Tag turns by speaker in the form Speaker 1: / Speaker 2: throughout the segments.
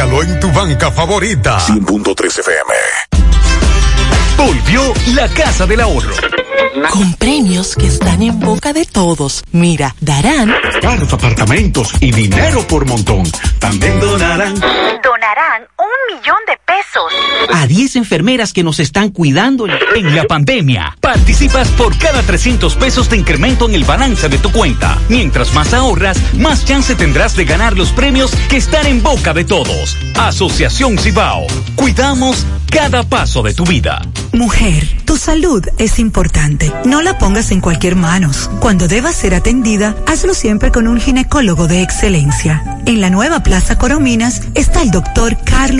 Speaker 1: Hágalo en tu banca favorita.
Speaker 2: 100.3 FM.
Speaker 3: Volvió la Casa del Ahorro.
Speaker 4: Con premios que están en boca de todos. Mira, darán
Speaker 3: caros apartamentos y dinero por montón. También donarán.
Speaker 5: Donarán un millón de pesos.
Speaker 6: A 10 enfermeras que nos están cuidando
Speaker 3: en la pandemia. Participas por cada 300 pesos de incremento en el balance de tu cuenta. Mientras más ahorras, más chance tendrás de ganar los premios que están en boca de todos. Asociación Cibao. Cuidamos cada paso de tu vida.
Speaker 7: Mujer, tu salud es importante. No la pongas en cualquier manos. Cuando debas ser atendida, hazlo siempre con un ginecólogo de excelencia. En la nueva Plaza Corominas está el doctor Carlos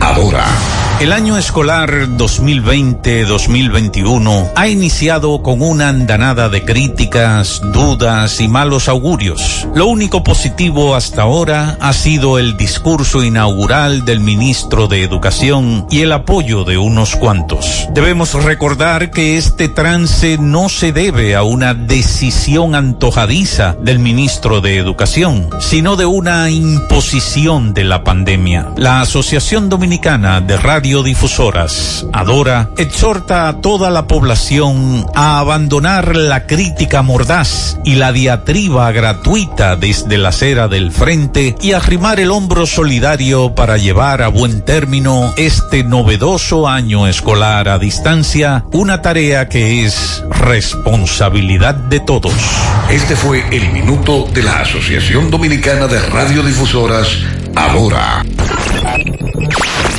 Speaker 2: Adora.
Speaker 8: El año escolar 2020-2021 ha iniciado con una andanada de críticas, dudas y malos augurios. Lo único positivo hasta ahora ha sido el discurso inaugural del ministro de Educación y el apoyo de unos cuantos. Debemos recordar que este trance no se debe a una decisión antojadiza del ministro de Educación, sino de una imposición de la pandemia. La Asociación Dominicana de Radio Difusoras, Adora, exhorta a toda la población a abandonar la crítica mordaz y la diatriba gratuita desde la acera del frente y arrimar el hombro solidario para llevar a buen término este novedoso año escolar a distancia, una tarea que es responsabilidad de todos.
Speaker 2: Este fue el minuto de la Asociación Dominicana de Radiodifusoras, Adora.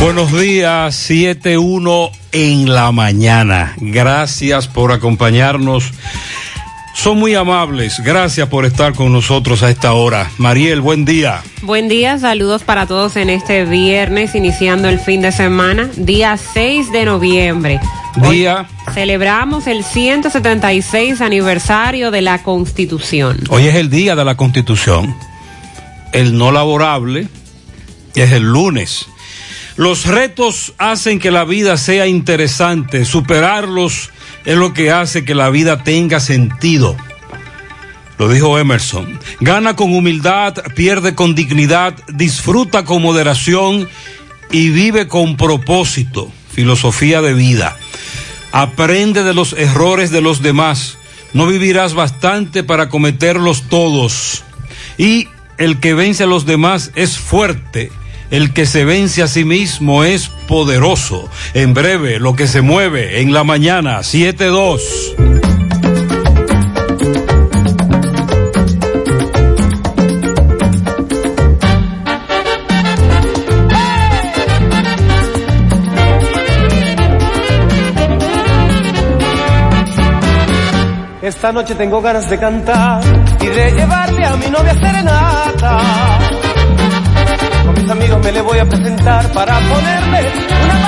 Speaker 9: Buenos días, 7.1 en la mañana. Gracias por acompañarnos. Son muy amables. Gracias por estar con nosotros a esta hora. Mariel, buen día.
Speaker 10: Buen día, saludos para todos en este viernes, iniciando el fin de semana, día 6 de noviembre.
Speaker 9: Día.
Speaker 10: Hoy celebramos el 176 aniversario de la Constitución.
Speaker 9: Hoy es el día de la Constitución. El no laborable es el lunes. Los retos hacen que la vida sea interesante, superarlos es lo que hace que la vida tenga sentido. Lo dijo Emerson. Gana con humildad, pierde con dignidad, disfruta con moderación y vive con propósito. Filosofía de vida. Aprende de los errores de los demás. No vivirás bastante para cometerlos todos. Y el que vence a los demás es fuerte el que se vence a sí mismo es poderoso. En breve, lo que se mueve en la mañana, 7-2.
Speaker 11: Esta noche tengo ganas de cantar y de llevarle a mi novia serenata amigos me le voy a presentar para ponerle una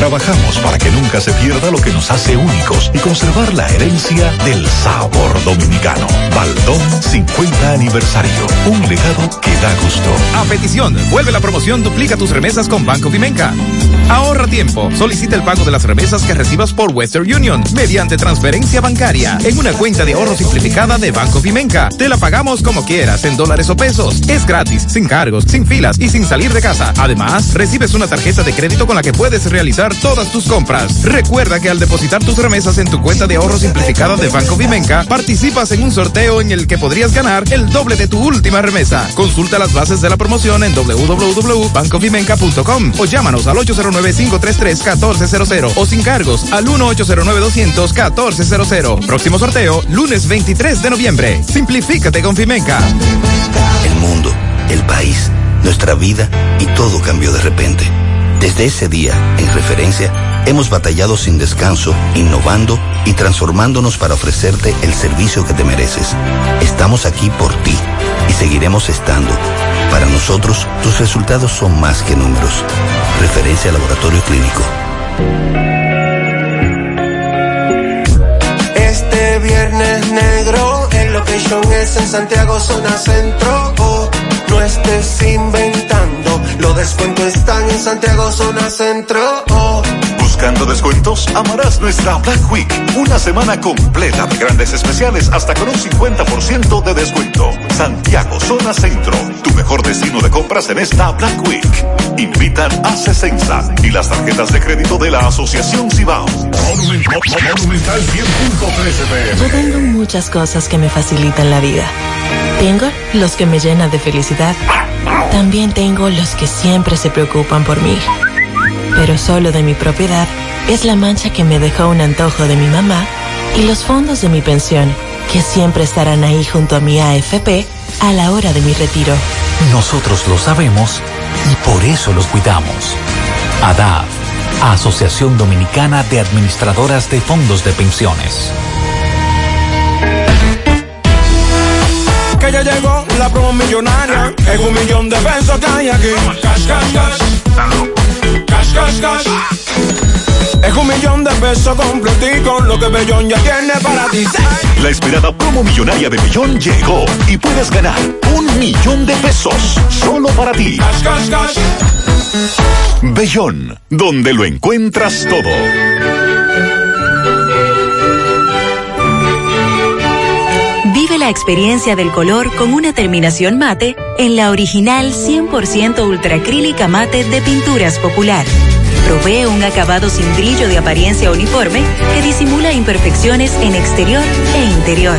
Speaker 2: Trabajamos para que nunca se pierda lo que nos hace únicos y conservar la herencia del sabor dominicano. Baldón 50 aniversario. Un legado que da gusto.
Speaker 12: A petición, vuelve la promoción Duplica tus remesas con Banco Vimenca. Ahorra tiempo. Solicita el pago de las remesas que recibas por Western Union mediante transferencia bancaria en una cuenta de ahorro simplificada de Banco Vimenca. Te la pagamos como quieras, en dólares o pesos. Es gratis, sin cargos, sin filas y sin salir de casa. Además, recibes una tarjeta de crédito con la que puedes realizar todas tus compras. Recuerda que al depositar tus remesas en tu cuenta de ahorro simplificada de Banco Vimenca, participas en un sorteo en el que podrías ganar el doble de tu última remesa. Consulta las bases de la promoción en www.bancovimenca.com o llámanos al 809-533-1400 o sin cargos al 1-809-200-1400. Próximo sorteo, lunes 23 de noviembre. Simplifícate con Vimenca.
Speaker 13: El mundo, el país, nuestra vida y todo cambió de repente. Desde ese día, en referencia, hemos batallado sin descanso, innovando y transformándonos para ofrecerte el servicio que te mereces. Estamos aquí por ti y seguiremos estando. Para nosotros, tus resultados son más que números. Referencia Laboratorio Clínico.
Speaker 14: Este viernes negro, el location es en Santiago, zona centro. No estés inventando, los descuentos están en Santiago, zona centro. Oh.
Speaker 2: Buscando descuentos, amarás nuestra Black Week. Una semana completa de grandes especiales hasta con un 50% de descuento. Santiago, zona centro. Tu mejor destino de compras en esta Black Week. Invitan a Cesensa y las tarjetas de crédito de la Asociación Cibao.
Speaker 15: Monumental 100.13
Speaker 16: Yo tengo muchas cosas que me facilitan la vida. Tengo los que me llenan de felicidad. También tengo los que siempre se preocupan por mí pero solo de mi propiedad, es la mancha que me dejó un antojo de mi mamá y los fondos de mi pensión, que siempre estarán ahí junto a mi AFP a la hora de mi retiro.
Speaker 8: Nosotros lo sabemos y por eso los cuidamos. ADAF, Asociación Dominicana de Administradoras de Fondos de Pensiones.
Speaker 17: Que ya llegó la promo millonaria, es un millón de pesos que hay aquí. Cash, cash, cash. Cash, cash, cash. Es un millón de pesos completico, lo que Bellón ya tiene para ti.
Speaker 2: La esperada promo millonaria de Bellón llegó y puedes ganar un millón de pesos solo para ti.
Speaker 17: Cash, cash, cash.
Speaker 2: Bellón, donde lo encuentras todo.
Speaker 18: La experiencia del color con una terminación mate en la original 100% ultracrílica mate de Pinturas Popular. Provee un acabado sin brillo de apariencia uniforme que disimula imperfecciones en exterior e interior.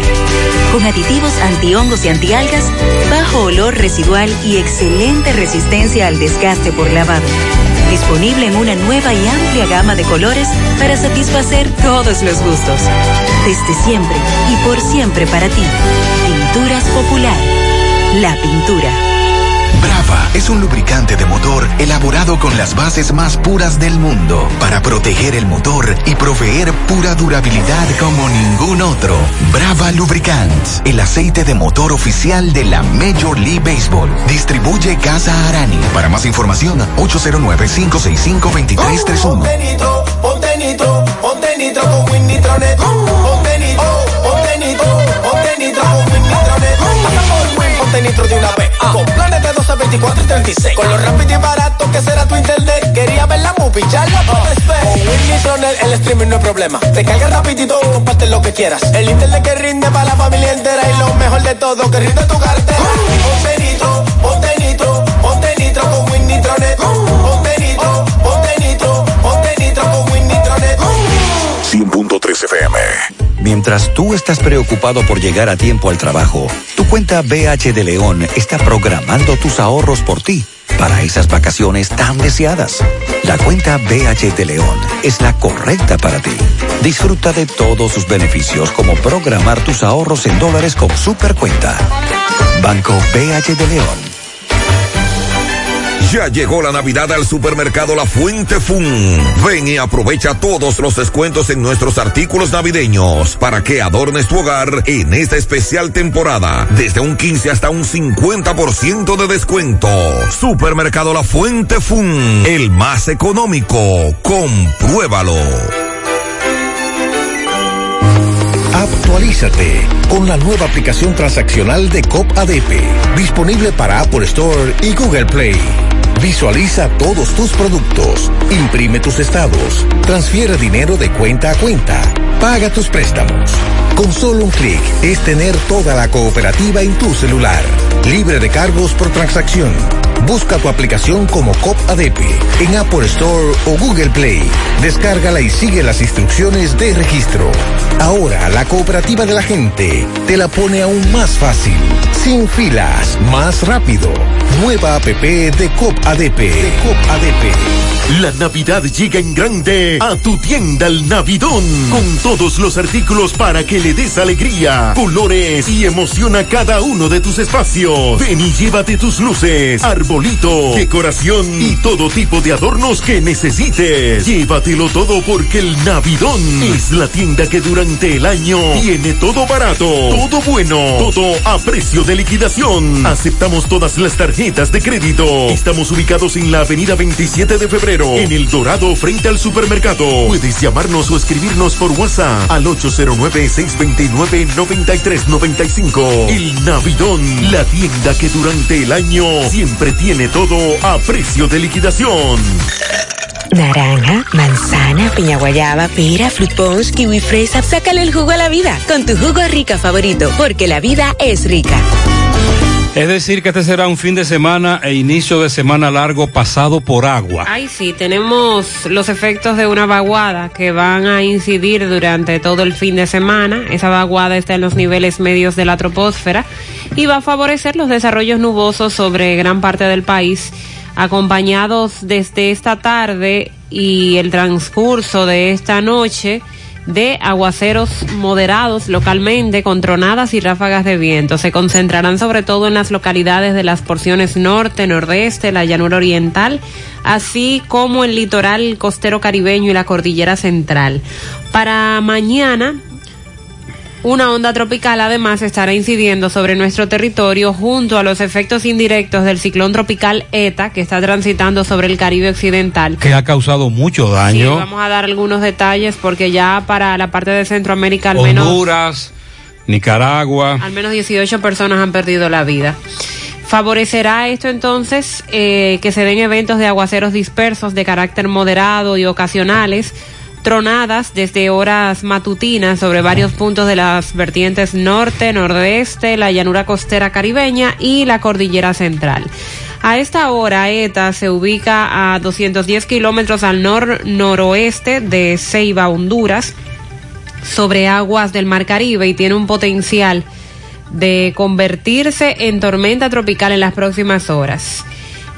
Speaker 18: Con aditivos antihongos y antialgas, bajo olor residual y excelente resistencia al desgaste por lavado. Disponible en una nueva y amplia gama de colores para satisfacer todos los gustos. Desde siempre y por siempre para ti. Pinturas Popular. La pintura.
Speaker 19: Brava es un lubricante de motor elaborado con las bases más puras del mundo para proteger el motor y proveer pura durabilidad como ningún otro. Brava Lubricants, el aceite de motor oficial de la Major League Baseball. Distribuye Casa Arani. Para más información, 809-565-2331.
Speaker 14: Ponte nitro, ponte nitro, ponte nitro con Win Nitronet. Ponte nitro, ponte nitro, ponte nitro con Win Nitronet monte nitro de una vez. Ah. Con planes de 12, 24 y 36. Con lo rápido y que será tu internet. Quería ver la movie, ya la ah. puedes ver. Con Winnie el streaming no es problema. Te cargas rapidito y comparte lo que quieras. El internet que rinde para la familia entera. Y lo mejor de todo, que rinde tu cartera. Uh. Ponte nitro, ponte nitro, ponte nitro con Win Nitronet. Uh. Ponte nitro, ponte nitro, ponte nitro con Win Nitronet. Uh.
Speaker 2: 100.3 FM.
Speaker 20: Mientras tú estás preocupado por llegar a tiempo al trabajo, tu cuenta BH de León está programando tus ahorros por ti para esas vacaciones tan deseadas. La cuenta BH de León es la correcta para ti. Disfruta de todos sus beneficios como programar tus ahorros en dólares con Supercuenta. Banco BH de León.
Speaker 2: Ya llegó la Navidad al supermercado La Fuente Fun. Ven y aprovecha todos los descuentos en nuestros artículos navideños para que adornes tu hogar en esta especial temporada. Desde un 15 hasta un 50% de descuento. Supermercado La Fuente Fun, el más económico. Compruébalo.
Speaker 21: Actualízate con la nueva aplicación transaccional de COP ADP, disponible para Apple Store y Google Play. Visualiza todos tus productos, imprime tus estados, transfiere dinero de cuenta a cuenta, paga tus préstamos. Con solo un clic es tener toda la cooperativa en tu celular, libre de cargos por transacción. Busca tu aplicación como COP ADP en Apple Store o Google Play. Descárgala y sigue las instrucciones de registro. Ahora la cooperativa de la gente te la pone aún más fácil, sin filas, más rápido. Nueva app de COP ADP.
Speaker 22: La Navidad llega en grande a tu tienda El Navidón, con todos los artículos para que le des alegría, colores y emoción a cada uno de tus espacios. Ven y llévate tus luces, arbolito, decoración y todo tipo de adornos que necesites. Llévatelo todo porque el Navidón es la tienda que durante el año tiene todo barato, todo bueno, todo a precio de liquidación. Aceptamos todas las tarjetas de crédito. Estamos ubicados en la avenida 27 de febrero, en El Dorado, frente al supermercado. Puedes llamarnos o escribirnos por WhatsApp al 809-629-9395. El Navidón, la tienda que durante el año siempre tiene todo a precio de liquidación.
Speaker 23: Naranja, manzana, piña guayaba, pera, fruit punch, kiwi fresa. Sácale el jugo a la vida con tu jugo rica favorito, porque la vida es rica.
Speaker 9: Es decir, que este será un fin de semana e inicio de semana largo pasado por agua.
Speaker 10: Ay, sí, tenemos los efectos de una vaguada que van a incidir durante todo el fin de semana. Esa vaguada está en los niveles medios de la troposfera y va a favorecer los desarrollos nubosos sobre gran parte del país, acompañados desde esta tarde y el transcurso de esta noche de aguaceros moderados localmente con tronadas y ráfagas de viento. Se concentrarán sobre todo en las localidades de las porciones norte, nordeste, la llanura oriental, así como el litoral costero caribeño y la cordillera central. Para mañana, una onda tropical además estará incidiendo sobre nuestro territorio junto a los efectos indirectos del ciclón tropical ETA que está transitando sobre el Caribe Occidental.
Speaker 9: Que ha causado mucho daño.
Speaker 10: Sí, vamos a dar algunos detalles porque ya para la parte de Centroamérica al menos...
Speaker 9: Honduras, Nicaragua.
Speaker 10: Al menos 18 personas han perdido la vida. Favorecerá esto entonces eh, que se den eventos de aguaceros dispersos de carácter moderado y ocasionales tronadas desde horas matutinas sobre varios puntos de las vertientes norte, nordeste, la llanura costera caribeña y la cordillera central. A esta hora, ETA se ubica a 210 kilómetros al nor-noroeste de Ceiba, Honduras, sobre aguas del Mar Caribe y tiene un potencial de convertirse en tormenta tropical en las próximas horas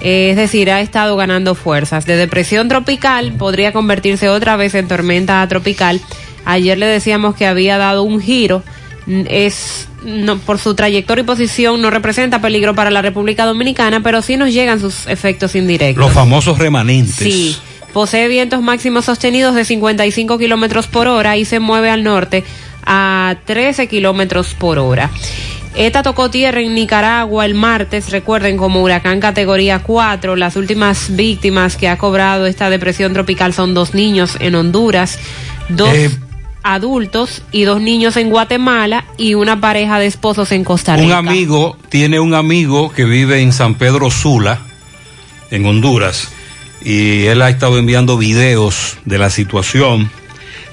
Speaker 10: es decir, ha estado ganando fuerzas. De depresión tropical podría convertirse otra vez en tormenta tropical. Ayer le decíamos que había dado un giro. Es no, por su trayectoria y posición no representa peligro para la República Dominicana, pero sí nos llegan sus efectos indirectos.
Speaker 9: Los famosos remanentes.
Speaker 10: Sí. Posee vientos máximos sostenidos de 55 kilómetros por hora y se mueve al norte a 13 kilómetros por hora. ETA tocó tierra en Nicaragua el martes, recuerden, como huracán categoría 4. Las últimas víctimas que ha cobrado esta depresión tropical son dos niños en Honduras, dos
Speaker 9: Eh,
Speaker 10: adultos y dos niños en Guatemala y una pareja de esposos en Costa Rica.
Speaker 9: Un amigo tiene un amigo que vive en San Pedro Sula, en Honduras, y él ha estado enviando videos de la situación.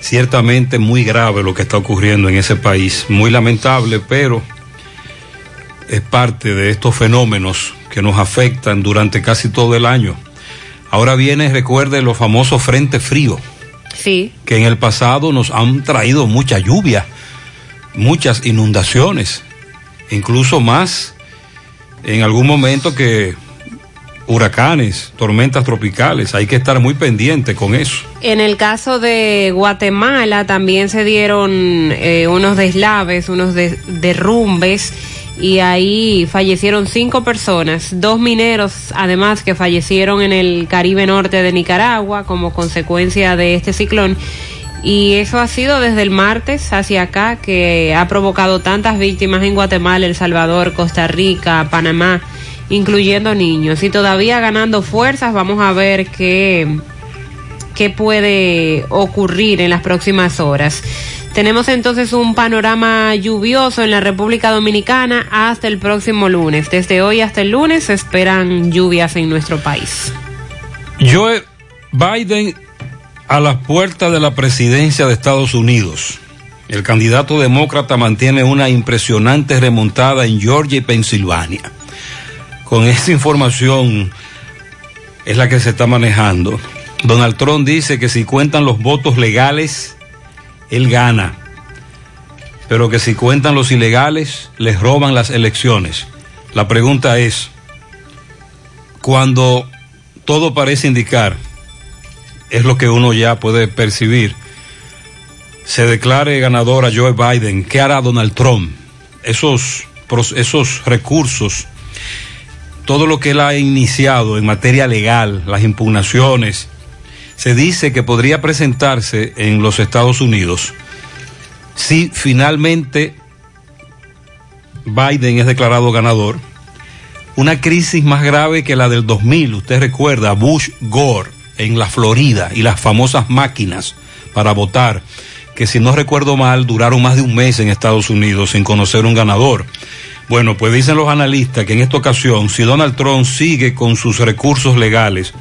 Speaker 9: Ciertamente muy grave lo que está ocurriendo en ese país, muy lamentable, pero es parte de estos fenómenos que nos afectan durante casi todo el año. Ahora viene, recuerde, los famosos frentes fríos
Speaker 10: Sí.
Speaker 9: que en el pasado nos han traído mucha lluvia, muchas inundaciones, incluso más en algún momento que huracanes, tormentas tropicales. Hay que estar muy pendiente con eso.
Speaker 10: En el caso de Guatemala también se dieron eh, unos deslaves, unos de- derrumbes y ahí fallecieron cinco personas, dos mineros además que fallecieron en el Caribe Norte de Nicaragua como consecuencia de este ciclón. Y eso ha sido desde el martes hacia acá que ha provocado tantas víctimas en Guatemala, El Salvador, Costa Rica, Panamá, incluyendo niños. Y todavía ganando fuerzas, vamos a ver qué, qué puede ocurrir en las próximas horas. Tenemos entonces un panorama lluvioso en la República Dominicana hasta el próximo lunes. Desde hoy hasta el lunes se esperan lluvias en nuestro país.
Speaker 9: Joe Biden a las puertas de la presidencia de Estados Unidos. El candidato demócrata mantiene una impresionante remontada en Georgia y Pensilvania. Con esta información es la que se está manejando. Donald Trump dice que si cuentan los votos legales, él gana. Pero que si cuentan los ilegales, les roban las elecciones. La pregunta es, cuando todo parece indicar, es lo que uno ya puede percibir, se declare ganador a Joe Biden, ¿qué hará Donald Trump? Esos, esos recursos, todo lo que él ha iniciado en materia legal, las impugnaciones, se dice que podría presentarse en los Estados Unidos si finalmente Biden es declarado ganador. Una crisis más grave que la del 2000, usted recuerda, Bush Gore en la Florida y las famosas máquinas para votar, que si no recuerdo mal duraron más de un mes en Estados Unidos sin conocer un ganador. Bueno, pues dicen los analistas que en esta ocasión, si Donald Trump sigue con sus recursos legales,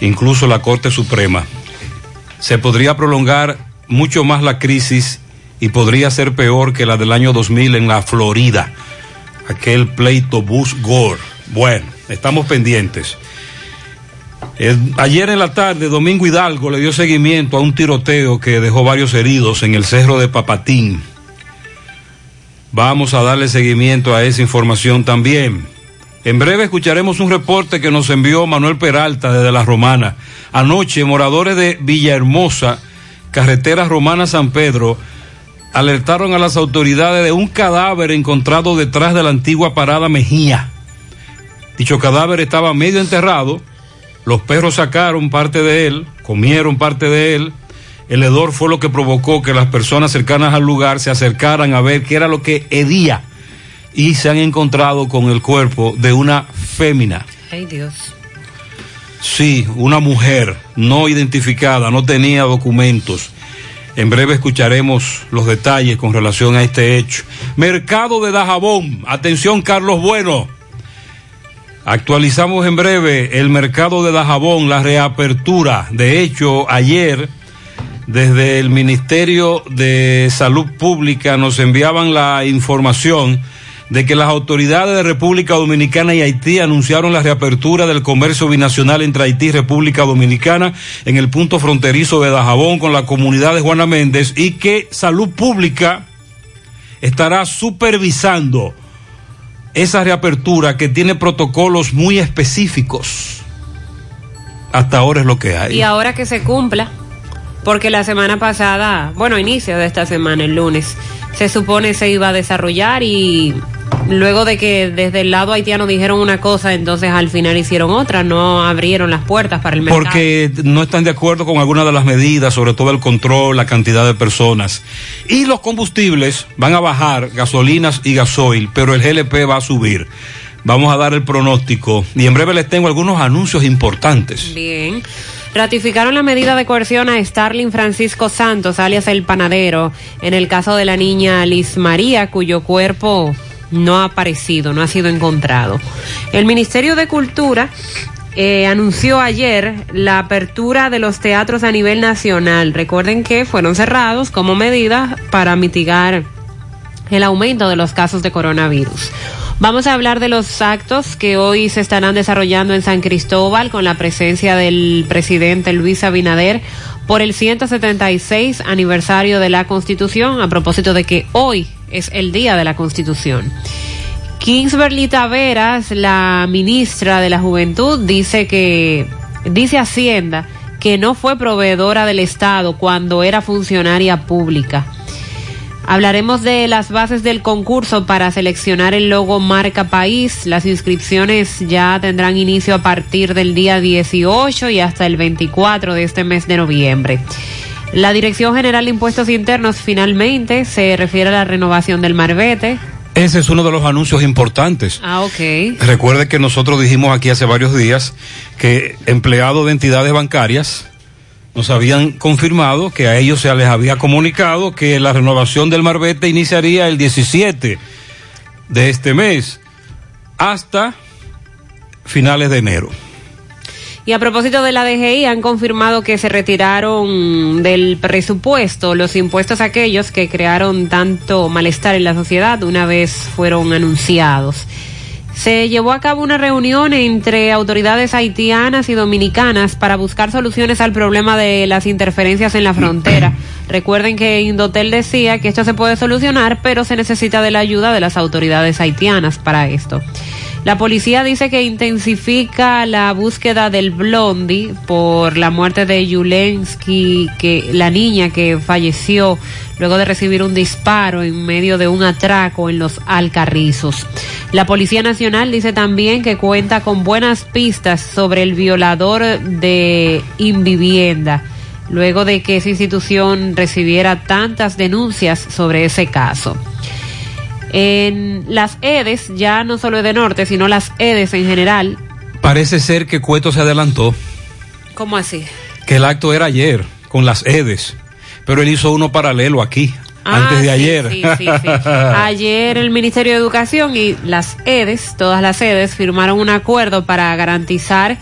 Speaker 9: incluso la Corte Suprema, se podría prolongar mucho más la crisis y podría ser peor que la del año 2000 en la Florida, aquel pleito Bush Gore. Bueno, estamos pendientes. Eh, ayer en la tarde, Domingo Hidalgo le dio seguimiento a un tiroteo que dejó varios heridos en el cerro de Papatín. Vamos a darle seguimiento a esa información también. En breve escucharemos un reporte que nos envió Manuel Peralta desde La Romana. Anoche, moradores de Villahermosa, carretera Romana San Pedro, alertaron a las autoridades de un cadáver encontrado detrás de la antigua parada Mejía. Dicho cadáver estaba medio enterrado, los perros sacaron parte de él, comieron parte de él, el hedor fue lo que provocó que las personas cercanas al lugar se acercaran a ver qué era lo que hedía y se han encontrado con el cuerpo de una fémina.
Speaker 10: Ay Dios.
Speaker 9: Sí, una mujer no identificada, no tenía documentos. En breve escucharemos los detalles con relación a este hecho. Mercado de Dajabón. Atención, Carlos Bueno. Actualizamos en breve el mercado de Dajabón, la reapertura. De hecho, ayer, desde el Ministerio de Salud Pública nos enviaban la información de que las autoridades de República Dominicana y Haití anunciaron la reapertura del comercio binacional entre Haití y República Dominicana en el punto fronterizo de Dajabón con la comunidad de Juana Méndez y que Salud Pública estará supervisando esa reapertura que tiene protocolos muy específicos. Hasta ahora es lo que hay.
Speaker 10: Y ahora que se cumpla, porque la semana pasada, bueno, inicio de esta semana, el lunes, se supone se iba a desarrollar y luego de que desde el lado haitiano dijeron una cosa, entonces al final hicieron otra, no abrieron las puertas para el mercado.
Speaker 9: Porque no están de acuerdo con algunas de las medidas, sobre todo el control, la cantidad de personas. Y los combustibles van a bajar, gasolinas y gasoil, pero el GLP va a subir. Vamos a dar el pronóstico y en breve les tengo algunos anuncios importantes.
Speaker 10: Bien. Ratificaron la medida de coerción a Starling Francisco Santos, alias el panadero, en el caso de la niña Liz María, cuyo cuerpo no ha aparecido, no ha sido encontrado. El Ministerio de Cultura eh, anunció ayer la apertura de los teatros a nivel nacional. Recuerden que fueron cerrados como medida para mitigar el aumento de los casos de coronavirus. Vamos a hablar de los actos que hoy se estarán desarrollando en San Cristóbal con la presencia del presidente Luis Abinader por el 176 aniversario de la Constitución, a propósito de que hoy es el día de la Constitución. Kingsberly Taveras, la ministra de la Juventud, dice que dice Hacienda que no fue proveedora del Estado cuando era funcionaria pública. Hablaremos de las bases del concurso para seleccionar el logo marca país. Las inscripciones ya tendrán inicio a partir del día 18 y hasta el 24 de este mes de noviembre. La Dirección General de Impuestos Internos finalmente se refiere a la renovación del Marbete.
Speaker 9: Ese es uno de los anuncios importantes.
Speaker 10: Ah, ok.
Speaker 9: Recuerde que nosotros dijimos aquí hace varios días que empleados de entidades bancarias nos habían confirmado que a ellos se les había comunicado que la renovación del Marbete iniciaría el 17 de este mes hasta finales de enero.
Speaker 10: Y a propósito de la DGI, han confirmado que se retiraron del presupuesto los impuestos aquellos que crearon tanto malestar en la sociedad una vez fueron anunciados. Se llevó a cabo una reunión entre autoridades haitianas y dominicanas para buscar soluciones al problema de las interferencias en la frontera. Recuerden que Indotel decía que esto se puede solucionar, pero se necesita de la ayuda de las autoridades haitianas para esto. La policía dice que intensifica la búsqueda del Blondie por la muerte de Yulensky, que la niña que falleció luego de recibir un disparo en medio de un atraco en los Alcarrizos. La Policía Nacional dice también que cuenta con buenas pistas sobre el violador de Invivienda, luego de que esa institución recibiera tantas denuncias sobre ese caso. En las EDES, ya no solo de norte, sino las EDES en general.
Speaker 9: Parece ser que Cueto se adelantó,
Speaker 10: ¿Cómo así?
Speaker 9: que el acto era ayer con las EDES, pero él hizo uno paralelo aquí,
Speaker 10: Ah,
Speaker 9: antes de
Speaker 10: sí,
Speaker 9: ayer.
Speaker 10: sí, sí, sí. Ayer el Ministerio de Educación y las EDES, todas las EDES, firmaron un acuerdo para garantizar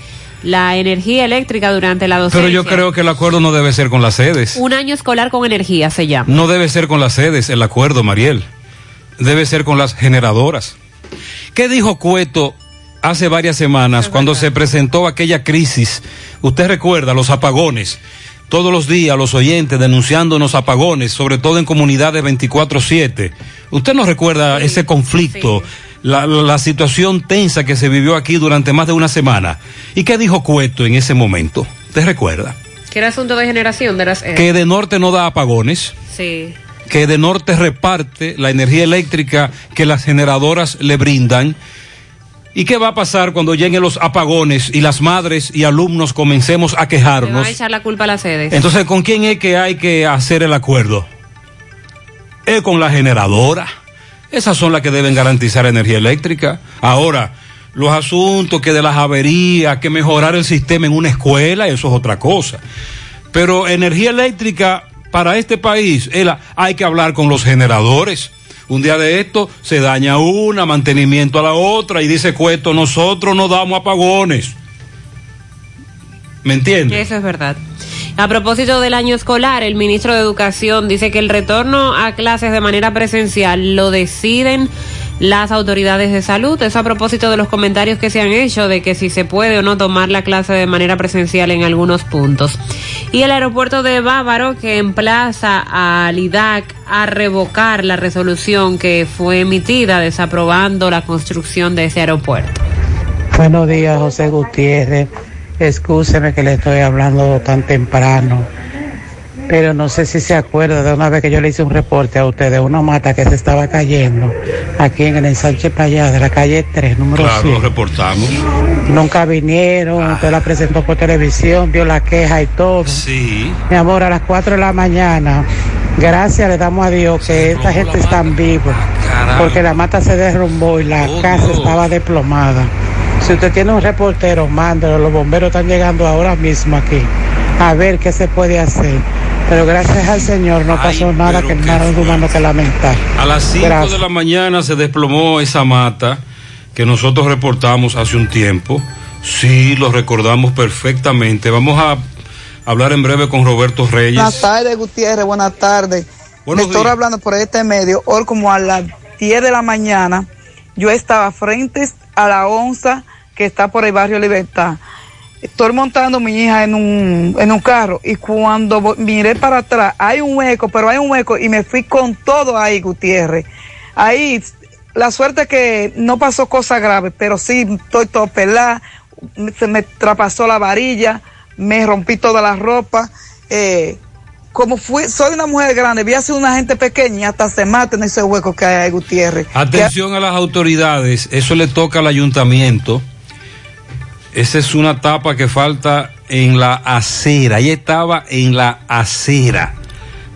Speaker 10: la energía eléctrica durante la docencia.
Speaker 9: Pero yo creo que el acuerdo no debe ser con las sedes.
Speaker 10: Un año escolar con energía se llama.
Speaker 9: No debe ser con las sedes el acuerdo, Mariel. Debe ser con las generadoras. ¿Qué dijo Cueto hace varias semanas cuando se presentó aquella crisis? Usted recuerda los apagones. Todos los días los oyentes denunciándonos apagones, sobre todo en comunidades 24/7. ¿Usted no recuerda ese conflicto? La- la situación tensa que se vivió aquí durante más de una semana. ¿Y qué dijo Cueto en ese momento? ¿Te recuerda?
Speaker 10: Que era asunto de generación de las EDES.
Speaker 9: Que de norte no da apagones,
Speaker 10: Sí.
Speaker 9: que de norte reparte la energía eléctrica que las generadoras le brindan. ¿Y qué va a pasar cuando lleguen los apagones y las madres y alumnos comencemos a
Speaker 10: Le va
Speaker 9: quejarnos?
Speaker 10: a echar la culpa a las EDES.
Speaker 9: Entonces, ¿con quién es que hay que hacer el acuerdo? Es con la generadora. Esas son las que deben garantizar energía eléctrica. Ahora, los asuntos que de las averías, que mejorar el sistema en una escuela, eso es otra cosa. Pero energía eléctrica para este país, hay que hablar con los generadores. Un día de esto se daña una, mantenimiento a la otra, y dice Cueto, nosotros no damos apagones. ¿Me entiendes?
Speaker 10: Eso es verdad. A propósito del año escolar, el ministro de Educación dice que el retorno a clases de manera presencial lo deciden las autoridades de salud. Eso a propósito de los comentarios que se han hecho de que si se puede o no tomar la clase de manera presencial en algunos puntos. Y el aeropuerto de Bávaro que emplaza al IDAC a revocar la resolución que fue emitida desaprobando la construcción de ese aeropuerto.
Speaker 24: Buenos días, José Gutiérrez. Excúseme que le estoy hablando tan temprano, pero no sé si se acuerda de una vez que yo le hice un reporte a usted de una mata que se estaba cayendo aquí en el ensanche Payá de la calle 3, número
Speaker 9: Claro,
Speaker 24: 100.
Speaker 9: lo reportamos.
Speaker 24: Nunca vinieron, usted la presentó por televisión, vio la queja y todo.
Speaker 9: Sí.
Speaker 24: Mi amor, a las 4 de la mañana, gracias le damos a Dios que esta gente está viva, porque la mata se derrumbó y la casa estaba desplomada. Si usted tiene un reportero, mándelo, los bomberos están llegando ahora mismo aquí a ver qué se puede hacer. Pero gracias al Señor no pasó nada que nada humano que lamentar.
Speaker 9: A las 5
Speaker 24: Gracias.
Speaker 9: de la mañana se desplomó esa mata que nosotros reportamos hace un tiempo. Sí, lo recordamos perfectamente. Vamos a hablar en breve con Roberto Reyes.
Speaker 25: Buenas tardes, Gutiérrez, buenas tardes.
Speaker 9: Buenos
Speaker 25: Le estoy hablando por este medio, hoy como a las 10 de la mañana,
Speaker 26: yo estaba frente a la onza que está por el barrio Libertad. Estoy montando a mi hija en un, en un carro y cuando miré para atrás, hay un hueco, pero hay un hueco y me fui con todo ahí, Gutiérrez. Ahí, la suerte que no pasó cosa grave, pero sí estoy todo pelada, se me traspasó la varilla, me rompí toda la ropa. Eh, como fui, soy una mujer grande, vi a ser una gente pequeña y hasta se mata en ese hueco que hay ahí, Gutiérrez.
Speaker 9: Atención a las autoridades, eso le toca al ayuntamiento. Esa es una tapa que falta en la acera. Ella estaba en la acera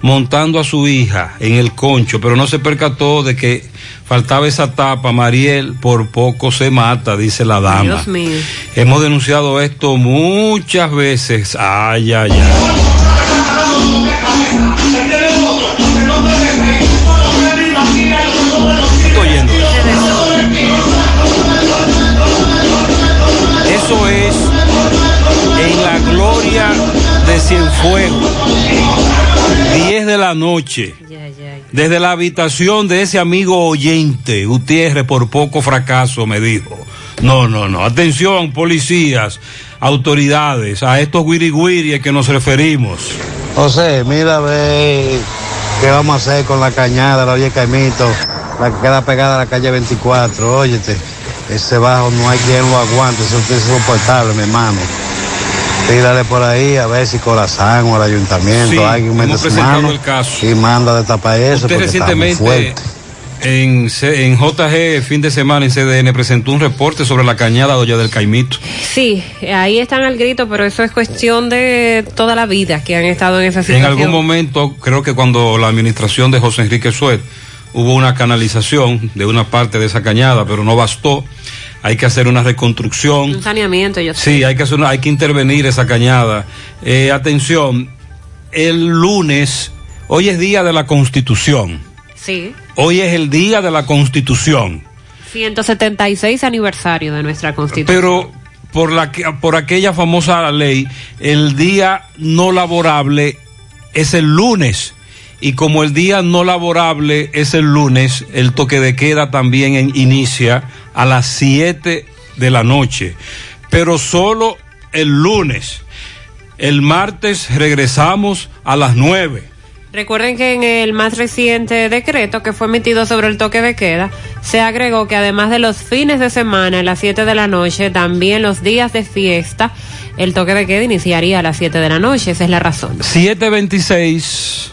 Speaker 9: montando a su hija en el concho, pero no se percató de que faltaba esa tapa. Mariel por poco se mata, dice la dama.
Speaker 10: Dios mío.
Speaker 9: Hemos denunciado esto muchas veces. Ay, ay, ay. De Cienfuegos. 10 de la noche. Desde la habitación de ese amigo oyente, Gutiérrez, por poco fracaso, me dijo. No, no, no. Atención, policías, autoridades, a estos guiriguiri a que nos referimos.
Speaker 27: José, mira a ver qué vamos a hacer con la cañada, la oye Caimito, la que queda pegada a la calle 24. Óyete, ese bajo no hay quien lo aguante, eso es insoportable, mi hermano. Tírale por ahí a ver si Corazán o el ayuntamiento,
Speaker 9: Sí,
Speaker 27: alguien mete su mano
Speaker 9: el caso.
Speaker 27: y manda de tapar eso
Speaker 9: Usted
Speaker 27: porque está muy
Speaker 9: recientemente
Speaker 27: fuerte.
Speaker 9: en, C- en JG, fin de semana en CDN, presentó un reporte sobre la cañada Olla del Caimito.
Speaker 10: Sí, ahí están al grito, pero eso es cuestión de toda la vida que han estado en esa
Speaker 9: En
Speaker 10: situación.
Speaker 9: algún momento, creo que cuando la administración de José Enrique Suet hubo una canalización de una parte de esa cañada, pero no bastó. Hay que hacer una reconstrucción.
Speaker 10: Un saneamiento, yo sé.
Speaker 9: Sí, hay que hacer una- hay que intervenir esa cañada. Eh, atención, el lunes, hoy es día de la Constitución.
Speaker 10: Sí.
Speaker 9: Hoy es el día de la Constitución.
Speaker 10: 176 aniversario de nuestra Constitución.
Speaker 9: Pero por la por aquella famosa ley, el día no laborable es el lunes. Y como el día no laborable es el lunes, el toque de queda también en- inicia a las 7 de la noche. Pero solo el lunes. El martes regresamos a las 9.
Speaker 10: Recuerden que en el más reciente decreto que fue emitido sobre el toque de queda, se agregó que además de los fines de semana a las 7 de la noche, también los días de fiesta, el toque de queda iniciaría a las 7 de la noche. Esa es la razón.
Speaker 9: 726.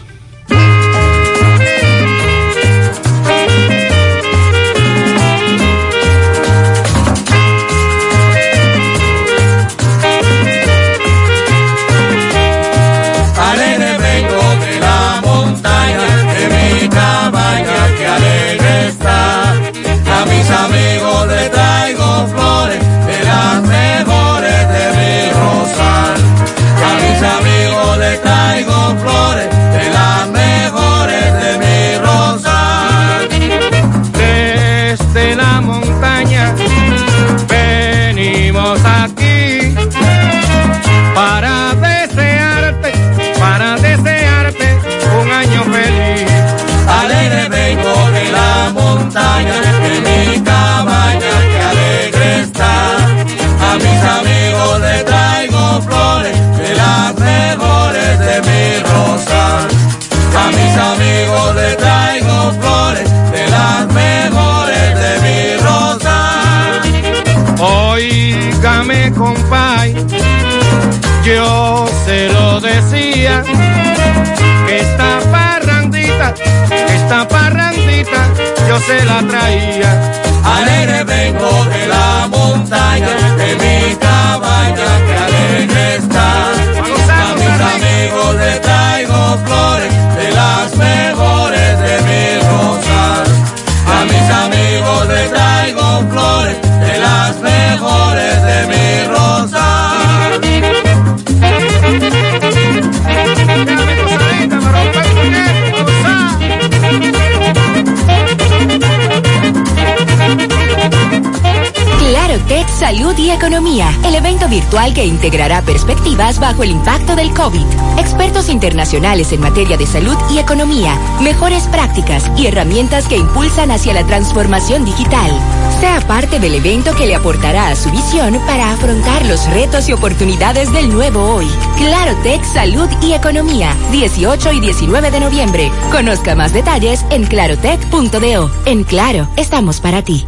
Speaker 28: Que
Speaker 29: integrará perspectivas bajo el impacto del COVID. Expertos internacionales en materia de salud y economía, mejores prácticas y herramientas que impulsan hacia la transformación digital. Sea parte del evento que le aportará a su visión para afrontar los retos y oportunidades del nuevo hoy. Claro Tech Salud y Economía, 18 y 19 de noviembre. Conozca más detalles en clarotech.do. En Claro, estamos para ti.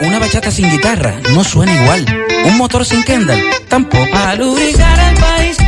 Speaker 30: Una bachata sin guitarra no suena igual. Un motor sin Kendall tampoco.
Speaker 31: A lubricar el país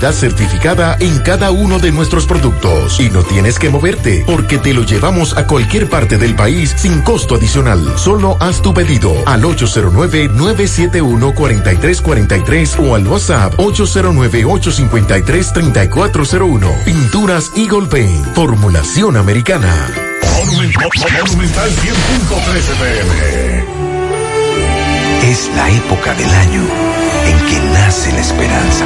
Speaker 22: certificada en cada uno de nuestros productos. Y no tienes que moverte, porque te lo llevamos a cualquier parte del país sin costo adicional. Solo haz tu pedido al 809-971-4343 o al WhatsApp 809-853-3401. Pinturas Eagle Paint, formulación americana.
Speaker 2: Monumental 100.13 pm.
Speaker 19: Es la época del año en que nace la esperanza.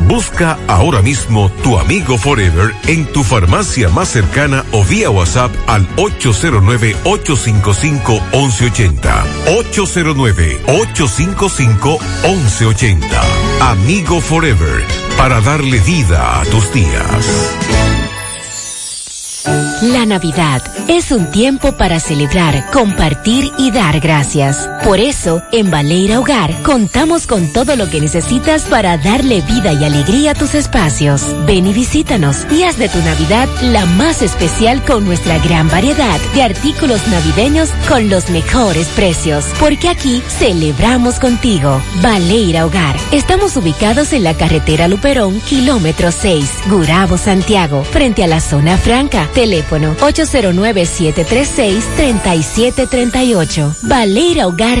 Speaker 1: busca ahora mismo tu Amigo Forever en tu farmacia más cercana o vía WhatsApp al 809-855-1180. 809-855-1180. Amigo Forever, para darle vida a tus días.
Speaker 29: La Navidad es un tiempo para celebrar, compartir y dar gracias. Por eso, en Baleira Hogar contamos con todo lo que necesitas para darle vida y alegría a tus espacios. Ven y visítanos y haz de tu Navidad la más especial con nuestra gran variedad de artículos navideños con los mejores precios. Porque aquí celebramos contigo. Baleira Hogar. Estamos ubicados en la carretera Luperón, kilómetro 6, Gurabo, Santiago, frente a la zona franca. Teléfono 809-736-3738. Valera Hogar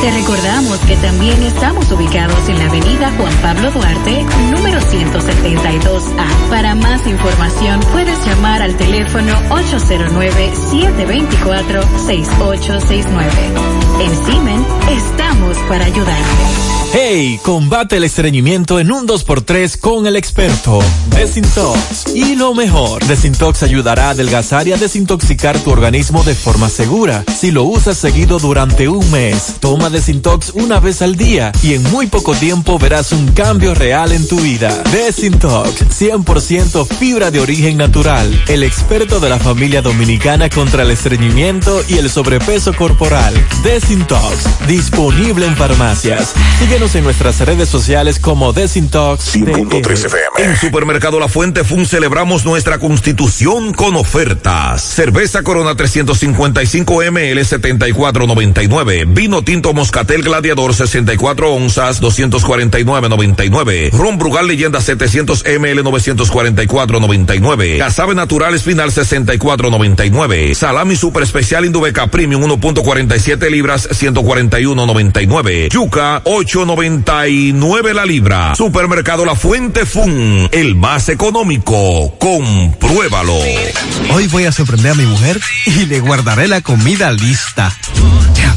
Speaker 26: Te recordamos que también estamos ubicados en la avenida Juan Pablo Duarte, número 172A. Para más información puedes llamar al teléfono 809-724-6869. En Simen estamos para ayudarte.
Speaker 32: Hey, combate el estreñimiento en un 2x3 con el experto Desintox. Y lo mejor, Desintox ayudará a adelgazar y a desintoxicar tu organismo de forma segura. Si lo usas seguido durante un mes, toma
Speaker 33: Toma Desintox una vez al día y en muy poco tiempo verás un cambio real en tu vida. Desintox, 100% fibra de origen natural. El experto de la familia dominicana contra el estreñimiento y el sobrepeso corporal. Desintox, disponible en farmacias. Síguenos en nuestras redes sociales como Desintox.
Speaker 2: 5.3 FM. En Supermercado La Fuente Fun celebramos nuestra constitución con ofertas. Cerveza Corona 355 ml 74.99. Vino tinto Moscatel Gladiador 64 onzas 249.99. Ron Brugal Leyenda 700 ml 944.99. Casabe Natural Espinal 64.99. Salami Super Especial Indubeca Premium 1.47 libras 141.99. Yuca 8.99 la libra. Supermercado La Fuente Fun, el más económico. Compruébalo.
Speaker 34: Hoy voy a sorprender a mi mujer y le guardaré la comida lista. Ya,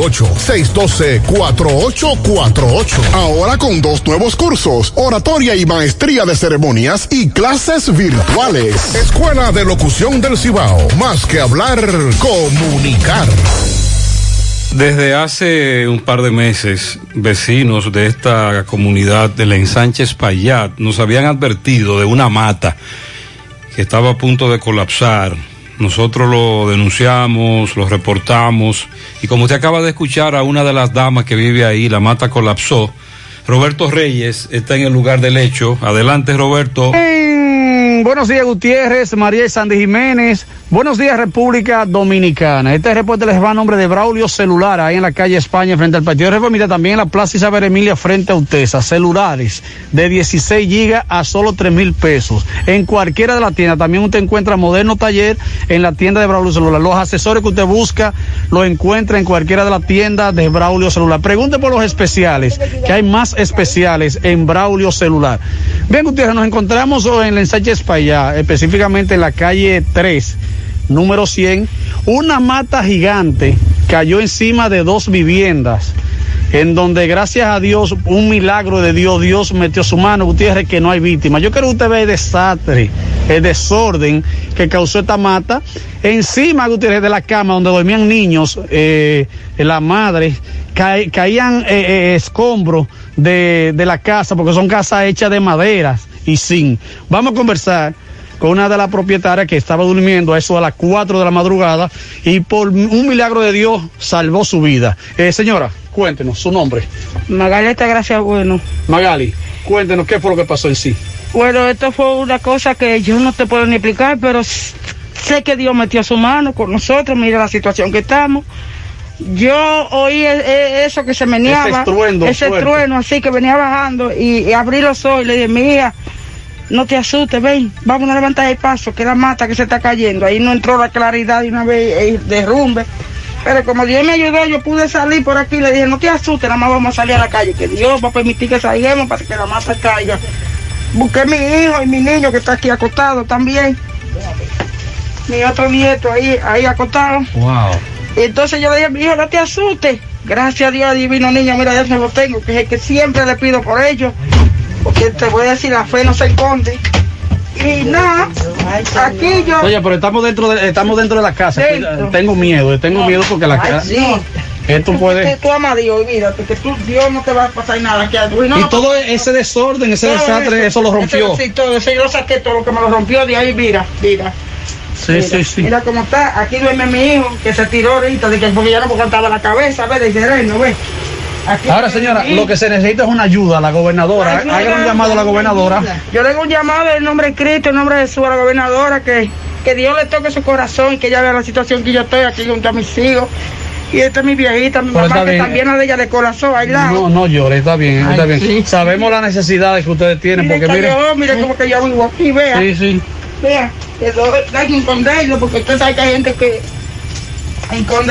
Speaker 35: 612-4848. Ahora con dos nuevos cursos, oratoria y maestría de ceremonias y clases virtuales. Escuela de Locución del Cibao. Más que hablar, comunicar.
Speaker 9: Desde hace un par de meses, vecinos de esta comunidad de la Ensanche Espaillat nos habían advertido de una mata que estaba a punto de colapsar nosotros lo denunciamos, lo reportamos y como usted acaba de escuchar a una de las damas que vive ahí, la mata colapsó. Roberto Reyes está en el lugar del hecho. Adelante, Roberto.
Speaker 36: Buenos días, Gutiérrez, María y Sandy Jiménez. Buenos días, República Dominicana. Este reporte les va a nombre de Braulio Celular, ahí en la calle España, frente al Partido Reformista, también en la Plaza Isabel Emilia, frente a Utesa. Celulares de 16 gigas a solo 3 mil pesos. En cualquiera de las tiendas, también usted encuentra Moderno Taller en la tienda de Braulio Celular. Los asesores que usted busca, lo encuentra en cualquiera de las tiendas de Braulio Celular. Pregunte por los especiales, que hay más especiales en Braulio Celular. Bien, Gutiérrez, nos encontramos en el ensanche España, específicamente en la calle 3 número 100, una mata gigante cayó encima de dos viviendas, en donde gracias a Dios, un milagro de Dios, Dios metió su mano, Gutiérrez, que no hay víctimas. Yo quiero que usted vea el desastre, el desorden que causó esta mata, encima, Gutiérrez, de la cama donde dormían niños, eh, la madre, caían eh, eh, escombros de, de la casa, porque son casas hechas de maderas y sin. Vamos a conversar con una de las propietarias que estaba durmiendo a eso a las 4 de la madrugada y por un milagro de Dios salvó su vida. Eh, señora, cuéntenos su nombre.
Speaker 37: Magali Gracias Bueno.
Speaker 36: Magali, cuéntenos qué fue lo que pasó en sí.
Speaker 37: Bueno, esto fue una cosa que yo no te puedo ni explicar, pero sé que Dios metió su mano con nosotros, mira la situación que estamos. Yo oí e, e, eso que se meneaba, ese, estruendo, ese trueno así que venía bajando y, abrí los ojos y le dije, mía, no te asustes, ven, vamos a levantar el paso, que la mata que se está cayendo. Ahí no entró la claridad de una vez el derrumbe. Pero como Dios me ayudó, yo pude salir por aquí. Le dije, no te asustes, nada más vamos a salir a la calle, que Dios va a permitir que salgamos para que la mata caiga. Busqué a mi hijo y mi niño que está aquí acostado también. Mi otro nieto ahí, ahí acostado.
Speaker 36: Wow.
Speaker 37: Y entonces yo le dije a mi hijo, no te asustes. Gracias a Dios, divino niño, mira, ya se lo tengo, que es el que siempre le pido por ellos porque te voy a decir, la fe no se esconde. Y nada, aquí yo...
Speaker 36: Oye, pero estamos dentro de, estamos dentro de la casa. Tengo miedo, tengo miedo porque la casa...
Speaker 37: Sí.
Speaker 36: Esto puede...
Speaker 37: Tú amas a Dios, mira, que tú, Dios no te va a pasar nada aquí.
Speaker 36: y todo ese desorden, ese desastre, eso, lo rompió.
Speaker 37: sí, todo eso, yo saqué todo lo que me lo rompió de ahí, mira, mira.
Speaker 36: Sí, sí, sí.
Speaker 37: Mira cómo está. Aquí duerme mi hijo, que se tiró ahorita, de que porque ya no me contaba la cabeza, ¿ves? De sereno, ¿ves?
Speaker 36: Ahora, señora, lo que se necesita es una ayuda a la gobernadora. Haga un llamado a la gobernadora.
Speaker 37: Yo le hago un llamado en nombre de Cristo, en nombre de Jesús, a la gobernadora, que Que Dios le toque su corazón y que ella vea la situación que yo estoy aquí junto a mis hijos. Y esta es mi viejita, mi
Speaker 36: Pero está
Speaker 37: mamá que también a ella le colapsó al lado.
Speaker 36: No, no llore, está bien,
Speaker 37: Ay,
Speaker 36: está bien.
Speaker 37: sí.
Speaker 36: Sabemos las necesidades que ustedes tienen,
Speaker 37: Mire,
Speaker 36: porque mire.
Speaker 37: cayó, mire como que yo vivo aquí, vea.
Speaker 36: Sí, sí.
Speaker 37: Vea, que lo- hay que esconderlo porque usted sabe que hay gente que.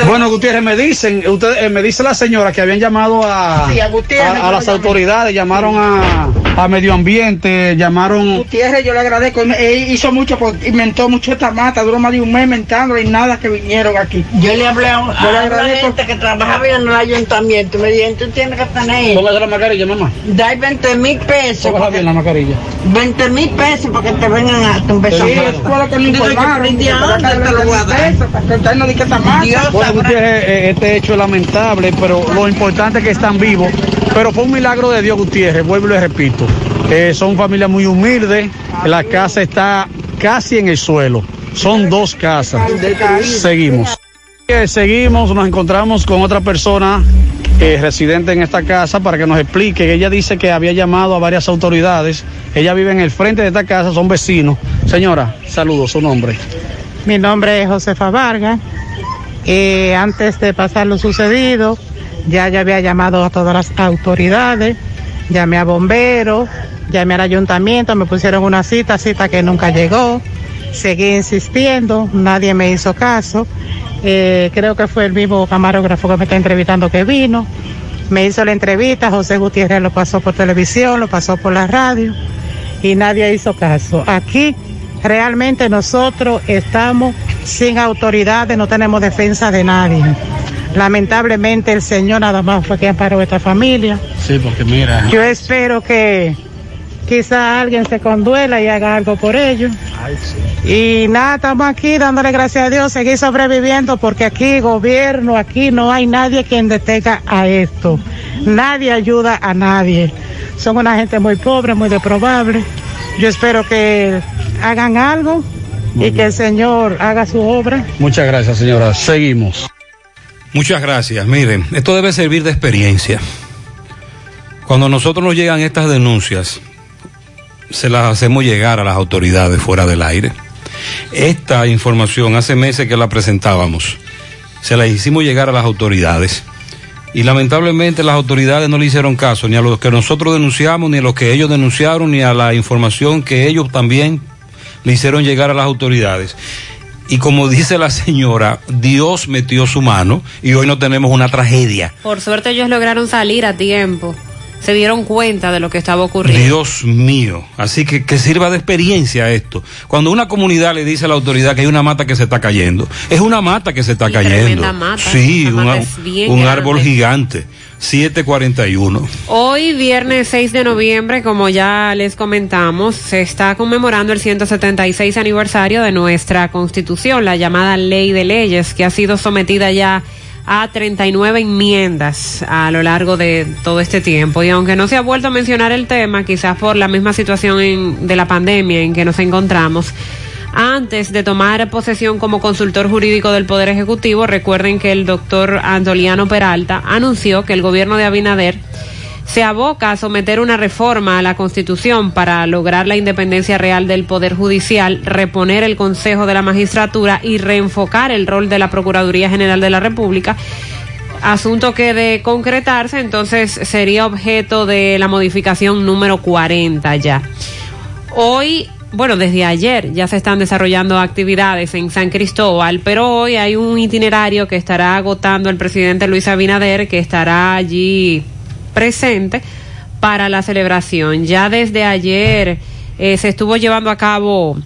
Speaker 36: Bueno, Gutiérrez, me dicen, usted, eh, me dice la señora que habían llamado a,
Speaker 37: Sí, a Gutiérrez,
Speaker 36: a- a las autoridades, llamaron a, a Medio Ambiente, llamaron.
Speaker 37: Gutiérrez, yo le agradezco. Él hizo mucho, por- inventó mucho esta mata, duró más de un mes inventando y nada que vinieron aquí.
Speaker 38: Yo le hablé a, un-
Speaker 37: Yo le
Speaker 38: a una
Speaker 37: agradezco.
Speaker 38: gente que trabajaba en el ayuntamiento. Me dijeron, tú tienes que tener.
Speaker 36: Póngase la mascarilla, mamá.
Speaker 38: Dai 20 mil pesos.
Speaker 36: Póngala bien la mascarilla.
Speaker 38: 20 mil pesos para que te vengan a tu beso.
Speaker 37: Sí, que me informaron.
Speaker 38: ¿De
Speaker 37: Para
Speaker 38: dónde
Speaker 37: que
Speaker 38: te lo voy a dar?
Speaker 37: eso, para que usted no diga que esta mata.
Speaker 38: Dios
Speaker 36: Bueno,
Speaker 38: sabrá.
Speaker 36: Gutiérrez, este hecho es lamentable, pero lo importante es que están vivos. Pero fue un milagro de Dios, Gutiérrez, vuelvo y le repito. Eh, son familias muy humildes, la casa está casi en el suelo. Son dos casas. Seguimos. Eh, Seguimos, nos encontramos con otra persona eh, residente en esta casa para que nos explique. Ella dice que había llamado a varias autoridades. Ella vive en el frente de esta casa, son vecinos. Señora, saludos, su nombre.
Speaker 39: Mi nombre es Josefa Vargas. Eh, antes de pasar lo sucedido, ya ya había llamado a todas las autoridades, llamé a bomberos, llamé al ayuntamiento, me pusieron una cita, cita que nunca llegó. Seguí insistiendo, nadie me hizo caso. Eh, creo que fue el mismo camarógrafo que me está entrevistando que vino. Me hizo la entrevista, José Gutiérrez lo pasó por televisión, lo pasó por la radio y nadie hizo caso. Aquí realmente nosotros estamos sin autoridades, no tenemos defensa de nadie. Lamentablemente el Señor nada más fue quien paró esta familia.
Speaker 36: Sí, porque mira.
Speaker 39: Yo espero que quizá alguien se conduela y haga algo por ellos. Y nada, estamos aquí dándole gracias a Dios, seguir sobreviviendo porque aquí gobierno, aquí no hay nadie quien detenga a esto. Nadie ayuda a nadie. Son una gente muy pobre, muy deprobable. Yo espero que hagan algo y que el Señor haga su obra.
Speaker 36: Muchas gracias, señora. Seguimos.
Speaker 9: Muchas gracias. Miren, esto debe servir de experiencia. Cuando a nosotros nos llegan estas denuncias, se las hacemos llegar a las autoridades fuera del aire. Esta información hace meses que la presentábamos. Se la hicimos llegar a las autoridades. Y lamentablemente las autoridades no le hicieron caso ni a los que nosotros denunciamos, ni a los que ellos denunciaron, ni a la información que ellos también le hicieron llegar a las autoridades. Y como dice la señora, Dios metió su mano y hoy no tenemos una tragedia.
Speaker 10: Por suerte ellos lograron salir a tiempo. Se dieron cuenta de lo que estaba ocurriendo.
Speaker 9: Dios mío. Así que que sirva de experiencia esto. Cuando una comunidad le dice a la autoridad que hay una mata que se está cayendo, es una mata que se está cayendo.
Speaker 10: mata.
Speaker 9: Sí,
Speaker 10: Esa
Speaker 9: un,
Speaker 10: mata es bien
Speaker 9: un
Speaker 10: grande.
Speaker 9: árbol gigante. 741.
Speaker 10: Hoy, viernes 6 de noviembre, como ya les comentamos, se está conmemorando el 176 aniversario de nuestra Constitución, la llamada Ley de Leyes, que ha sido sometida ya a 39 enmiendas a lo largo de todo este tiempo. Y aunque no se ha vuelto a mencionar el tema, quizás por la misma situación en- de la pandemia en que nos encontramos, antes de tomar posesión como consultor jurídico del Poder Ejecutivo, recuerden que el doctor Antoliano Peralta anunció que el gobierno de Abinader se aboca a someter una reforma a la Constitución para lograr la independencia real del Poder Judicial, reponer el Consejo de la Magistratura y reenfocar el rol de la Procuraduría General de la República. Asunto que de concretarse entonces sería objeto de la modificación número 40 ya. Hoy, bueno, desde ayer ya se están desarrollando actividades en San Cristóbal, pero hoy hay un itinerario que estará agotando el presidente Luis Abinader, que estará allí presente para la celebración. Ya desde ayer eh, se estuvo llevando a cabo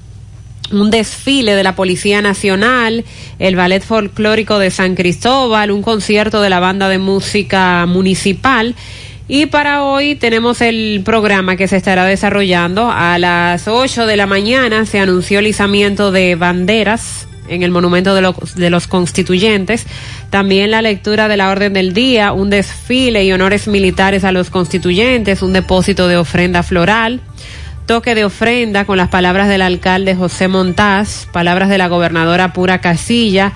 Speaker 10: un desfile de la Policía Nacional, el Ballet Folclórico de San Cristóbal, un concierto de la Banda de Música Municipal. Y para hoy tenemos el programa que se estará desarrollando. A las 8 de la mañana se anunció el izamiento de banderas en el Monumento de los, de los Constituyentes. También la lectura de la Orden del Día, un desfile y honores militares a los constituyentes, un depósito de ofrenda floral toque de ofrenda con las palabras del alcalde José Montaz, palabras de la gobernadora Pura Casilla,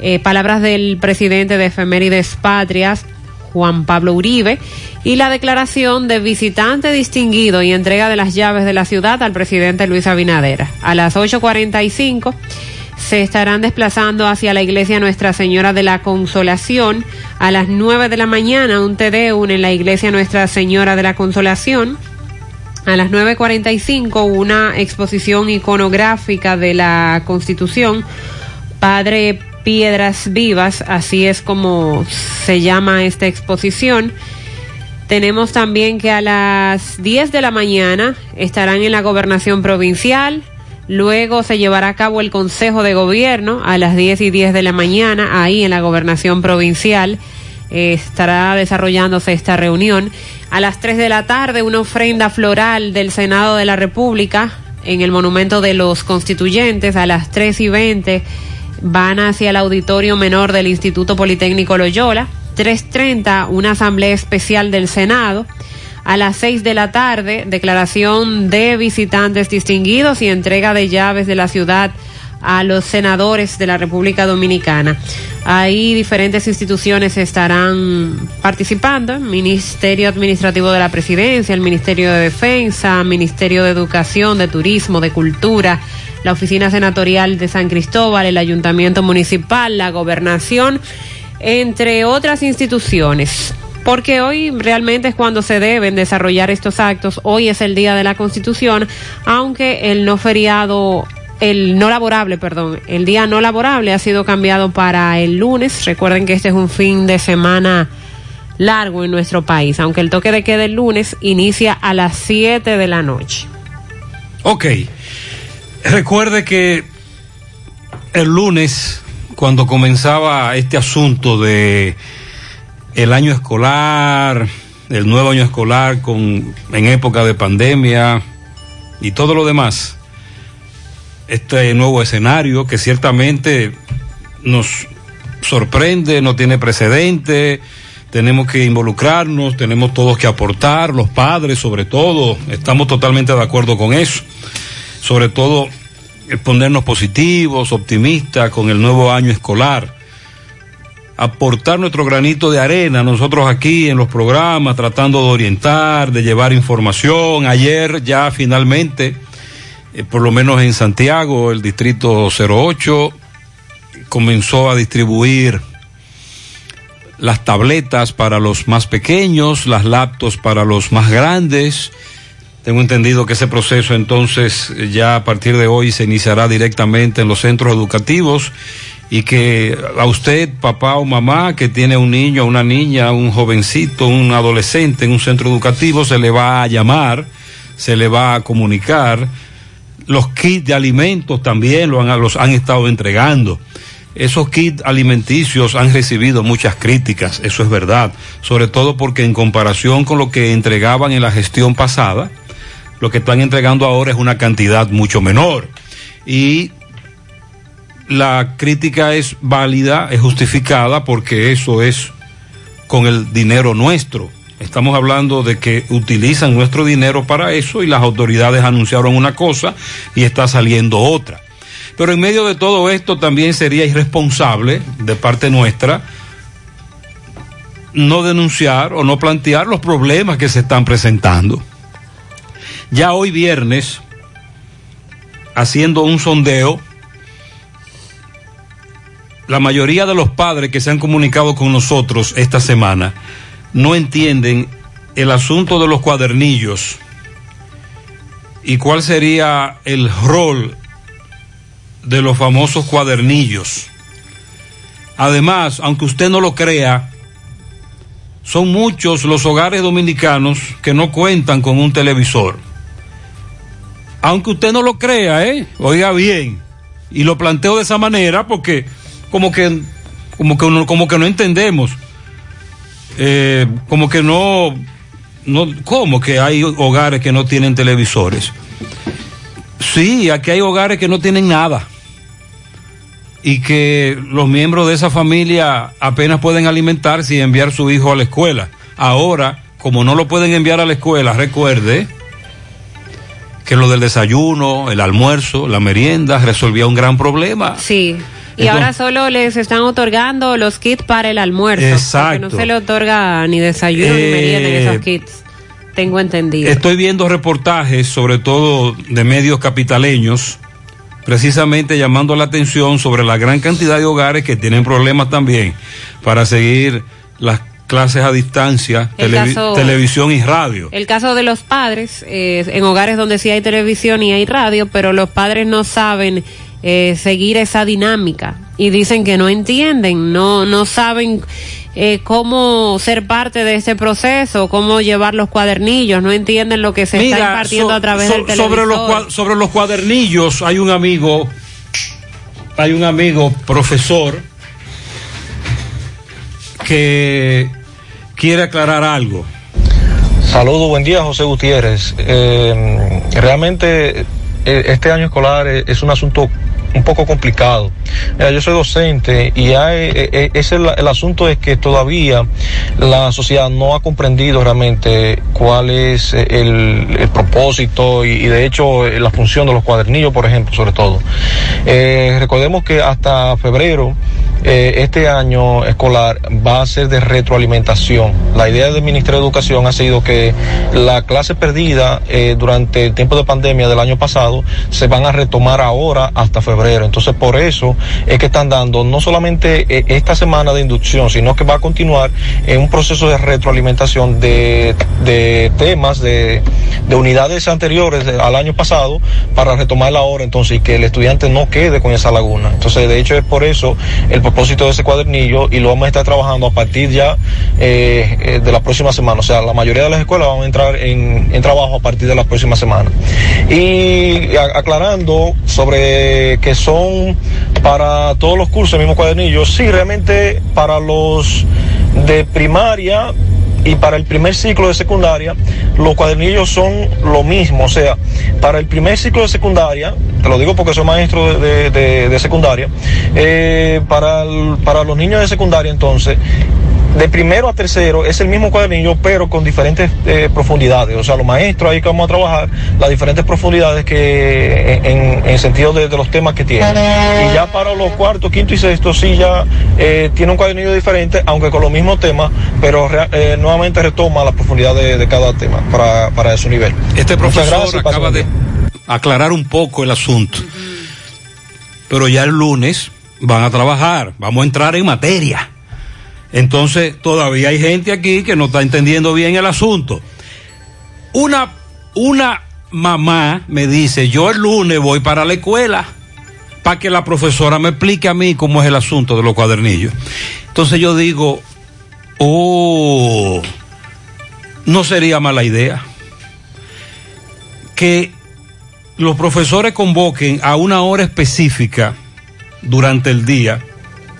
Speaker 10: eh, palabras del presidente de Efemérides Patrias, Juan Pablo Uribe y la declaración de visitante distinguido y entrega de las llaves de la ciudad al presidente Luis Abinader. A las 8.45 se estarán desplazando hacia la iglesia Nuestra Señora de la Consolación. A las 9 de la mañana un Tedeum en la iglesia Nuestra Señora de la Consolación. A las 9.45 una exposición iconográfica de la Constitución. Padre Piedras Vivas, así es como se llama esta exposición. Tenemos también que a las 10 de la mañana estarán en la gobernación provincial. Luego se llevará a cabo el Consejo de Gobierno a las 10 y 10 de la mañana, ahí en la gobernación provincial. eh, estará desarrollándose esta reunión. A las 3 de la tarde, una ofrenda floral del Senado de la República en el Monumento de los Constituyentes. A las 3 y 20 van hacia el Auditorio Menor del Instituto Politécnico Loyola. 3.30, una asamblea especial del Senado. A las 6 de la tarde, declaración de visitantes distinguidos y entrega de llaves de la ciudad a los senadores de la República Dominicana. Ahí diferentes instituciones estarán participando, Ministerio Administrativo de la Presidencia, el Ministerio de Defensa, Ministerio de Educación, de Turismo, de Cultura, la Oficina Senatorial de San Cristóbal, el Ayuntamiento Municipal, la Gobernación, entre otras instituciones. Porque hoy realmente es cuando se deben desarrollar estos actos. Hoy es el día de la Constitución, aunque el no feriado el no laborable, perdón, el día no laborable ha sido cambiado para el lunes. Recuerden que este es un fin de semana largo en nuestro país, aunque el toque de queda el lunes inicia a las 7 de la noche.
Speaker 9: Ok. Recuerde que el lunes, cuando comenzaba este asunto de el año escolar, el nuevo año escolar con, en época de pandemia y todo lo demás, este nuevo escenario que ciertamente nos sorprende, no tiene precedente, tenemos que involucrarnos, tenemos todos que aportar, los padres sobre todo, estamos totalmente de acuerdo con eso, sobre todo eh, ponernos positivos, optimistas con el nuevo año escolar, aportar nuestro granito de arena, nosotros aquí en los programas tratando de orientar, de llevar información, ayer ya finalmente eh, por lo menos en Santiago, el distrito 08 comenzó a distribuir las tabletas para los más pequeños, las laptops para los más grandes. Tengo entendido que ese proceso entonces eh, ya a partir de hoy se iniciará directamente en los centros educativos y que a usted, papá o mamá, que tiene un niño, una niña, un jovencito, un adolescente en un centro educativo, se le va a llamar, se le va a comunicar los kits de alimentos también lo han, los han estado entregando. Esos kits alimenticios han recibido muchas críticas, eso es verdad, sobre todo porque en comparación con lo que entregaban en la gestión pasada, lo que están entregando ahora es una cantidad mucho menor. Y la crítica es válida, es justificada, porque eso es con el dinero nuestro. Estamos hablando de que utilizan nuestro dinero para eso y las autoridades anunciaron una cosa y está saliendo otra. Pero en medio de todo esto también sería irresponsable de parte nuestra no denunciar o no plantear los problemas que se están presentando. Ya hoy viernes, haciendo un sondeo, la mayoría de los padres que se han comunicado con nosotros esta semana no entienden el asunto de los cuadernillos y cuál sería el rol de los famosos cuadernillos. Además, aunque usted no lo crea, son muchos los hogares dominicanos que no cuentan con un televisor. Aunque usted no lo crea, ¿eh? Oiga bien. Y lo planteo de esa manera porque como que como que no, como que no entendemos. Eh, como que no no cómo que hay hogares que no tienen televisores. Sí, aquí hay hogares que no tienen nada y que los miembros de esa familia apenas pueden alimentarse y enviar su hijo a la escuela. Ahora, como no lo pueden enviar a la escuela, recuerde que lo del desayuno, el almuerzo, la merienda resolvía un gran problema.
Speaker 10: Sí. Y ahora solo les están otorgando los kits para el almuerzo.
Speaker 9: Exacto.
Speaker 10: no se le otorga ni desayuno ni
Speaker 9: Eh,
Speaker 10: merienda en esos kits. Tengo entendido.
Speaker 9: Estoy viendo reportajes, sobre todo de medios capitaleños, precisamente llamando la atención sobre la gran cantidad de hogares que tienen problemas también para seguir las clases a distancia,
Speaker 10: El
Speaker 9: televi-
Speaker 10: caso-
Speaker 9: televisión y radio.
Speaker 10: El caso de los padres, eh, en hogares donde sí hay televisión y hay radio, pero los padres no saben eh, seguir esa dinámica y dicen que no entienden, no, no saben eh, cómo ser parte de este proceso, cómo llevar los cuadernillos, no entienden lo que se está impartiendo
Speaker 9: so-
Speaker 10: a través
Speaker 9: so-
Speaker 10: del televisor.
Speaker 9: sobre los sobre los cuadernillos hay un amigo, hay un amigo profesor que quiere aclarar algo.
Speaker 40: Saludos, buen día José Gutiérrez. Eh, realmente eh, este año escolar es, es un asunto un poco complicado. Yo soy docente y hay, eh, eh, ese el, asunto es que todavía la sociedad no ha comprendido realmente cuál es eh, el, propósito y, de hecho eh, la función de los cuadernillos, por ejemplo, sobre todo. Eh, recordemos que hasta febrero este año escolar va a ser de retroalimentación. La idea del Ministerio de Educación ha sido que la clase perdida durante el tiempo de pandemia del año pasado se van a retomar ahora hasta febrero. Entonces por eso es que están dando no solamente eh, esta semana de inducción, sino que va a continuar en un proceso de retroalimentación de, temas, de, de unidades anteriores al año pasado para retomarla ahora entonces y que el estudiante no quede con esa laguna. Entonces de hecho es por eso el propósito de ese cuadernillo y lo vamos a estar trabajando a partir ya eh, eh, de la próxima semana. O sea, la mayoría de las escuelas van a entrar en, en trabajo a partir de la próxima semana. Y aclarando sobre que son para todos los cursos el mismo cuadernillo, sí, realmente para los de primaria y para el primer ciclo de secundaria, los cuadernillos son lo mismo. O sea, para el primer ciclo de secundaria, te lo digo porque soy maestro de, secundaria, eh, para, para los niños de secundaria entonces, de primero a tercero es el mismo cuadernillo, pero con diferentes eh, profundidades. O sea, los maestros ahí que vamos a trabajar las diferentes profundidades que en, en- en sentido de, de los temas que tienen. Y ya para los cuartos, quinto y sexto sí ya eh, tiene un cuadernillo diferente, aunque con los mismos temas, pero eh, nuevamente retoma la profundidad de, de cada tema para, para su nivel.
Speaker 9: Este profesor
Speaker 40: gracias
Speaker 9: acaba de aclarar un poco el asunto. Pero ya el lunes van a trabajar, vamos a entrar en materia. Entonces, todavía hay gente aquí que no está entendiendo bien el asunto. Una, una mamá me dice, yo el lunes voy para la escuela para que la profesora me explique a mí cómo es el asunto de los cuadernillos. Entonces yo digo, oh, no sería mala idea que los profesores convoquen a una hora específica durante el día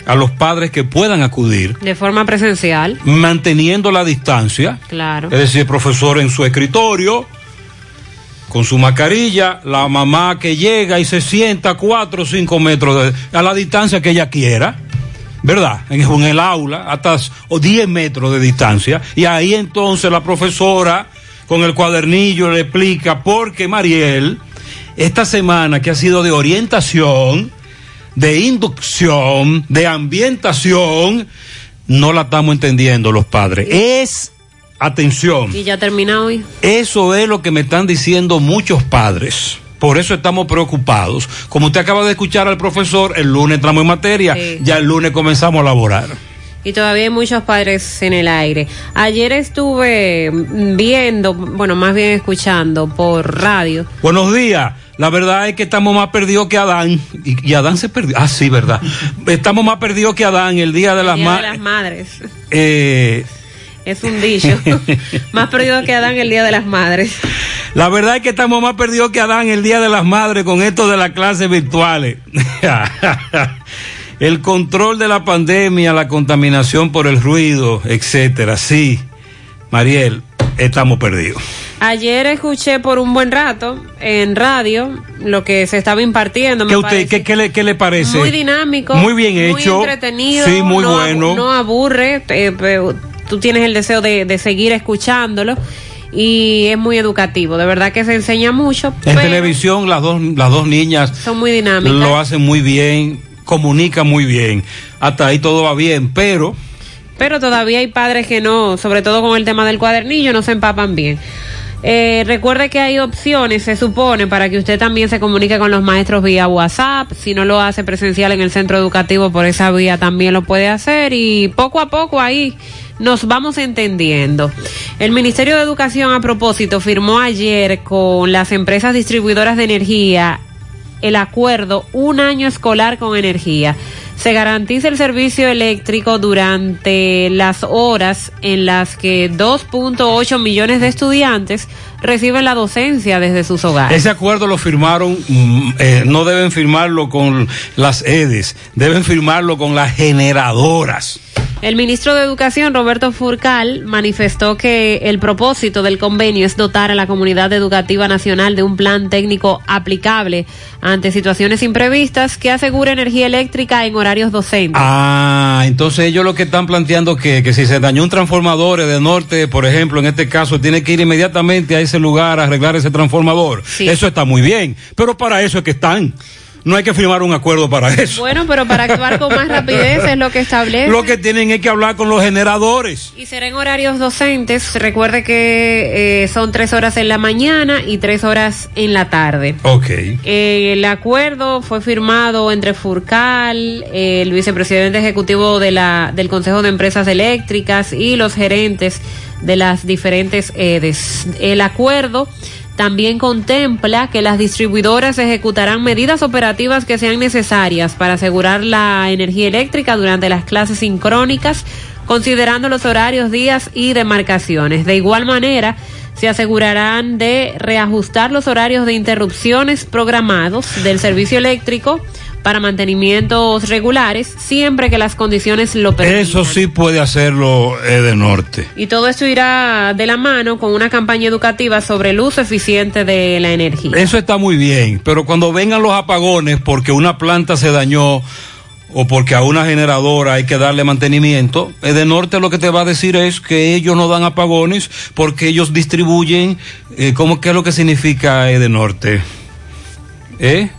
Speaker 9: a los padres que puedan acudir,
Speaker 10: De forma presencial,
Speaker 9: manteniendo la distancia,
Speaker 10: claro.
Speaker 9: es decir, el profesor en su escritorio, con su mascarilla, la mamá que llega y se sienta a cuatro o cinco metros de- a la distancia que ella quiera, ¿verdad? En, en el aula, hasta s- o 10 metros de distancia, y ahí entonces la profesora con el cuadernillo le explica, porque Mariel, esta semana que ha sido de orientación, de inducción, de ambientación, no la estamos entendiendo los padres. Es, atención,
Speaker 10: Y ya termina hoy.
Speaker 9: eso es lo que me están diciendo muchos padres. Por eso estamos preocupados. Como usted acaba de escuchar al profesor, el lunes entramos en materia,
Speaker 10: Sí.
Speaker 9: ya el lunes comenzamos a laborar.
Speaker 10: Y todavía hay muchos padres en el aire. Ayer estuve viendo, bueno, más bien escuchando por radio.
Speaker 9: Buenos días. La verdad es que estamos más perdidos que Adán. Y, y Adán se perdió. Ah, sí, verdad. Estamos más perdidos que Adán el día de las
Speaker 10: Día de
Speaker 9: madres.
Speaker 10: las madres.
Speaker 9: Eh,
Speaker 10: Es un dicho. más perdido que Adán el Día de las Madres.
Speaker 9: La verdad es que estamos más perdidos que Adán el Día de las Madres con esto de las clases virtuales. el control de la pandemia, la contaminación por el ruido, etcétera. Sí, Mariel, estamos perdidos.
Speaker 10: Ayer escuché por un buen rato en radio lo que se estaba impartiendo. me
Speaker 9: ¿Qué, usted,
Speaker 10: parece.
Speaker 9: qué, qué le, qué le parece?
Speaker 10: Muy dinámico.
Speaker 9: Muy bien hecho.
Speaker 10: Muy entretenido.
Speaker 9: Sí, muy
Speaker 10: no
Speaker 9: bueno.
Speaker 10: no aburre. eh, pero tú tienes el deseo de, de seguir escuchándolo. Y es muy educativo. De verdad que se enseña mucho.
Speaker 9: En televisión las dos, las dos niñas
Speaker 10: Son muy dinámicas.
Speaker 9: lo hacen muy bien. Comunica muy bien. Hasta ahí todo va bien, pero...
Speaker 10: Pero todavía hay padres que no, sobre todo con el tema del cuadernillo, no se empapan bien. Eh, recuerde que hay opciones, se supone, para que usted también se comunique con los maestros vía WhatsApp. Si no lo hace presencial en el centro educativo, por esa vía también lo puede hacer. Y poco a poco ahí nos vamos entendiendo. El Ministerio de Educación, a propósito, firmó ayer con las empresas distribuidoras de energía el acuerdo Un año escolar con energía. Se garantiza el servicio eléctrico durante las horas en las que 2.8 millones de estudiantes reciben la docencia desde sus hogares.
Speaker 9: Ese acuerdo lo firmaron, mm, eh, no deben firmarlo con las EDES, deben firmarlo con las generadoras.
Speaker 10: El ministro de Educación, Roberto Furcal, manifestó que el propósito del convenio es dotar a la comunidad educativa nacional de un plan técnico aplicable ante situaciones imprevistas que asegure energía eléctrica en horarios docentes.
Speaker 9: Ah, entonces ellos lo que están planteando que, que si se dañó un transformador de norte, por ejemplo, en este caso, tiene que ir inmediatamente a ese lugar a arreglar ese transformador. Eso está muy bien, pero para eso es que están. No hay que firmar un acuerdo para eso.
Speaker 10: Bueno, pero para actuar con más rapidez es lo que establece.
Speaker 9: Lo que tienen es que hablar con los generadores.
Speaker 10: Y será en horarios docentes. Recuerde que eh, son tres horas en la mañana y tres horas en la tarde.
Speaker 9: Ok.
Speaker 10: Eh, el acuerdo fue firmado entre Furcal, eh, el vicepresidente ejecutivo de la, del Consejo de Empresas Eléctricas y los gerentes de las diferentes EDES. El acuerdo también contempla que las distribuidoras ejecutarán medidas operativas que sean necesarias para asegurar la energía eléctrica durante las clases sincrónicas, considerando los horarios, días y demarcaciones. De igual manera, se asegurarán de reajustar los horarios de interrupciones programados del servicio eléctrico para mantenimientos regulares, siempre que las condiciones lo permitan.
Speaker 9: Eso sí puede hacerlo eh, de norte.
Speaker 10: Y todo esto irá de la mano con una campaña educativa sobre el uso eficiente de la energía.
Speaker 9: Eso está muy bien, pero cuando vengan los apagones porque una planta se dañó o porque a una generadora hay que darle mantenimiento, de Norte lo que te va a decir es que ellos no dan apagones porque ellos distribuyen, eh, ¿cómo qué es lo que significa de Norte? ¿Eh?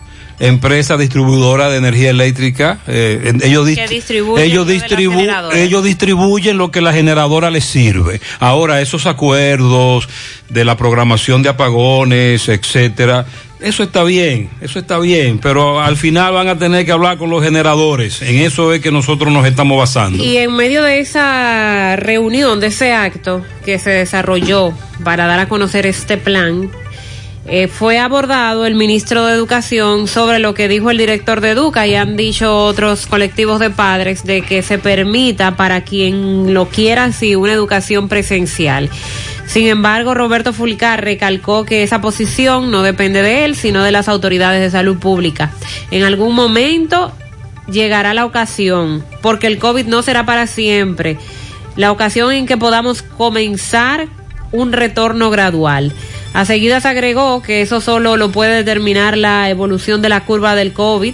Speaker 9: Empresa distribuidora de energía eléctrica. Eh, ellos,
Speaker 10: distribuyen
Speaker 9: ellos, distribu- ellos distribuyen lo que la generadora les sirve. Ahora, esos acuerdos de la programación de apagones, etcétera, eso está bien, eso está bien, pero al final van a tener que hablar con los generadores. En eso es que nosotros nos estamos basando.
Speaker 10: Y en medio de esa reunión, de ese acto que se desarrolló para dar a conocer este plan, eh, fue abordado el ministro de Educación sobre lo que dijo el director de Educa y han dicho otros colectivos de padres de que se permita para quien lo quiera así una educación presencial. Sin embargo, Roberto Fulcar recalcó que esa posición no depende de él, sino de las autoridades de salud pública. En algún momento llegará la ocasión, porque el COVID no será para siempre, la ocasión en que podamos comenzar un retorno gradual. A seguidas agregó que eso solo lo puede determinar la evolución de la curva del COVID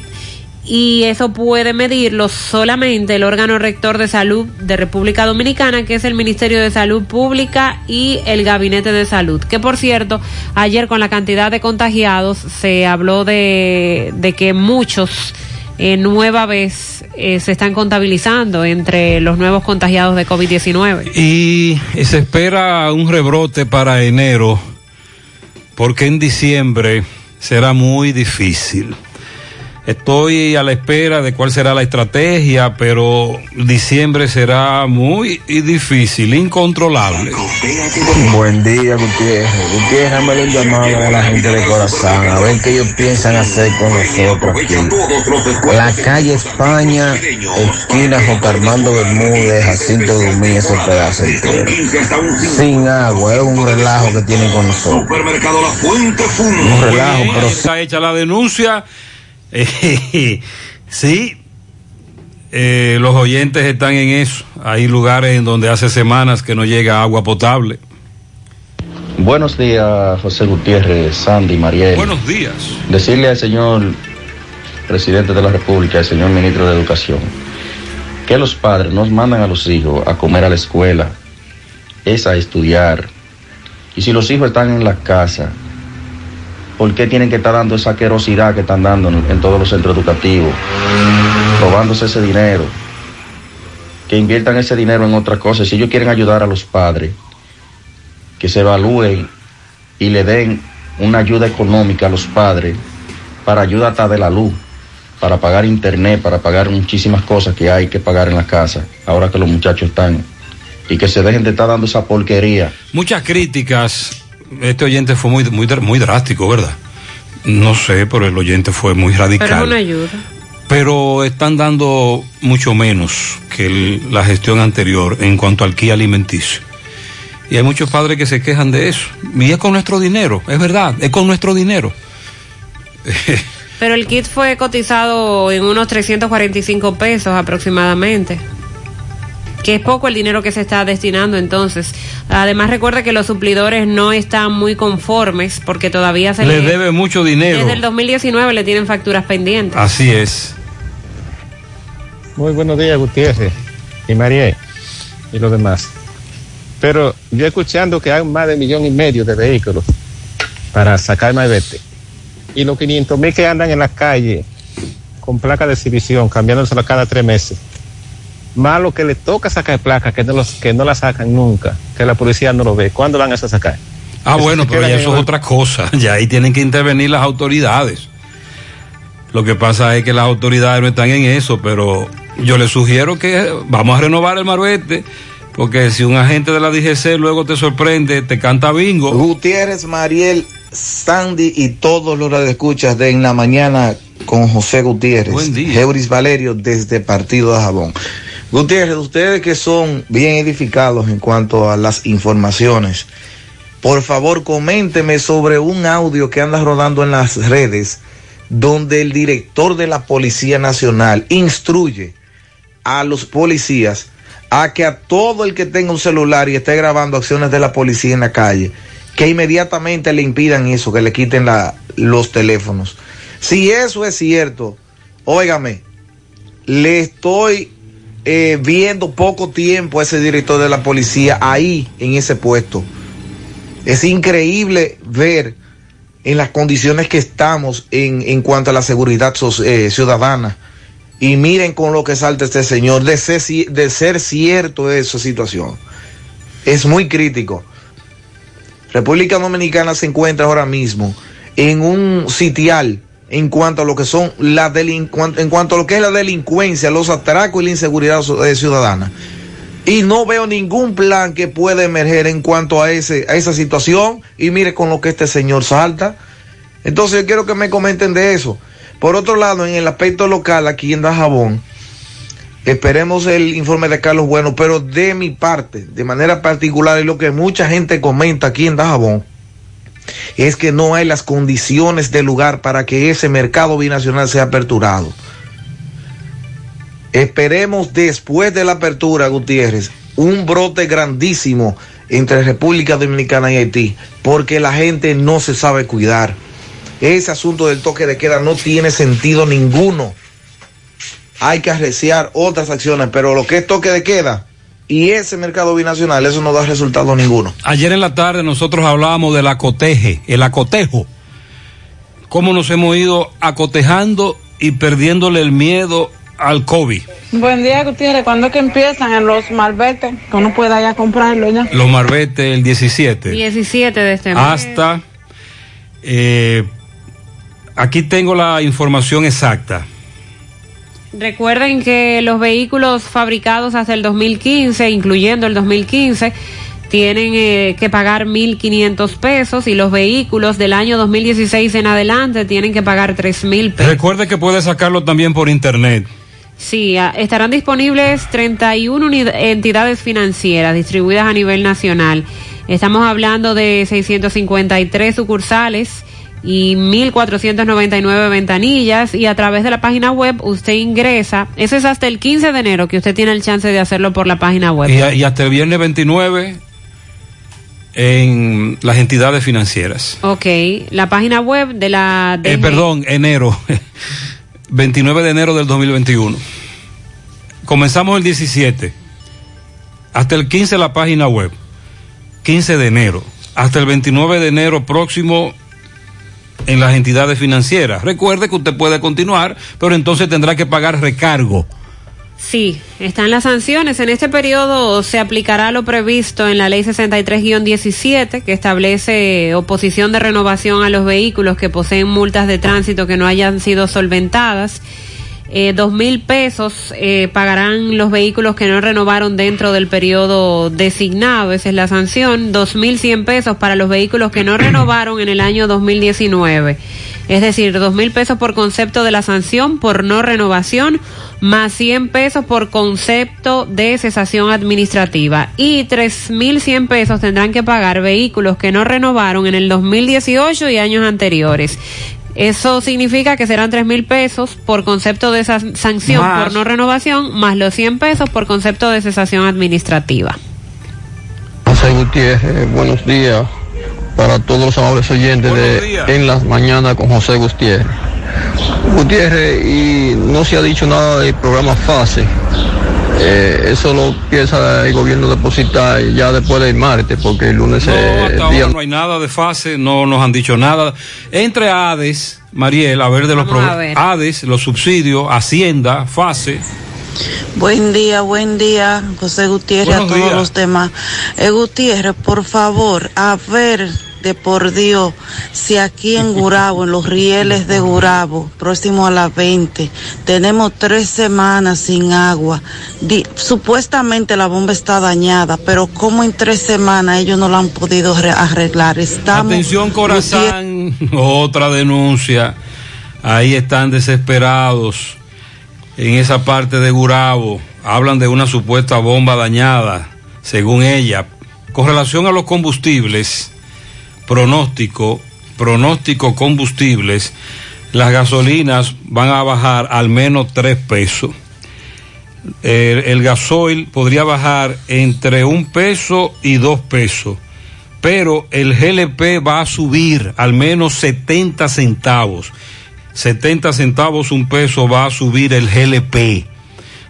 Speaker 10: y eso puede medirlo solamente el órgano rector de salud de República Dominicana, que es el Ministerio de Salud Pública y el Gabinete de Salud. Que por cierto, ayer con la cantidad de contagiados se habló de, de que muchos eh, nueva vez eh, se están contabilizando entre los nuevos contagiados de COVID-19.
Speaker 9: Y se espera un rebrote para enero, porque en diciembre será muy difícil. Estoy a la espera de cuál será la estrategia, pero diciembre será muy difícil, incontrolable.
Speaker 41: Buen día, Gutiérrez. Gutiérrez, dame un llamado a la gente de Corazán, a ver qué ellos piensan hacer con nosotros aquí. La calle España, esquina José Armando Bermúdez, Jacinto Dumí, ese pedazo entero. Sin agua, es un relajo que tienen con nosotros. Un relajo, pero
Speaker 9: Está hecha la denuncia. Eh, sí, eh, los oyentes están en eso. Hay lugares en donde hace semanas que no llega agua potable.
Speaker 42: Buenos días, José Gutiérrez, Sandy, Mariel.
Speaker 9: Buenos días.
Speaker 42: Decirle al señor presidente de la República, al señor ministro de Educación, que los padres nos mandan a los hijos a comer a la escuela, es a estudiar. Y si los hijos están en la casa, ¿por qué tienen que estar dando esa querosidad que están dando en, todos los centros educativos? robándose ese dinero. Que inviertan ese dinero en otra cosa. Si ellos quieren ayudar a los padres, que se evalúen y le den una ayuda económica a los padres para ayuda hasta de la luz, para pagar internet, para pagar muchísimas cosas que hay que pagar en la casa, ahora que los muchachos están. Y que se dejen de estar dando esa porquería.
Speaker 9: Muchas críticas. Este oyente fue muy, muy, muy drástico, ¿verdad? No sé, pero el oyente fue muy radical.
Speaker 10: Pero es una ayuda.
Speaker 9: pero están dando mucho menos que el- la gestión anterior en cuanto al kit alimenticio. Y hay muchos padres que se quejan de eso. Y es con nuestro dinero, es verdad, es con nuestro dinero.
Speaker 10: Pero el kit fue cotizado en unos 345 pesos aproximadamente. Que es poco el dinero que se está destinando entonces. Además recuerda que los suplidores no están muy conformes porque todavía se
Speaker 9: Le
Speaker 10: le-
Speaker 9: debe mucho dinero.
Speaker 10: Desde el 2019 le tienen facturas pendientes.
Speaker 9: Así es.
Speaker 43: Muy buenos días, Gutiérrez y María y los demás. Pero yo escuchando que hay más de millón y medio de vehículos para sacar malvete. Y los 500 mil que andan en la calle con placa de exhibición, cambiándosela cada tres meses. Más lo que le toca sacar placa, que no, los, que no la sacan nunca, que la policía no lo ve. ¿Cuándo van a sacar?
Speaker 9: Ah,
Speaker 43: Eso
Speaker 9: bueno, pero ya eso es otra cosa. Ya ahí tienen que intervenir las autoridades. Lo que pasa es que las autoridades no están en eso, pero yo les sugiero que vamos a renovar el marbete, porque si un agente de la DGC luego te sorprende, te canta bingo.
Speaker 44: Gutiérrez, Mariel, Sandy y todos los radioescuchas de En la Mañana con José Gutiérrez.
Speaker 9: Buen día.
Speaker 44: Euris Valerio desde Partido de Jabón. Gutiérrez, ustedes que son bien edificados en cuanto a las informaciones, por favor coménteme sobre un audio que anda rodando en las redes donde el director de la Policía Nacional instruye a los policías a que a todo el que tenga un celular y esté grabando acciones de la policía en la calle, que inmediatamente le impidan eso, que le quiten la- los teléfonos. Si eso es cierto, óigame, le estoy eh, viendo poco tiempo a ese director de la policía ahí en ese puesto. Es increíble ver en las condiciones que estamos en, en cuanto a la seguridad eh, ciudadana. Y miren con lo que salta este señor, de ser, de ser cierto esa situación. Es muy crítico. República Dominicana se encuentra ahora mismo en un sitial en cuanto a lo que son en cuanto a lo que es la delincuencia, los atracos y la inseguridad eh, ciudadana. Y no veo ningún plan que pueda emerger en cuanto a ese a esa situación y mire con lo que este señor salta. Entonces yo quiero que me comenten de eso. Por otro lado, en el aspecto local aquí en Dajabón, esperemos el informe de Carlos Bueno, pero de mi parte, de manera particular, y lo que mucha gente comenta aquí en Dajabón, es que no hay las condiciones del lugar para que ese mercado binacional sea aperturado. Esperemos después de la apertura, Gutiérrez, un brote grandísimo entre República Dominicana y Haití, porque la gente no se sabe cuidar. Ese asunto del toque de queda no tiene sentido ninguno. Hay que arreciar otras acciones, pero lo que es toque de queda y ese mercado binacional, eso no da resultado ninguno.
Speaker 9: Ayer en la tarde nosotros hablábamos del acoteje, el acotejo. Cómo nos hemos ido acotejando y perdiéndole el miedo al COVID.
Speaker 37: Buen día, Gutiérrez. ¿Cuándo es que empiezan en los malbetes? Que uno pueda ya comprarlo ya.
Speaker 9: Los marbetes el 17.
Speaker 10: 17 de este mes.
Speaker 9: hasta eh, aquí tengo la información exacta.
Speaker 10: Recuerden que los vehículos fabricados hasta el 2015, incluyendo el 2015, tienen eh, que pagar 1.500 pesos y los vehículos del año 2016 en adelante tienen que pagar 3.000 pesos.
Speaker 9: Recuerde que puede sacarlo también por internet.
Speaker 10: Sí, estarán disponibles 31 unid- entidades financieras distribuidas a nivel nacional. Estamos hablando de 653 sucursales y 1.499 ventanillas y a través de la página web usted ingresa. Eso es hasta el 15 de enero que usted tiene el chance de hacerlo por la página web.
Speaker 9: Y, y hasta el viernes 29 en las entidades financieras.
Speaker 10: Ok, la página web de la...
Speaker 9: Eh, perdón, enero. 29 de enero del 2021. Comenzamos el 17. Hasta el 15 la página web. 15 de enero. Hasta el 29 de enero próximo en las entidades financieras. Recuerde que usted puede continuar, pero entonces tendrá que pagar recargo.
Speaker 10: Sí, están las sanciones. En este periodo se aplicará lo previsto en la ley 63-17, que establece oposición de renovación a los vehículos que poseen multas de tránsito que no hayan sido solventadas. Eh, dos mil pesos eh, pagarán los vehículos que no renovaron dentro del periodo designado, esa es la sanción. Dos mil cien pesos para los vehículos que no renovaron en el año 2019. Es decir, dos mil pesos por concepto de la sanción por no renovación, más 100 pesos por concepto de cesación administrativa. Y tres mil cien pesos tendrán que pagar vehículos que no renovaron en el 2018 y años anteriores. Eso significa que serán tres mil pesos por concepto de esa sanción
Speaker 9: Más.
Speaker 10: por no renovación, más los 100 pesos por concepto de cesación administrativa.
Speaker 45: José Gutiérrez, buenos días para todos los amables oyentes de En las Mañanas con José Gutiérrez. Gutiérrez, y no se ha dicho nada del programa FASE. Eh, eso lo piensa el gobierno depositar ya después del martes, porque el lunes
Speaker 9: No,
Speaker 45: es
Speaker 9: hasta
Speaker 45: día
Speaker 9: ahora no hay nada de fase, no nos han dicho nada. Entre ADES, Mariel, a ver de los
Speaker 31: Vamos a
Speaker 9: pro-
Speaker 31: ver.
Speaker 9: ADES, los subsidios, Hacienda, fase.
Speaker 31: Buen día, buen día, José Gutiérrez,
Speaker 9: Buenos
Speaker 31: a todos
Speaker 9: días.
Speaker 31: los demás. Eh, Gutiérrez, por favor, a ver de por Dios si aquí en Gurabo, en los rieles de Gurabo, próximo a las 20, tenemos tres semanas sin agua. Di- supuestamente la bomba está dañada, pero ¿cómo en tres semanas ellos no la han podido re- arreglar? Estamos.
Speaker 9: Atención Corazán, otra denuncia. Ahí están desesperados en esa parte de Gurabo. Hablan de una supuesta bomba dañada, según ella. Con relación a los combustibles, pronóstico, pronóstico combustibles, las gasolinas van a bajar al menos tres pesos. El, el gasoil podría bajar entre un peso y dos pesos pero el GLP va a subir al menos 70 centavos. 70 centavos un peso va a subir el GLP.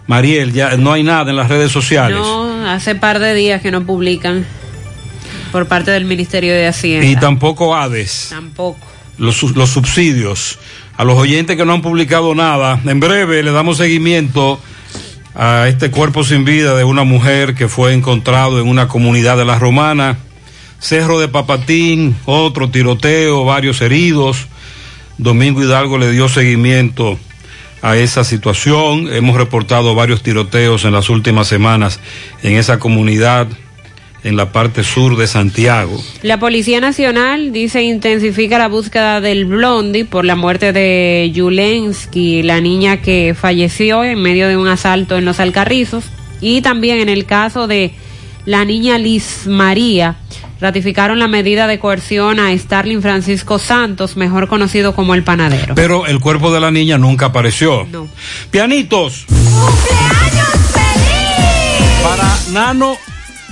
Speaker 9: Mariel, ya no hay nada en las redes sociales.
Speaker 10: No, hace par de días que no publican por parte del Ministerio de Hacienda.
Speaker 9: Y tampoco ADES,
Speaker 10: Tampoco.
Speaker 9: los, los subsidios. A los oyentes que no han publicado nada, en breve le damos seguimiento a este cuerpo sin vida de una mujer que fue encontrado en una comunidad de la Romana. Cerro de Papatín, otro tiroteo, varios heridos. Domingo Hidalgo le dio seguimiento a esa situación. Hemos reportado varios tiroteos en las últimas semanas en esa comunidad, en la parte sur de Santiago.
Speaker 10: La Policía Nacional dice intensifica la búsqueda del Blondi por la muerte de Yulensky, la niña que falleció en medio de un asalto en los Alcarrizos, y también en el caso de la niña Liz María. Ratificaron la medida de coerción a Starling Francisco Santos, mejor conocido como el panadero.
Speaker 9: Pero el cuerpo de la niña nunca apareció.
Speaker 10: No.
Speaker 9: Pianitos. Para Nano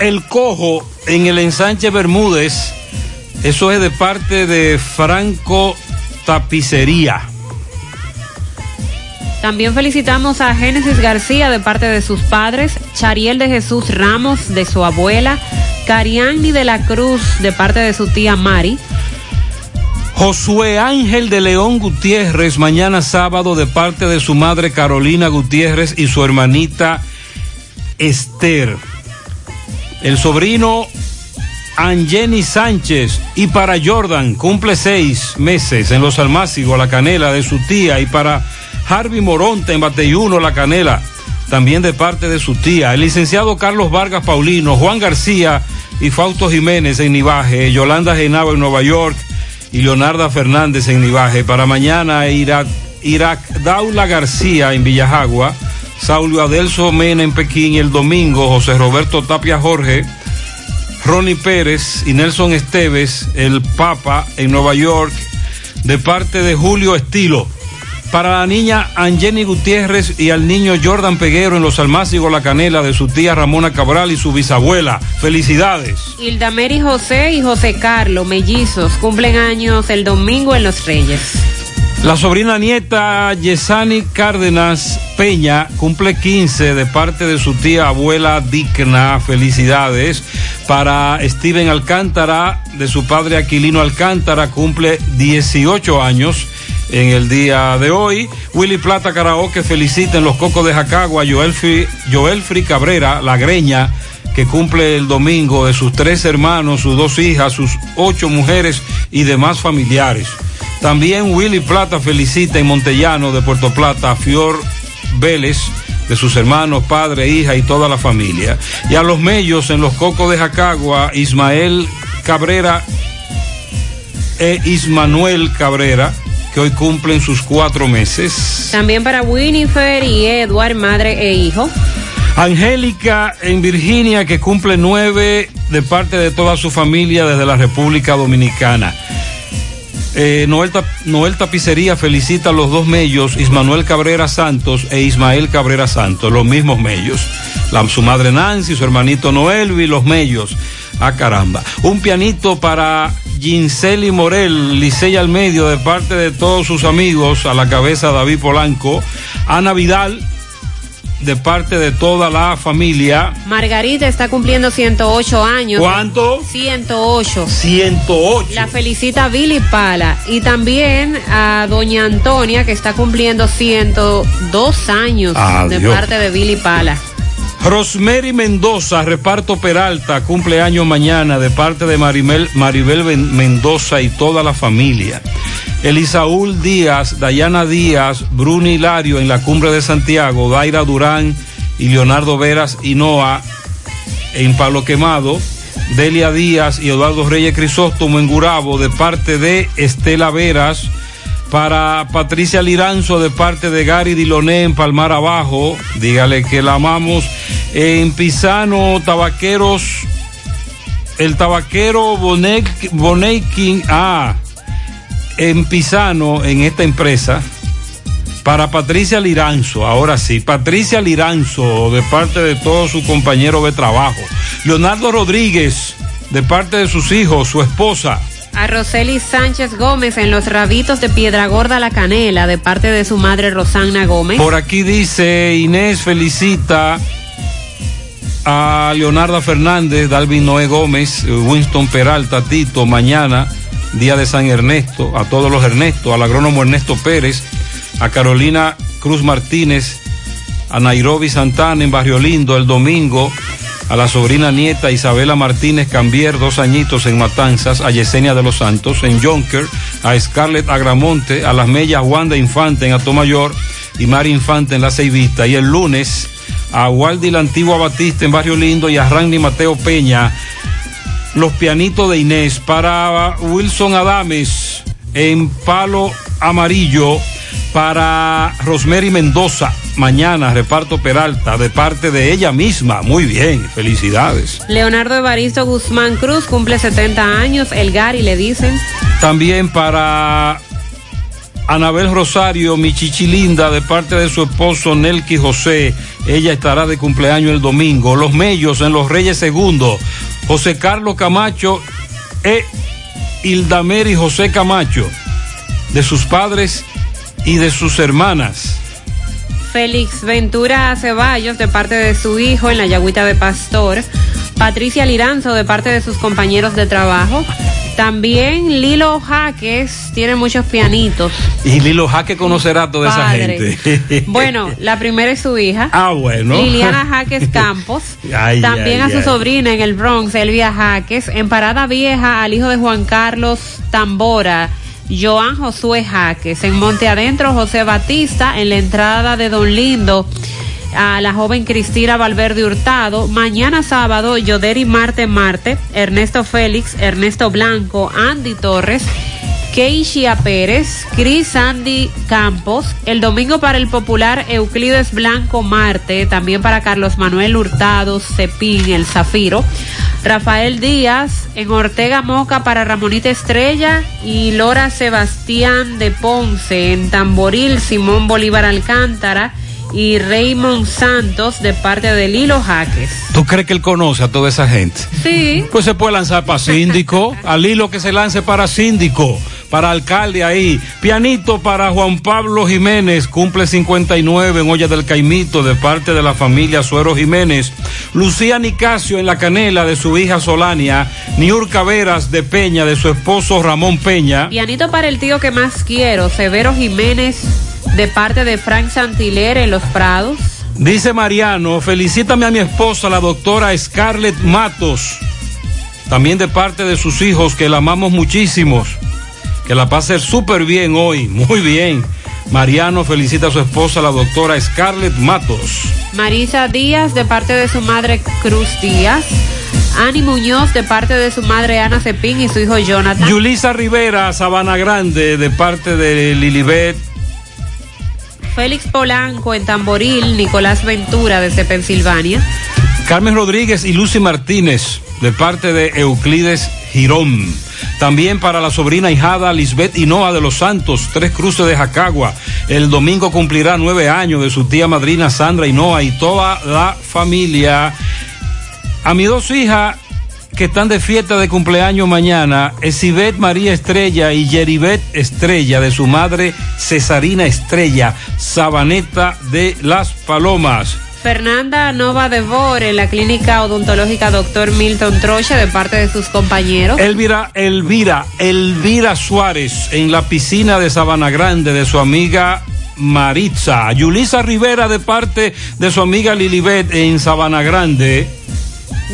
Speaker 9: el Cojo en el ensanche Bermúdez. Eso es de parte de Franco Tapicería.
Speaker 10: También felicitamos a Génesis García de parte de sus padres, Chariel de Jesús Ramos de su abuela, Cariani de la Cruz de parte de su tía Mari.
Speaker 9: Josué Ángel de León Gutiérrez, mañana sábado, de parte de su madre Carolina Gutiérrez y su hermanita Esther. El sobrino Angeni Sánchez y para Jordan, cumple seis meses en los Almácigos, la canela de su tía, y para Harvey Moronte en Bateyuno, la canela, también de parte de su tía. El licenciado Carlos Vargas Paulino, Juan García y Fausto Jiménez en Nivaje, Yolanda Genao en Nueva York y Leonarda Fernández en Nivaje. Para mañana, Irak, Irak Daula García en Villajagua, Saulio Adelso Mena en Pekín el domingo José Roberto Tapia Jorge, Ronnie Pérez y Nelson Esteves, el Papa en Nueva York, de parte de Julio Estilo. Para la niña Angeni Gutiérrez y al niño Jordan Peguero en los Almácigos La Canela de su tía Ramona Cabral y su bisabuela. Felicidades.
Speaker 10: Hilda Mary José y José Carlos, mellizos, cumplen años el domingo en Los Reyes.
Speaker 9: La sobrina nieta Yesani Cárdenas Peña cumple 15 de parte de su tía abuela Digna. Felicidades. Para Steven Alcántara, de su padre Aquilino Alcántara, cumple 18 años en el día de hoy. Willy Plata Karaoke felicita en los Cocos de Jacagua Joelfri, Joelfri Cabrera, la greña, que cumple el domingo de sus tres hermanos, sus dos hijas, sus ocho mujeres y demás familiares. También Willy Plata felicita en Montellano de Puerto Plata a Fior Vélez, de sus hermanos, padre, hija y toda la familia. Y a los mellos en los Cocos de Jacagua, Ismael Cabrera e Ismanuel Cabrera, que hoy cumplen sus cuatro meses.
Speaker 10: También para Winifred y Edward, madre e hijo.
Speaker 9: Angélica en Virginia, que cumple nueve de parte de toda su familia desde la República Dominicana. Eh, Noel, Noel Tapicería felicita a los dos mellos, Ismanuel Cabrera Santos e Ismael Cabrera Santos, los mismos mellos. Su madre Nancy, su hermanito Noel y los mellos. Ah, caramba. Un pianito para Ginseli Morel, Licey al medio, de parte de todos sus amigos, a la cabeza David Polanco. Ana Vidal, de parte de toda la familia.
Speaker 10: Margarita está cumpliendo 108 años.
Speaker 9: ¿Cuánto?
Speaker 10: 108.
Speaker 9: 108.
Speaker 10: La felicita Billy Pala. Y también a doña Antonia, que está cumpliendo 102 años de parte de Billy Pala.
Speaker 9: Rosemary Mendoza, reparto Peralta, cumpleaños mañana de parte de Maribel Mendoza y toda la familia. Elisaúl Díaz, Dayana Díaz, Bruni Hilario en la cumbre de Santiago, Daira Durán y Leonardo Veras Hinoa en Palo Quemado. Delia Díaz y Eduardo Reyes Crisóstomo en Gurabo de parte de Estela Veras. Para Patricia Liranzo de parte de Gary Diloné en Palmar Abajo. Dígale que la amamos. En Pisano, Tabaqueros. El tabaquero Bonekin. Ah, en Pisano, en esta empresa. Para Patricia Liranzo, ahora sí, Patricia Liranzo, de parte de todos sus compañeros de trabajo. Leonardo Rodríguez, de parte de sus hijos, su esposa.
Speaker 10: Roseli Sánchez Gómez en los rabitos de Piedra Gorda La Canela, de parte de su madre Rosanna Gómez.
Speaker 9: Por aquí dice Inés felicita a Leonardo Fernández, Dalvin Noé Gómez, Winston Peralta, Tito, mañana, día de San Ernesto, a todos los Ernestos, al agrónomo Ernesto Pérez, a Carolina Cruz Martínez, a Nairobi Santana en Barrio Lindo el domingo, a la sobrina nieta Isabela Martínez Cambier, dos añitos en Matanzas, a Yesenia de los Santos en Jonker, a Scarlett Agramonte, a las Mellas Wanda Infante en Atomayor y Mari Infante en La Ceibita. Y el lunes a Waldi la Antigua Batista en Barrio Lindo y a Randy Mateo Peña, los pianitos de Inés para Wilson Adames en Palo Amarillo, para Rosemary Mendoza, mañana reparto Peralta de parte de ella misma. Muy bien, felicidades.
Speaker 10: Leonardo Evaristo Guzmán Cruz cumple 70 años, el Gary le dicen.
Speaker 9: También para Anabel Rosario, mi chichilinda, de parte de su esposo Nelky José. Ella estará de cumpleaños el domingo. Los Mellos en Los Reyes Segundo. José Carlos Camacho e Hildameri José Camacho, de sus padres y de sus hermanas.
Speaker 10: Félix Ventura Ceballos de parte de su hijo en la Yagüita de Pastor. Patricia Liranzo de parte de sus compañeros de trabajo. También Lilo Jaques tiene muchos pianitos.
Speaker 9: Y Lilo Jaque conocerá a toda
Speaker 10: Padre.
Speaker 9: esa gente.
Speaker 10: Bueno, la primera es su hija.
Speaker 9: Ah, bueno.
Speaker 10: Liliana Jaques Campos.
Speaker 9: Ay,
Speaker 10: También
Speaker 9: ay,
Speaker 10: a su
Speaker 9: ay.
Speaker 10: sobrina en el Bronx, Elvia Jaques. En Parada Vieja, al hijo de Juan Carlos Tambora, Joan Josué Jaques. En Monte Adentro, José Batista. En la entrada de Don Lindo, a la joven Cristina Valverde Hurtado. Mañana sábado, Yoderi Marte Marte, Ernesto Félix, Ernesto Blanco, Andy Torres. Keishia Pérez, Cris Andy Campos, el domingo para el popular Euclides Blanco Marte, también para Carlos Manuel Hurtado, Cepín, el Zafiro, Rafael Díaz, en Ortega Moca para Ramonita Estrella y Lora Sebastián de Ponce, en Tamboril Simón Bolívar Alcántara y Raymond Santos de parte de Lilo Jaques.
Speaker 9: ¿Tú crees que él conoce a toda esa gente?
Speaker 10: Sí.
Speaker 9: Pues se puede lanzar para síndico, al hilo que se lance para síndico, para alcalde ahí. Pianito para Juan Pablo Jiménez, cumple 59 en Olla del Caimito de parte de la familia Suero Jiménez. Lucía Nicasio en la canela de su hija Solania. Niurka Veras de Peña de su esposo Ramón Peña.
Speaker 10: Pianito para el tío que más quiero, Severo Jiménez, de parte de Frank Santiler en Los Prados.
Speaker 9: Dice Mariano, felicítame a mi esposa, la doctora Scarlett Matos, también de parte de sus hijos, que la amamos muchísimos, que la pase súper bien hoy, muy bien. Mariano felicita a su esposa, la doctora Scarlett Matos.
Speaker 10: Marisa Díaz, de parte de su madre Cruz Díaz. Ani Muñoz, de parte de su madre Ana Cepín y su hijo Jonathan.
Speaker 9: Yulisa Rivera, Sabana Grande, de parte de Lilibet.
Speaker 10: Félix Polanco en Tamboril, Nicolás Ventura desde Pensilvania.
Speaker 9: Carmen Rodríguez y Lucy Martínez, de parte de Euclides También para la sobrina hijada Lisbeth Hinoa de los Santos, Tres Cruces de Jacagua. El domingo cumplirá nueve años de su tía madrina Sandra Hinoa y toda la familia. A mis dos hijas que están de fiesta de cumpleaños mañana, Esibet María Estrella y Yeribet Estrella, de su madre Cesarina Estrella, Sabaneta de Las Palomas.
Speaker 10: Fernanda Nova Devor en la clínica odontológica Dr. Milton Trocha de parte de sus compañeros.
Speaker 9: Elvira, Elvira, Elvira Suárez en la piscina de Sabana Grande de su amiga Maritza. Yulisa Rivera de parte de su amiga Lilibet en Sabana Grande.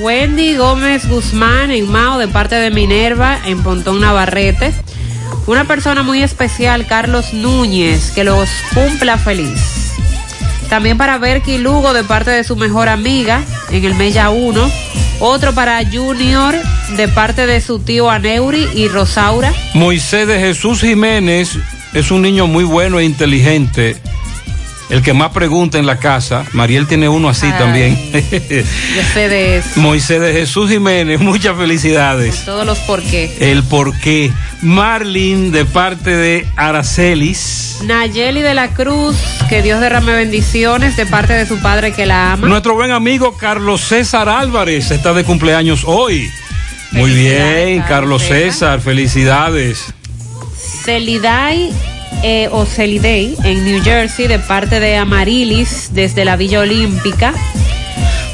Speaker 10: Wendy Gómez Guzmán en Mao de parte de Minerva en Pontón Navarrete. Una persona muy especial, Carlos Núñez, que los cumpla feliz. También para Berky Lugo de parte de su mejor amiga en el Mella 1. Otro para Junior de parte de su tío Aneuri y Rosaura.
Speaker 9: Moisés de Jesús Jiménez es un niño muy bueno e inteligente. El que más pregunta en la casa, Mariel tiene uno así
Speaker 10: Ay.
Speaker 9: también.
Speaker 10: Yo sé de eso.
Speaker 9: Moisés de Jesús Jiménez, muchas felicidades.
Speaker 10: Todos los por qué.
Speaker 9: El por qué. Marlin de parte de Aracelis.
Speaker 10: Nayeli de la Cruz, que Dios derrame bendiciones de parte de su padre que la ama.
Speaker 9: Nuestro buen amigo Carlos César Álvarez está de cumpleaños hoy. Muy bien, Carlos César, felicidades.
Speaker 10: Celiday eh, en New Jersey de parte de Amarilis desde la Villa Olímpica.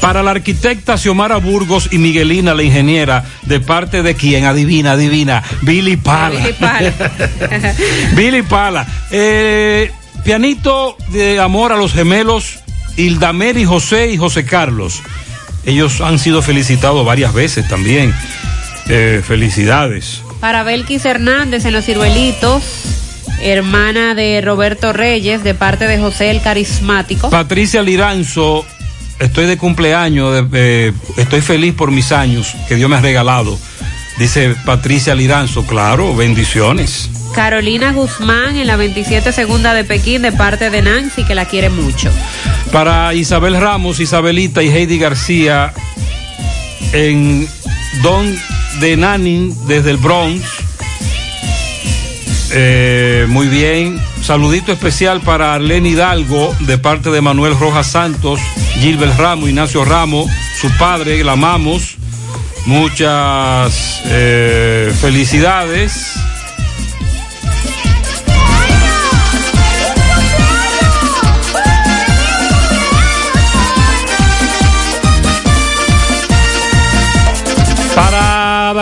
Speaker 9: Para la arquitecta Xiomara Burgos y Miguelina, la ingeniera, de parte de quien, adivina, adivina, Billy Pala.
Speaker 10: Billy Pala.
Speaker 9: Billy Pala. Eh, pianito de amor a los gemelos Hildamer y José y José Carlos. Ellos han sido felicitados varias veces también. Eh, felicidades.
Speaker 10: Para Belkis Hernández en Los Ciruelitos, hermana de Roberto Reyes de parte de José el Carismático.
Speaker 9: Patricia Liranzo, estoy de cumpleaños, eh, estoy feliz por mis años que Dios me ha regalado. Dice Patricia Liranzo, claro, bendiciones.
Speaker 10: Carolina Guzmán en la 27 segunda de Pekín de parte de Nancy que la quiere mucho.
Speaker 9: Para Isabel Ramos, Isabelita y Heidi García en Don de Nanin desde el Bronx. Eh, muy bien. Saludito especial para Arlene Hidalgo de parte de Manuel Rojas Santos, Gilbert Ramos, Ignacio Ramos, su padre, la amamos. Muchas eh, felicidades.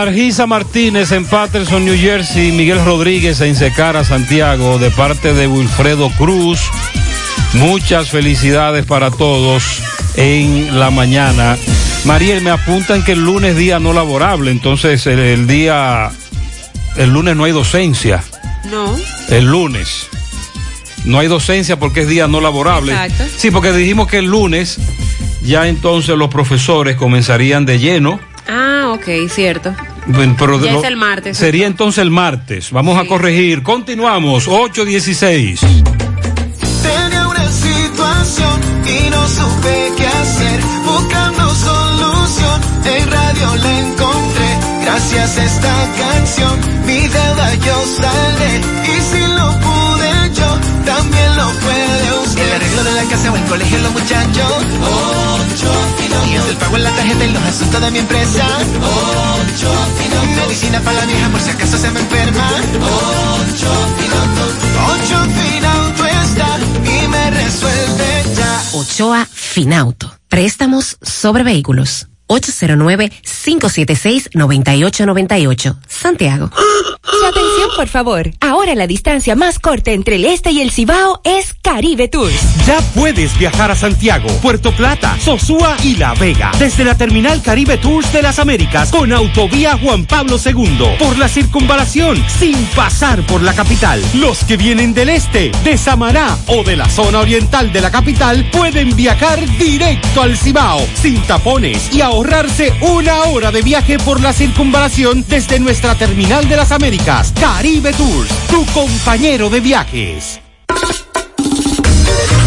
Speaker 9: Para Dargisa Martínez en Patterson, New Jersey, Miguel Rodríguez en Secara, Santiago, de parte de Wilfredo Cruz. Muchas felicidades para todos en la mañana. Mariel, me apuntan que el lunes día no laborable, entonces el, el día, el lunes no hay docencia,
Speaker 10: No.
Speaker 9: el lunes. No hay docencia porque es día no laborable.
Speaker 10: Exacto.
Speaker 9: Sí, porque dijimos que el lunes ya entonces los profesores comenzarían de lleno.
Speaker 10: Ah, ok, cierto.
Speaker 9: Bueno, pero
Speaker 10: Ya
Speaker 9: no-
Speaker 10: es el martes.
Speaker 9: Sería entonces el martes. Vamos a corregir. Continuamos. 816.
Speaker 46: Tenía una situación y no supe qué hacer. Buscando solución, en radio la encontré. Gracias a esta canción, mi deuda yo saldré. Y si lo pude yo, también lo puede usted. El arreglo de la casa o el colegio, los muchachos. Ocho y no. Y es el pago en la tarjeta y los asuntos de mi empresa. Ocho no. Medicina para la vieja por si acaso se me enferma. Ocho Finauto, Ocho Finauto está y me resuelve ya.
Speaker 29: Ochoa Finauto. Préstamos sobre vehículos. 809-576-9898. Santiago.
Speaker 47: Su atención, por favor. Ahora la distancia más corta entre el este y el Cibao es Caribe Tours.
Speaker 48: Ya puedes viajar a Santiago, Puerto Plata, Sosúa y La Vega. Desde la terminal Caribe Tours de las Américas con autovía Juan Pablo II. Por la circunvalación, sin pasar por la capital. Los que vienen del este, de Samaná o de la zona oriental de la capital pueden viajar directo al Cibao, sin tapones y ahorrarse una hora de viaje por la circunvalación desde nuestra terminal de las Américas. Caribe Tours, tu compañero de viajes.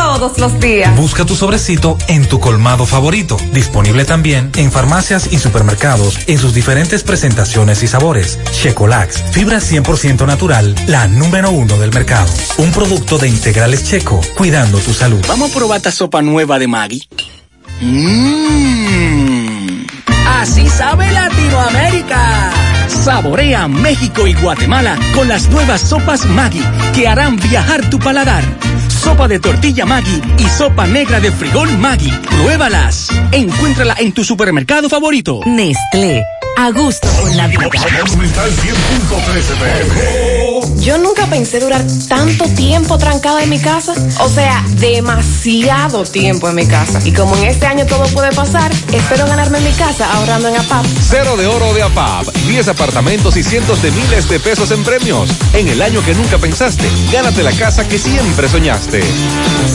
Speaker 49: todos los días.
Speaker 50: Busca tu sobrecito en tu colmado favorito. Disponible también en farmacias y supermercados en sus diferentes presentaciones y sabores. Checolax, fibra 100% natural, la número uno del mercado. Un producto de integrales checo, cuidando tu salud.
Speaker 51: Vamos a probar esta sopa nueva de Maggi. Mmm. Así sabe Latinoamérica. Saborea México y Guatemala con las nuevas sopas Maggi que harán viajar tu paladar. Sopa de tortilla Maggi y sopa negra de frijol Maggi. Pruébalas. Encuéntrala en tu supermercado favorito.
Speaker 52: Nestlé. A gusto con la vida.
Speaker 53: Yo nunca pensé durar tanto tiempo trancada en mi casa. O sea, demasiado tiempo en mi casa. Y como en este año todo puede pasar, espero ganarme en mi casa ahorrando en APAP.
Speaker 32: Cero de oro de APAP. 10 apartamentos y cientos de miles de pesos en premios. En el año que nunca pensaste, gánate la casa que siempre soñaste.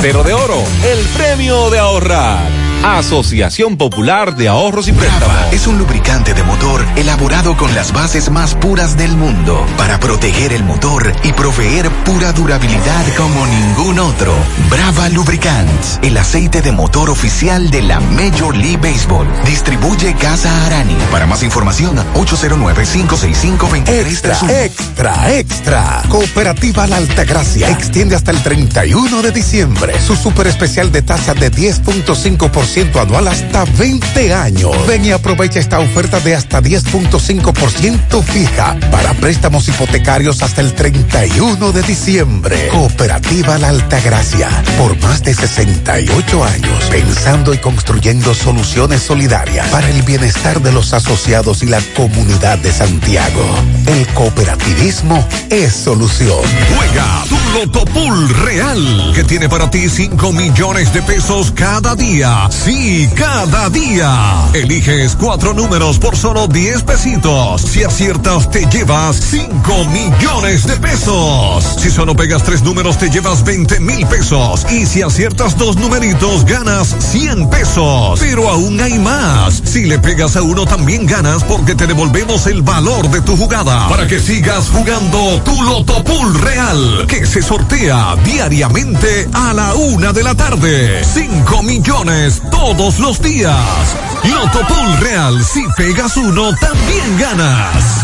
Speaker 32: Cero de oro. El premio de ahorrar. Asociación Popular de Ahorros y Préstamos.
Speaker 19: Es un lubricante de motor elaborado con las bases más puras del mundo para proteger el motor y proveer pura durabilidad como ningún otro. Brava Lubricants, el aceite de motor oficial de la Major League Baseball. Distribuye Casa Arani. Para más información, 809-565-2331.
Speaker 54: Extra, extra, extra. Cooperativa La Altagracia extiende hasta el 31 de diciembre su super especial de tasa de 10.5% anual hasta 20 años. Ven y aprovecha esta oferta de hasta 10.5% fija para préstamos hipotecarios hasta el 31 de diciembre. Cooperativa La Altagracia, por más de 68 años, pensando y construyendo soluciones solidarias para el bienestar de los asociados y la comunidad de Santiago. El cooperativismo es solución.
Speaker 2: Juega tu Loto Pool Real, que tiene para ti 5 millones de pesos cada día. Sí, cada día. Eliges cuatro números por solo 10 pesitos. Si aciertas, te llevas 5 millones de pesos. Si solo pegas tres números, te llevas 20 mil pesos. Y si aciertas dos numeritos, ganas 100 pesos. Pero aún hay más. Si le pegas a uno, también ganas porque te devolvemos el valor de tu jugada. Para que sigas jugando tu Loto Pool Real, que se sortea diariamente a la una de la tarde. 5 millones todos los días. Loto Pool Real, si pegas uno, también ganas.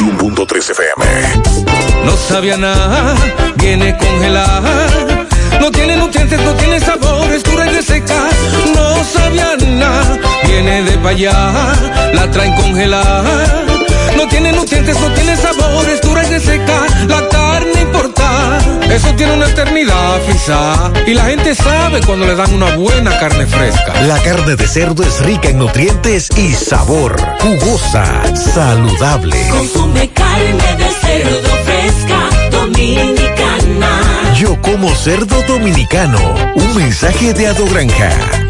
Speaker 55: 100.3 FM.
Speaker 56: No sabía nada, viene congelada. No tiene nutrientes, no tiene sabor, es dura y reseca. No sabía nada, viene de allá, la traen congelada. No tiene nutrientes, no tiene sabor, es dura y reseca. La Eso tiene una eternidad, quizá. Y la gente sabe cuando le dan una buena carne fresca.
Speaker 57: La carne de cerdo es rica en nutrientes y sabor. Jugosa, saludable.
Speaker 58: Consume carne de cerdo fresca, dominicana.
Speaker 57: Yo como cerdo dominicano. Un mensaje de Ado Granja.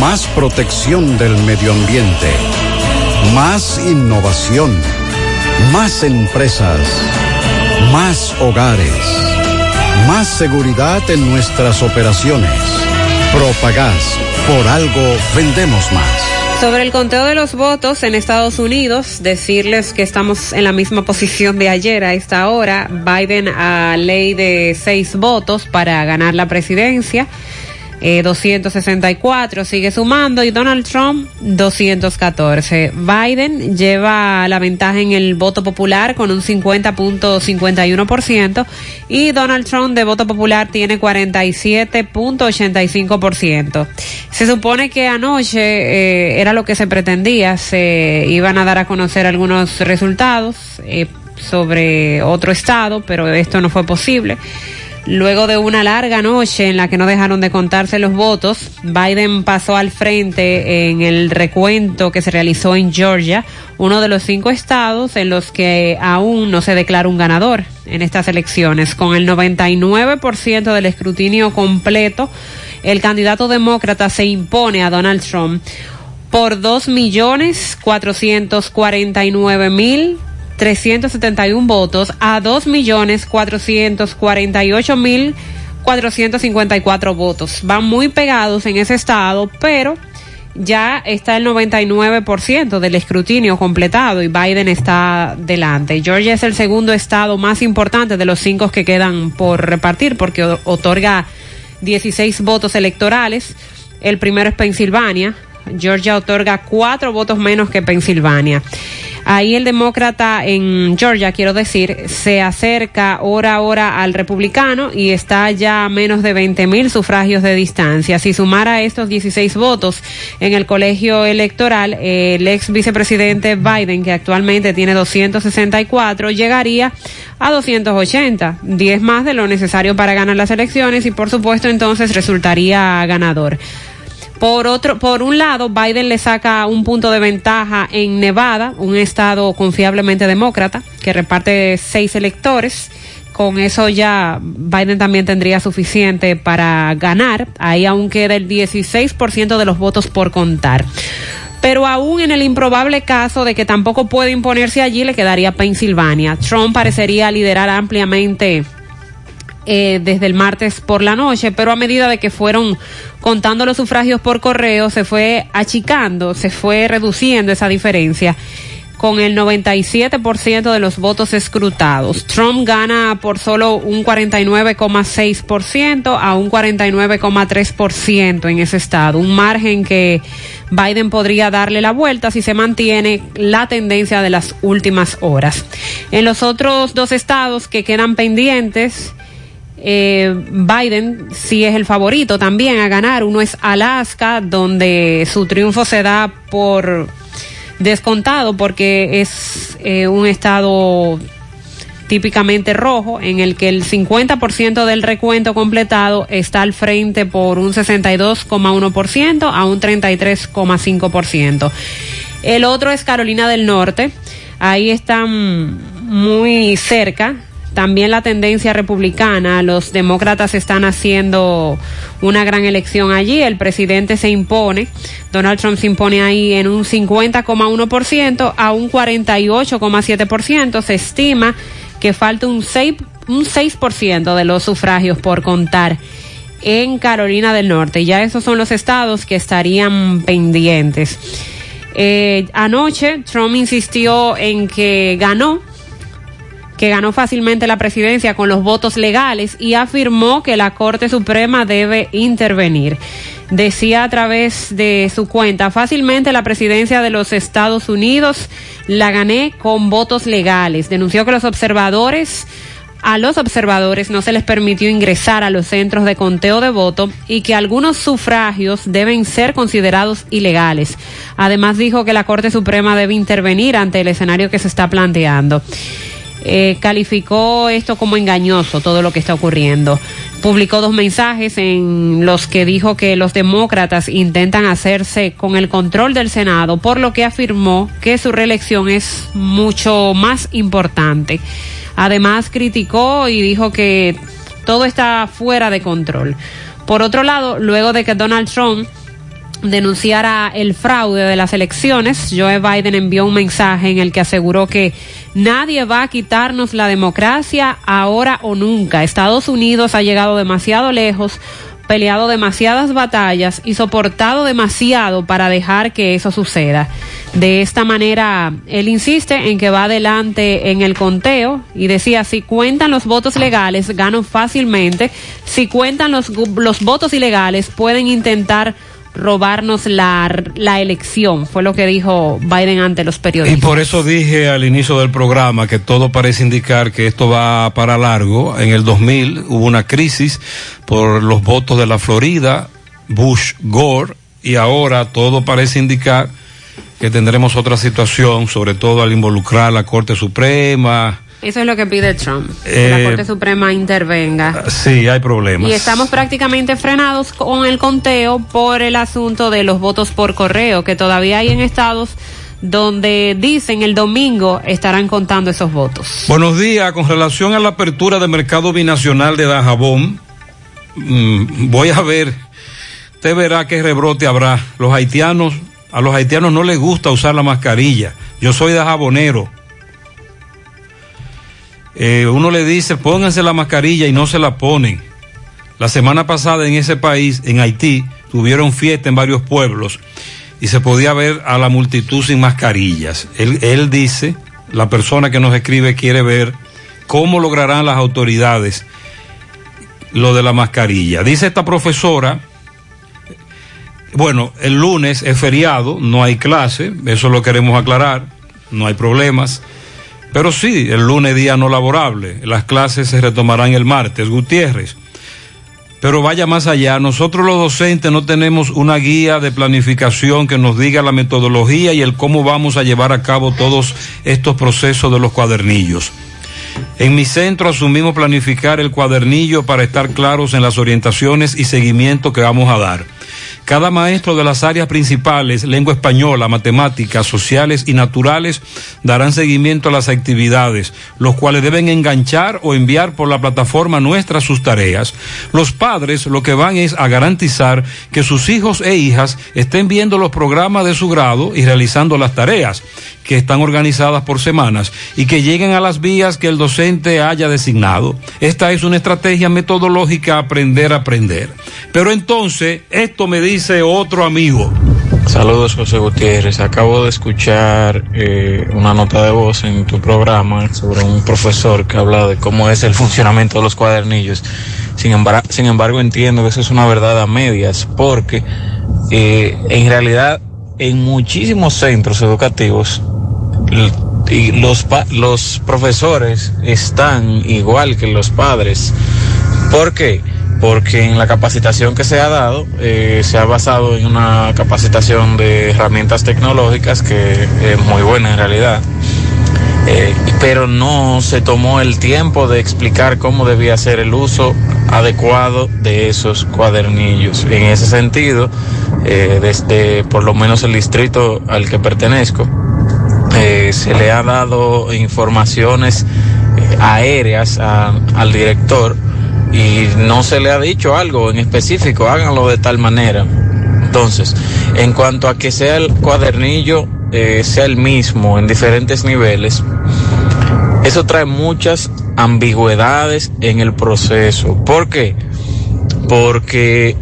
Speaker 59: Más protección del medio ambiente. Más innovación. Más empresas. Más hogares. Más seguridad en nuestras operaciones. Propagás. Por algo vendemos más.
Speaker 10: Sobre el conteo de los votos en Estados Unidos, decirles que estamos en la misma posición de ayer a esta hora. Biden a ley de seis votos para ganar la presidencia. Eh, 264 sigue sumando y Donald Trump 214. Biden lleva la ventaja en el voto popular con un 50.51% y Donald Trump de voto popular tiene 47.85%. Se supone que anoche eh, era lo que se pretendía, se iban a dar a conocer algunos resultados eh, sobre otro estado, pero esto no fue posible. Luego de una larga noche en la que no dejaron de contarse los votos, Biden pasó al frente en el recuento que se realizó en Georgia, uno de los cinco estados en los que aún no se declara un ganador en estas elecciones. Con el 99% del escrutinio completo, el candidato demócrata se impone a Donald Trump por 2.449.000 371 votos a 2.448.454 votos. Van muy pegados en ese estado, pero ya está el 99% del escrutinio completado y Biden está delante. Georgia es el segundo estado más importante de los cinco que quedan por repartir porque otorga 16 votos electorales. El primero es Pensilvania. Georgia otorga cuatro votos menos que Pensilvania. Ahí el demócrata en Georgia, quiero decir, se acerca hora a hora al republicano y está ya a menos de 20 mil sufragios de distancia. Si sumara estos 16 votos en el colegio electoral, el ex vicepresidente Biden, que actualmente tiene 264, llegaría a 280, 10 más de lo necesario para ganar las elecciones y por supuesto entonces resultaría ganador. Por otro, por un lado, Biden le saca un punto de ventaja en Nevada, un estado confiablemente demócrata, que reparte seis electores. Con eso ya Biden también tendría suficiente para ganar. Ahí aún queda el 16% de los votos por contar. Pero aún en el improbable caso de que tampoco puede imponerse allí, le quedaría Pensilvania. Trump parecería liderar ampliamente eh, desde el martes por la noche, pero a medida de que fueron contando los sufragios por correo, se fue achicando, se fue reduciendo esa diferencia con el 97% de los votos escrutados. Trump gana por solo un 49,6% a un 49,3% en ese estado, un margen que Biden podría darle la vuelta si se mantiene la tendencia de las últimas horas. En los otros dos estados que quedan pendientes, Eh, Biden sí es el favorito también a ganar. Uno es Alaska, donde su triunfo se da por descontado porque es eh, un estado típicamente rojo, en el que el 50% del recuento completado está al frente por un 62,1% a un 33,5%. El otro es Carolina del Norte, ahí están muy cerca. También la tendencia republicana, los demócratas están haciendo una gran elección allí, el presidente se impone, Donald Trump se impone ahí en un 50,1% a un 48,7%, se estima que falta un 6, un 6% de los sufragios por contar en Carolina del Norte. Ya esos son los estados que estarían pendientes. Eh, anoche Trump insistió en que ganó, que ganó fácilmente la presidencia con los votos legales y afirmó que la Corte Suprema debe intervenir. Decía a través de su cuenta, fácilmente la presidencia de los Estados Unidos la gané con votos legales. Denunció que los observadores a los observadores no se les permitió ingresar a los centros de conteo de voto y que algunos sufragios deben ser considerados ilegales. Además dijo que la Corte Suprema debe intervenir ante el escenario que se está planteando. Eh, calificó esto como engañoso, todo lo que está ocurriendo. Publicó dos mensajes en los que dijo que los demócratas intentan hacerse con el control del Senado, por lo que afirmó que su reelección es mucho más importante. Además, criticó y dijo que todo está fuera de control. Por otro lado, luego de que Donald Trump denunciara el fraude de las elecciones, Joe Biden envió un mensaje en el que aseguró que nadie va a quitarnos la democracia ahora o nunca. Estados Unidos ha llegado demasiado lejos, peleado demasiadas batallas y soportado demasiado para dejar que eso suceda. De esta manera, él insiste en que va adelante en el conteo y decía, si cuentan los votos legales, gano fácilmente. Si cuentan los, los votos ilegales, pueden intentar robarnos la, la elección, fue lo que dijo Biden ante los periodistas.
Speaker 9: Y por eso dije al inicio del programa que todo parece indicar que esto va para largo. En el 2000 hubo una crisis por los votos de la Florida, Bush, Gore, y ahora todo parece indicar que tendremos otra situación, sobre todo al involucrar la Corte Suprema,
Speaker 10: eso es lo que pide Trump, que la
Speaker 9: Eh,
Speaker 10: Corte Suprema intervenga.
Speaker 9: Sí, hay problemas.
Speaker 10: Y estamos prácticamente frenados con el conteo por el asunto de los votos por correo, que todavía hay en estados donde dicen el domingo estarán contando esos votos.
Speaker 9: Buenos días, con relación a la apertura del mercado binacional de Dajabón, mm, voy a ver, usted verá qué rebrote habrá. Los haitianos, a los haitianos no les gusta usar la mascarilla. Yo soy dajabonero. Eh, uno le dice, pónganse la mascarilla y no se la ponen. La semana pasada en ese país, en Haití, tuvieron fiesta en varios pueblos y se podía ver a la multitud sin mascarillas. Él, él dice, la persona que nos escribe quiere ver cómo lograrán las autoridades lo de la mascarilla. Dice esta profesora, bueno, el lunes es feriado, no hay clase, eso lo queremos aclarar, no hay problemas. Pero sí, el lunes día no laborable, las clases se retomarán el martes. Gutiérrez, pero vaya más allá, nosotros los docentes no tenemos una guía de planificación que nos diga la metodología y el cómo vamos a llevar a cabo todos estos procesos de los cuadernillos. En mi centro asumimos planificar el cuadernillo para estar claros en las orientaciones y seguimiento que vamos a dar. Cada maestro de las áreas principales, lengua española, matemáticas, sociales y naturales, darán seguimiento a las actividades, los cuales deben enganchar o enviar por la plataforma nuestra sus tareas. Los padres lo que van es a garantizar que sus hijos e hijas estén viendo los programas de su grado y realizando las tareas que están organizadas por semanas y que lleguen a las vías que el docente haya designado. Esta es una estrategia metodológica aprender a aprender. Pero entonces, esto me dice otro amigo.
Speaker 60: Saludos José Gutiérrez, acabo de escuchar eh, una nota de voz en tu programa sobre un profesor que habla de cómo es el funcionamiento de los cuadernillos. Sin embargo, sin embargo entiendo que eso es una verdad a medias, porque eh, en realidad en muchísimos centros educativos y los, los profesores están igual que los padres ¿Por qué? Porque en la capacitación que se ha dado eh, se ha basado en una capacitación de herramientas tecnológicas que es muy buena en realidad. Eh, pero no se tomó el tiempo de explicar cómo debía ser el uso adecuado de esos cuadernillos. En ese sentido, eh, desde por lo menos el distrito al que pertenezco, se le ha dado informaciones aéreas al director y no se le ha dicho algo en específico, háganlo de tal manera. Entonces, en cuanto a que sea el cuadernillo, eh, sea el mismo en diferentes niveles, eso trae muchas ambigüedades en el proceso. ¿Por qué? Porque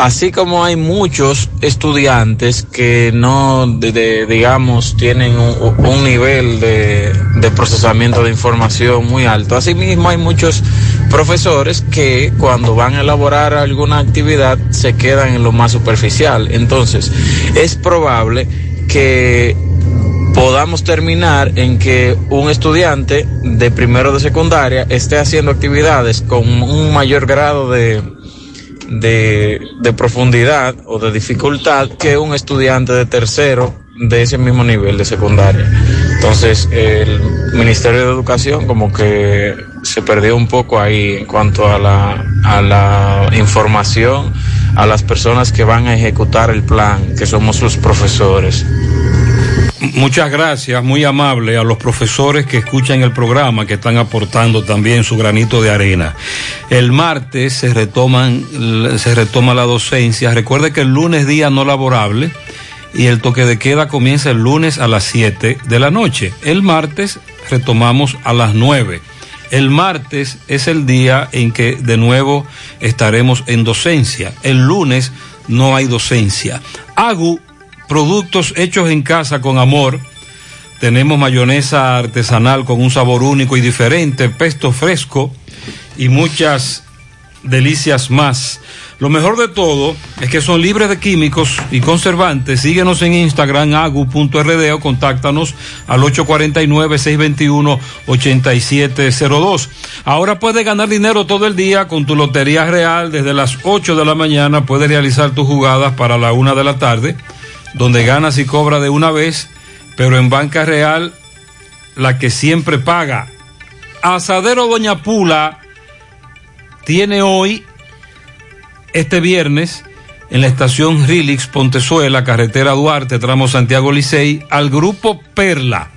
Speaker 60: así como hay muchos estudiantes que no, de- de- digamos, tienen un, nivel de, de procesamiento de información muy alto, asimismo hay muchos profesores que cuando van a elaborar alguna actividad se quedan en lo más superficial. Entonces, es probable que podamos terminar en que un estudiante de primero de secundaria esté haciendo actividades con un mayor grado de, de, de profundidad o de dificultad que un estudiante de tercero de ese mismo nivel de secundaria. Entonces, el Ministerio de Educación como que se perdió un poco ahí en cuanto a la, a la información a las personas que van a ejecutar el plan, que somos los profesores.
Speaker 9: Muchas gracias, muy amable a los profesores que escuchan el programa, que están aportando también su granito de arena. El martes se retoman, se retoma la docencia. Recuerde que el lunes día no laborable y el toque de queda comienza el lunes a las 7 de la noche. El martes retomamos a las 9. El martes es el día en que de nuevo estaremos en docencia. El lunes no hay docencia. AGU productos hechos en casa con amor. Tenemos mayonesa artesanal con un sabor único y diferente, pesto fresco y muchas delicias más. Lo mejor de todo es que son libres de químicos y conservantes. Síguenos en Instagram agu.rd o contáctanos al 849-621-8702. Ahora puedes ganar dinero todo el día con tu Lotería Real. Desde las 8 de la mañana puedes realizar tus jugadas para la 1 de la tarde donde ganas y cobra de una vez, pero en Banca Real, la que siempre paga. Asadero Doña Pula tiene hoy, este viernes, en la estación Rilix Pontezuela, carretera Duarte, tramo Santiago Licey, al grupo Perla.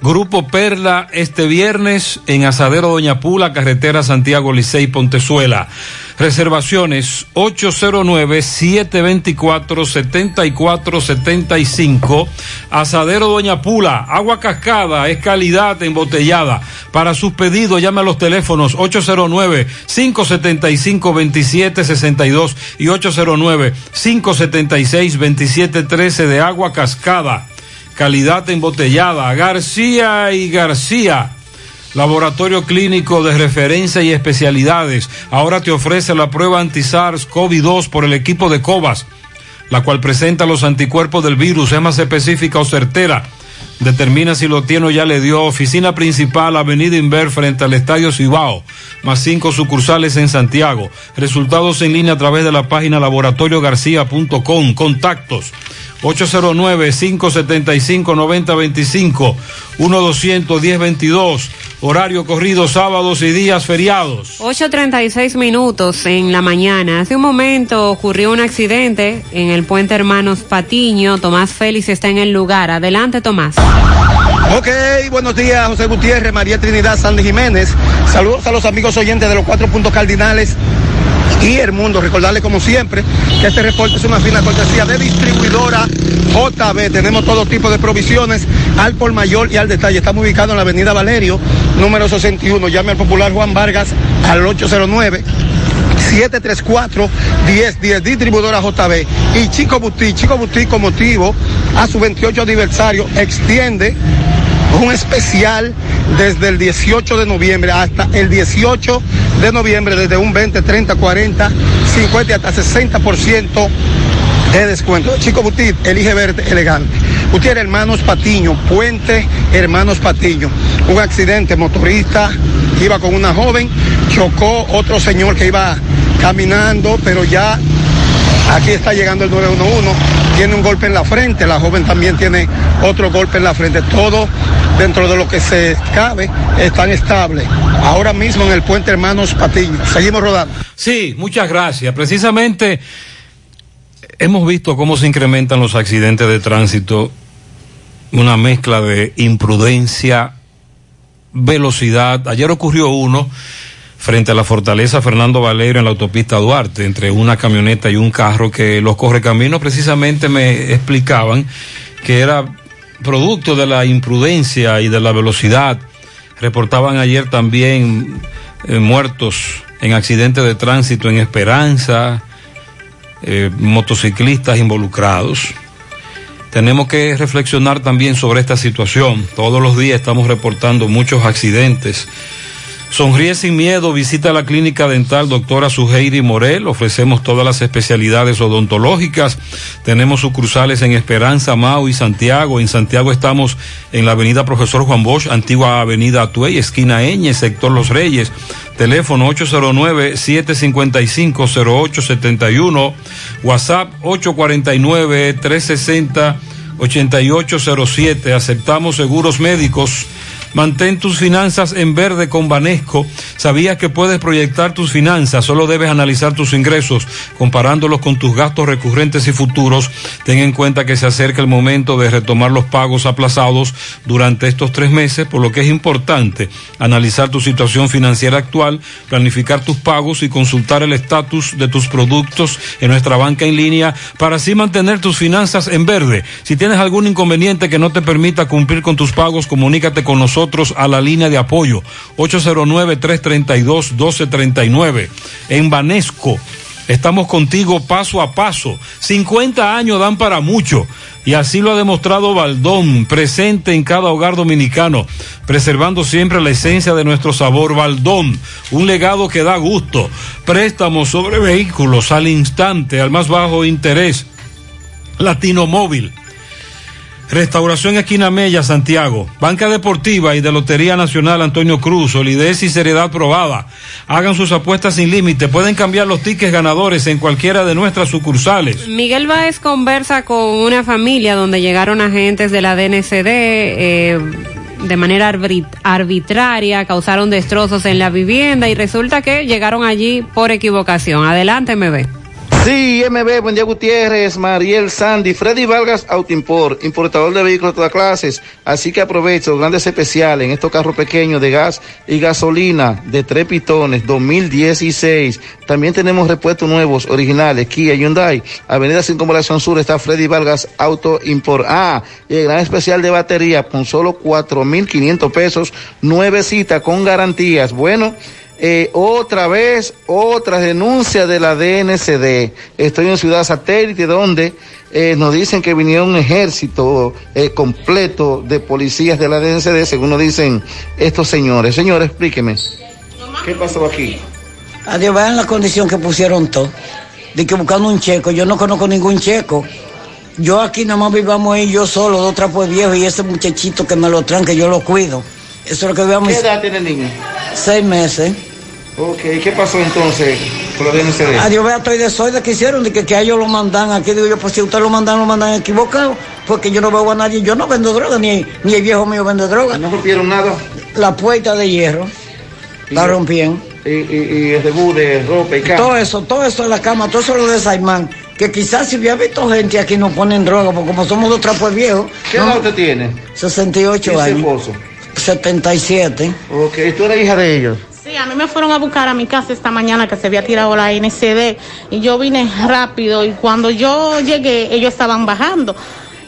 Speaker 9: Grupo Perla este viernes en Asadero Doña Pula, carretera Santiago Licey Pontezuela. Reservaciones 809-724-7475. Asadero Doña Pula, agua cascada, es calidad embotellada. Para sus pedidos llame a los teléfonos 809-575-2762 y 809-576-2713 de agua cascada calidad embotellada. García y García. Laboratorio Clínico de Referencia y Especialidades. Ahora te ofrece la prueba anti-SARS-CoV-2 por el equipo de COVAS, la cual presenta los anticuerpos del virus, es más específica o certera. Determina si lo tiene o ya le dio. Oficina principal, Avenida Inver, frente al Estadio Cibao. Más cinco sucursales en Santiago. Resultados en línea a través de la página laboratoriogarcia.com. Contactos 809-575-9025, 1-200-1022, horario corrido sábados y días feriados.
Speaker 10: 8.36 minutos en la mañana. Hace un momento ocurrió un accidente en el puente Hermanos Patiño. Tomás Félix está en el lugar. Adelante, Tomás.
Speaker 61: Ok, buenos días, José Gutiérrez, María Trinidad, Sandy Jiménez. Saludos a los amigos oyentes de los cuatro puntos cardinales y el mundo. Recordarles como siempre que este reporte es una fina cortesía de distribuidora JB. Tenemos todo tipo de provisiones al por mayor y al detalle. Estamos ubicados en la avenida Valerio, número 61. Llame al popular Juan Vargas al 809. 734-1010, distribuidora JB. Y Chico Buti, Chico Buti con motivo a su 28 aniversario extiende un especial desde el 18 de noviembre hasta el 18 de noviembre, desde un 20, 30, 40, 50 hasta 60% de descuento. Chico Butit, elige verde elegante. Gutiérrez Hermanos Patiño, Puente Hermanos Patiño. Un accidente, motorista iba con una joven, chocó otro señor que iba caminando, pero ya aquí está llegando el 911, tiene un golpe en la frente, la joven también tiene otro golpe en la frente, todo dentro de lo que se cabe están estables. Ahora mismo en el puente Hermanos Patiño, seguimos rodando.
Speaker 9: Sí, muchas gracias. Precisamente hemos visto cómo se incrementan los accidentes de tránsito, una mezcla de imprudencia, velocidad. Ayer ocurrió uno frente a la fortaleza Fernando Valero en la autopista Duarte, entre una camioneta y un carro que los correcaminos precisamente me explicaban que era producto de la imprudencia y de la velocidad. Reportaban ayer también eh, muertos en accidentes de tránsito en Esperanza, eh, motociclistas involucrados. Tenemos que reflexionar también sobre esta situación. Todos los días estamos reportando muchos accidentes. Sonríe sin miedo, visita la clínica dental doctora Suheiri Morel. Ofrecemos todas las especialidades odontológicas. Tenemos sucursales en Esperanza, Mau y Santiago. En Santiago estamos en la avenida Profesor Juan Bosch, antigua avenida Atuey, esquina Eñe, sector Los Reyes. Teléfono 809-755-0871. WhatsApp 849-360-8807. Aceptamos seguros médicos. Mantén tus finanzas en verde con Banesco. ¿Sabías que puedes proyectar tus finanzas? Solo debes analizar tus ingresos comparándolos con tus gastos recurrentes y futuros. Ten en cuenta que se acerca el momento de retomar los pagos aplazados durante estos tres meses, por lo que es importante analizar tu situación financiera actual, planificar tus pagos y consultar el estatus de tus productos en nuestra banca en línea para así mantener tus finanzas en verde. Si tienes algún inconveniente que no te permita cumplir con tus pagos, comunícate con nosotros a la línea de apoyo 809-332-1239. En Banesco, estamos contigo paso a paso. 50 años dan para mucho. Y así lo ha demostrado Baldón, presente en cada hogar dominicano, preservando siempre la esencia de nuestro sabor. Baldón, un legado que da gusto. Préstamos sobre vehículos al instante, al más bajo interés. Latino Móvil Restauración Esquina Mella, Santiago. Banca Deportiva y de Lotería Nacional Antonio Cruz. Solidez y seriedad probada. Hagan sus apuestas sin límite. Pueden cambiar los tickets ganadores en cualquiera de nuestras sucursales.
Speaker 10: Miguel Báez conversa con una familia donde llegaron agentes de la DNCD. Eh, de manera arbitraria, causaron destrozos en la vivienda y resulta que llegaron allí por equivocación. Adelante, MB.
Speaker 44: Sí, MB, buen día Gutiérrez, Mariel Sandy, Freddy Vargas Autoimport, importador de vehículos de todas clases. Así que aprovecho grandes especiales en estos carros pequeños de gas y gasolina de tres pitones 2016. También tenemos repuestos nuevos, originales, Kia Hyundai. Avenida Circunvalación Sur está Freddy Vargas Auto Import. Ah, y el gran especial de batería con solo 4,500 pesos, nuevecita con garantías. Bueno, eh, otra vez, otra denuncia de la DNCD. Estoy en Ciudad Satélite donde eh, nos dicen que vinieron un ejército eh, completo de policías de la DNCD, según nos dicen estos señores. Señores, explíqueme. ¿Qué pasó aquí?
Speaker 62: Adiós, vean la condición que pusieron todos. De que buscando un checo, yo no conozco ningún checo. Yo aquí nada más vivamos ahí, yo solo, dos trapos viejos y ese muchachito que me lo traen, que yo lo cuido. Eso es lo que veamos.
Speaker 44: ¿Qué edad tiene el niño?
Speaker 62: Seis meses.
Speaker 44: Ok, ¿qué pasó entonces con la?
Speaker 62: Adiós, vea, estoy de soy de que hicieron, de que, que a ellos lo mandan. Aquí digo yo, pues si usted lo mandan, lo mandan equivocado, porque yo no veo a nadie, yo no vendo droga, ni, ni el viejo mío vende droga.
Speaker 44: ¿No rompieron nada?
Speaker 62: La puerta de hierro, la rompieron.
Speaker 44: Y, y, y el debut de ropa y cama.
Speaker 62: Todo eso, todo eso en la cama, todo eso lo de Saimán. Que quizás si hubiera visto gente aquí no ponen droga, porque como somos dos trapos viejos.
Speaker 44: ¿Qué edad usted tiene?
Speaker 62: 68
Speaker 44: ¿Y su
Speaker 62: años.
Speaker 44: esposo?
Speaker 62: 77.
Speaker 44: Ok, ¿tú eres hija de ellos?
Speaker 63: A mí me fueron a buscar a mi casa esta mañana que se había tirado la NCD y yo vine rápido y cuando yo llegué ellos estaban bajando.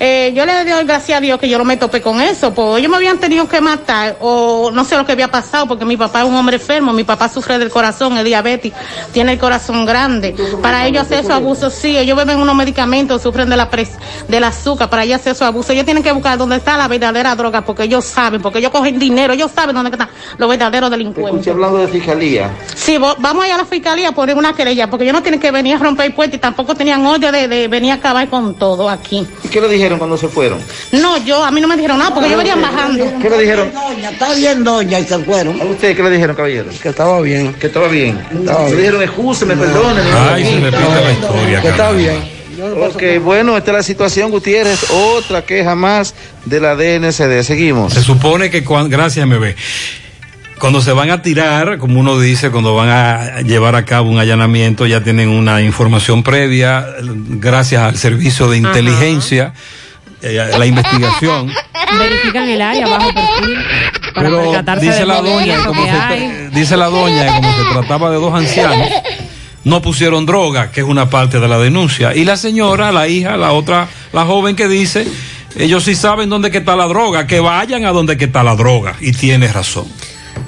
Speaker 63: Eh, yo le doy gracias a Dios que yo no me topé con eso, pues ellos me habían tenido que matar o no sé lo que había pasado porque mi papá es un hombre enfermo, mi papá sufre del corazón, es diabético, tiene el corazón grande. Para ellos hacer esos abusos, sí, ellos beben unos medicamentos, sufren de la pres del azúcar, para ellos hacer esos abusos. Ellos tienen que buscar dónde está la verdadera droga porque ellos saben, porque ellos cogen dinero, ellos saben dónde están los verdaderos delincuentes.
Speaker 44: Escuché hablando de fiscalía.
Speaker 63: Sí, vamos allá a la fiscalía a poner una querella, porque ellos no tienen que venir a romper puertas y tampoco tenían odio de, de venir a acabar con todo aquí.
Speaker 44: ¿Y qué le dijeron dijeron cuando se fueron?
Speaker 63: No, yo, a mí no me dijeron nada porque yo venía bajando.
Speaker 44: ¿Qué le dijeron?
Speaker 62: Doña, está bien, doña, y se fueron.
Speaker 44: ¿A usted qué le dijeron, caballero?
Speaker 64: Que estaba bien.
Speaker 44: Que estaba bien.
Speaker 64: Estaba
Speaker 44: Le dijeron, excúseme, perdone.
Speaker 9: Ay, se repite la historia.
Speaker 64: Que está
Speaker 9: caramba.
Speaker 64: bien.
Speaker 44: Ok, bueno, esta es la situación, Gutiérrez. Otra queja más de la DNCD. Seguimos.
Speaker 9: Se supone que cuando, gracias MB, cuando se van a tirar, como uno dice, cuando van a llevar a cabo un allanamiento, ya tienen una información previa, gracias al servicio de inteligencia, eh, la investigación.
Speaker 10: Verifican el área bajo perfil para
Speaker 9: Pero dice
Speaker 10: del
Speaker 9: la doña, como se, dice la doña, que como se trataba de dos ancianos, no pusieron droga, que es una parte de la denuncia. Y la señora, la hija, la otra, la joven que dice, ellos sí saben dónde que está la droga, que vayan a donde que está la droga. Y tiene razón.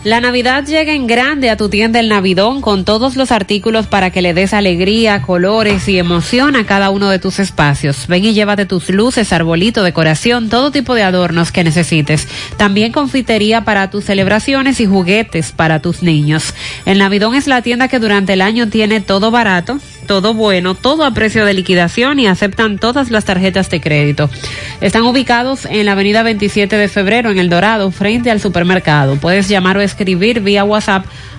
Speaker 10: La Navidad llega en grande a tu tienda El Navidón con todos los artículos para que le des alegría, colores y emoción a cada uno de tus espacios. Ven y llévate tus luces, arbolito, decoración, todo tipo de adornos que necesites. También confitería para tus celebraciones y juguetes para tus niños. El Navidón es la tienda que durante el año tiene todo barato, todo bueno, todo a precio de liquidación y aceptan todas las tarjetas de crédito. Están ubicados en la avenida 27 de febrero en El Dorado, frente al supermercado. Puedes llamar o escribir vía WhatsApp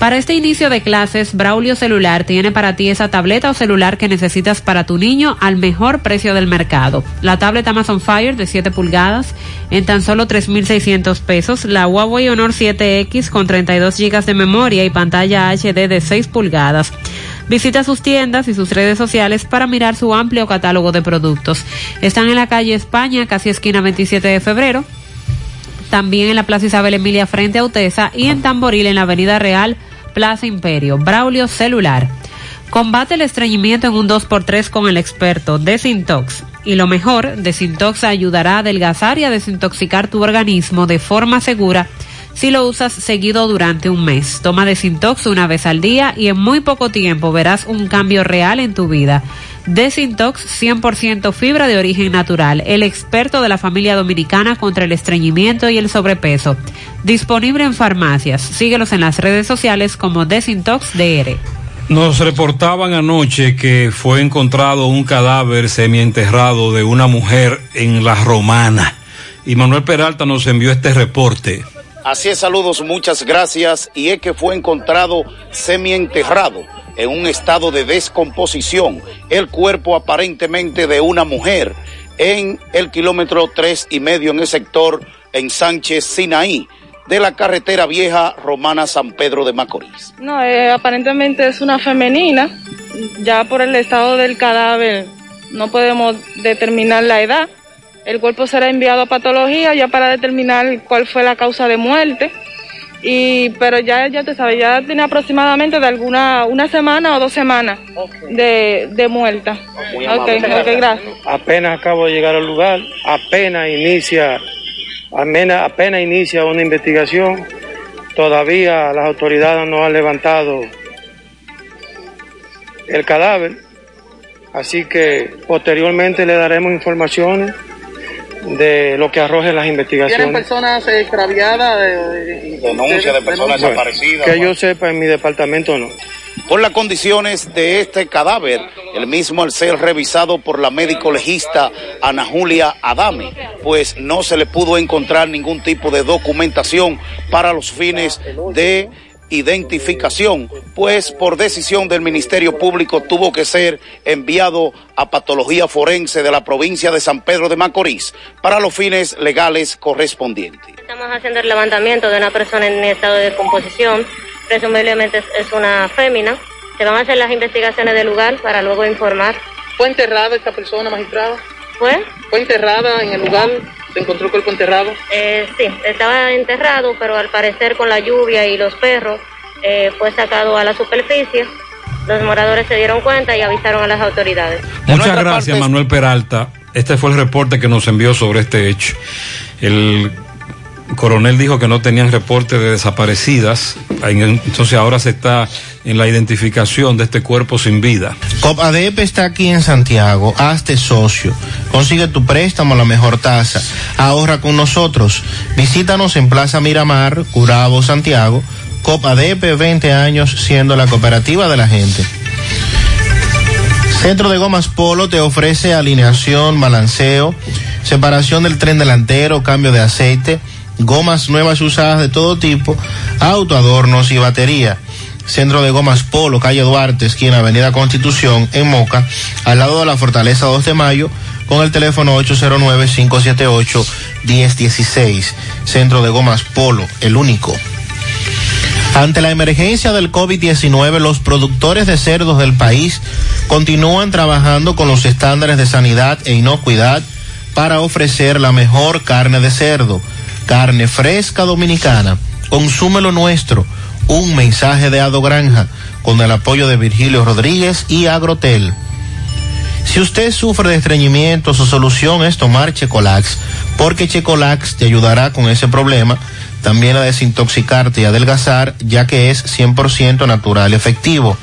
Speaker 10: Para este inicio de clases, Braulio Celular tiene para ti esa tableta o celular que necesitas para tu niño al mejor precio del mercado. La tablet Amazon Fire de 7 pulgadas en tan solo 3.600 pesos. La Huawei Honor 7X con 32 GB de memoria y pantalla HD de 6 pulgadas. Visita sus tiendas y sus redes sociales para mirar su amplio catálogo de productos. Están en la calle España, casi esquina 27 de febrero. También en la Plaza Isabel Emilia frente a Utesa y en Tamboril en la Avenida Real, Plaza Imperio. Braulio Celular. Combate el estreñimiento en un 2x3 con el experto Desintox. Y lo mejor, Desintox ayudará a adelgazar y a desintoxicar tu organismo de forma segura si lo usas seguido durante un mes. Toma Desintox una vez al día y en muy poco tiempo verás un cambio real en tu vida. Desintox 100% fibra de origen natural, el experto de la familia dominicana contra el estreñimiento y el sobrepeso. Disponible en farmacias. Síguelos en las redes sociales como Desintox DR.
Speaker 9: Nos reportaban anoche que fue encontrado un cadáver semienterrado de una mujer en La Romana. Y Manuel Peralta nos envió este reporte.
Speaker 65: Así es, saludos, muchas gracias. Y es que fue encontrado semienterrado en un estado de descomposición el cuerpo aparentemente de una mujer en el kilómetro tres y medio en el sector en Sánchez Sinaí de la carretera vieja romana San Pedro de Macorís.
Speaker 66: No, eh, aparentemente es una femenina. Ya por el estado del cadáver no podemos determinar la edad. El cuerpo será enviado a patología ya para determinar cuál fue la causa de muerte. Y, pero ya, ya te sabes, ya tiene aproximadamente de alguna, una semana o dos semanas de, de muerta. Ok, ok, gracias.
Speaker 67: Apenas acabo de llegar al lugar, apenas inicia, apenas, apenas inicia una investigación. Todavía las autoridades no han levantado el cadáver, así que posteriormente le daremos informaciones de lo que arrojen las
Speaker 66: ¿Tienen
Speaker 67: investigaciones.
Speaker 66: personas extraviadas?
Speaker 65: Denuncia de personas desaparecidas.
Speaker 67: que yo sepa, en mi departamento no.
Speaker 65: Por las condiciones de este cadáver, el mismo al ser revisado por la médico legista Ana Julia Adame, pues no se le pudo encontrar ningún tipo de documentación para los fines de identificación, pues por decisión del Ministerio Público tuvo que ser enviado a patología forense de la provincia de San Pedro de Macorís para los fines legales correspondientes.
Speaker 60: Estamos haciendo el levantamiento de una persona en estado de descomposición, presumiblemente es, una fémina. Se van a hacer las investigaciones del lugar para luego informar.
Speaker 66: ¿Fue enterrada esta persona, magistrada?
Speaker 60: ¿Fue?
Speaker 66: ¿Fue enterrada en el lugar? ¿Se encontró el cuerpo enterrado?
Speaker 60: Eh, sí, estaba enterrado, pero al parecer con la lluvia y los perros eh, fue sacado a la superficie. Los moradores se dieron cuenta y avisaron a las autoridades.
Speaker 9: Muchas gracias, Manuel Peralta.
Speaker 68: Este fue el reporte que nos envió sobre este hecho. El coronel dijo que no tenían reporte de desaparecidas, entonces ahora se está en la identificación de este cuerpo sin vida.
Speaker 69: COPADEP está aquí en Santiago, hazte socio, consigue tu préstamo a la mejor tasa, ahorra con nosotros, visítanos en Plaza Miramar, Curabo, Santiago, COPADEP 20 años siendo la cooperativa de la gente. Centro de Gomas Polo te ofrece alineación, balanceo, separación del tren delantero, cambio de aceite, gomas nuevas y usadas de todo tipo, autoadornos y batería. Centro de Gomas Polo, calle Duarte, esquina Avenida Constitución, en Moca, al lado de la Fortaleza 2 de Mayo, con el teléfono 809-578-1016. Centro de Gomas Polo, el único. Ante la emergencia del COVID-19, los productores de cerdos del país continúan trabajando con los estándares de sanidad e inocuidad para ofrecer la mejor carne de cerdo, carne fresca dominicana. Consúmelo nuestro. Un mensaje de Ado Granja con el apoyo de Virgilio Rodríguez y Agrotel. Si usted sufre de estreñimiento, su solución es tomar Checolax, porque Checolax te ayudará con ese problema también a desintoxicarte y adelgazar, ya que es 100% natural y efectivo.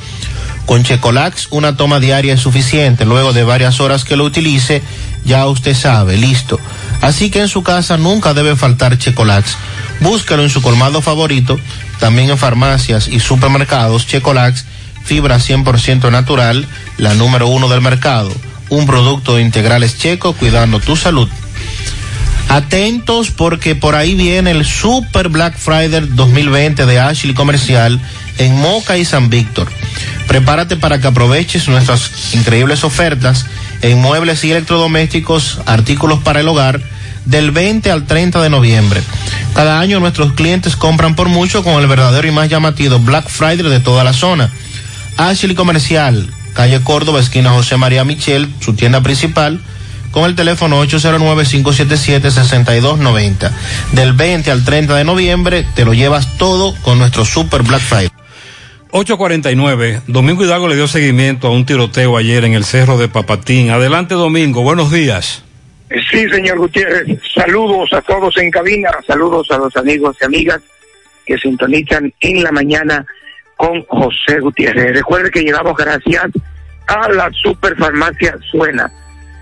Speaker 69: Con Checolax una toma diaria es suficiente, luego de varias horas que lo utilice, ya usted sabe, listo. Así que en su casa nunca debe faltar Checolax. Búscalo en su colmado favorito, también en farmacias y supermercados, Checolax, fibra 100% natural, la número uno del mercado. Un producto de integrales checo cuidando tu salud. Atentos porque por ahí viene el Super Black Friday 2020 de Ashley Comercial en Moca y San Víctor. Prepárate para que aproveches nuestras increíbles ofertas en muebles y electrodomésticos, artículos para el hogar, del 20 al 30 de noviembre. Cada año nuestros clientes compran por mucho con el verdadero y más llamativo Black Friday de toda la zona. Ashley Comercial, calle Córdoba, esquina José María Michel, su tienda principal con el teléfono 809-577-6290. Del 20 al 30 de noviembre te lo llevas todo con nuestro Super Black Friday.
Speaker 68: 849, Domingo Hidalgo le dio seguimiento a un tiroteo ayer en el Cerro de Papatín. Adelante Domingo, buenos días.
Speaker 70: Sí, señor Gutiérrez, saludos a todos en cabina, saludos a los amigos y amigas que sintonizan en la mañana con José Gutiérrez. Recuerde que llegamos gracias a la Superfarmacia Suena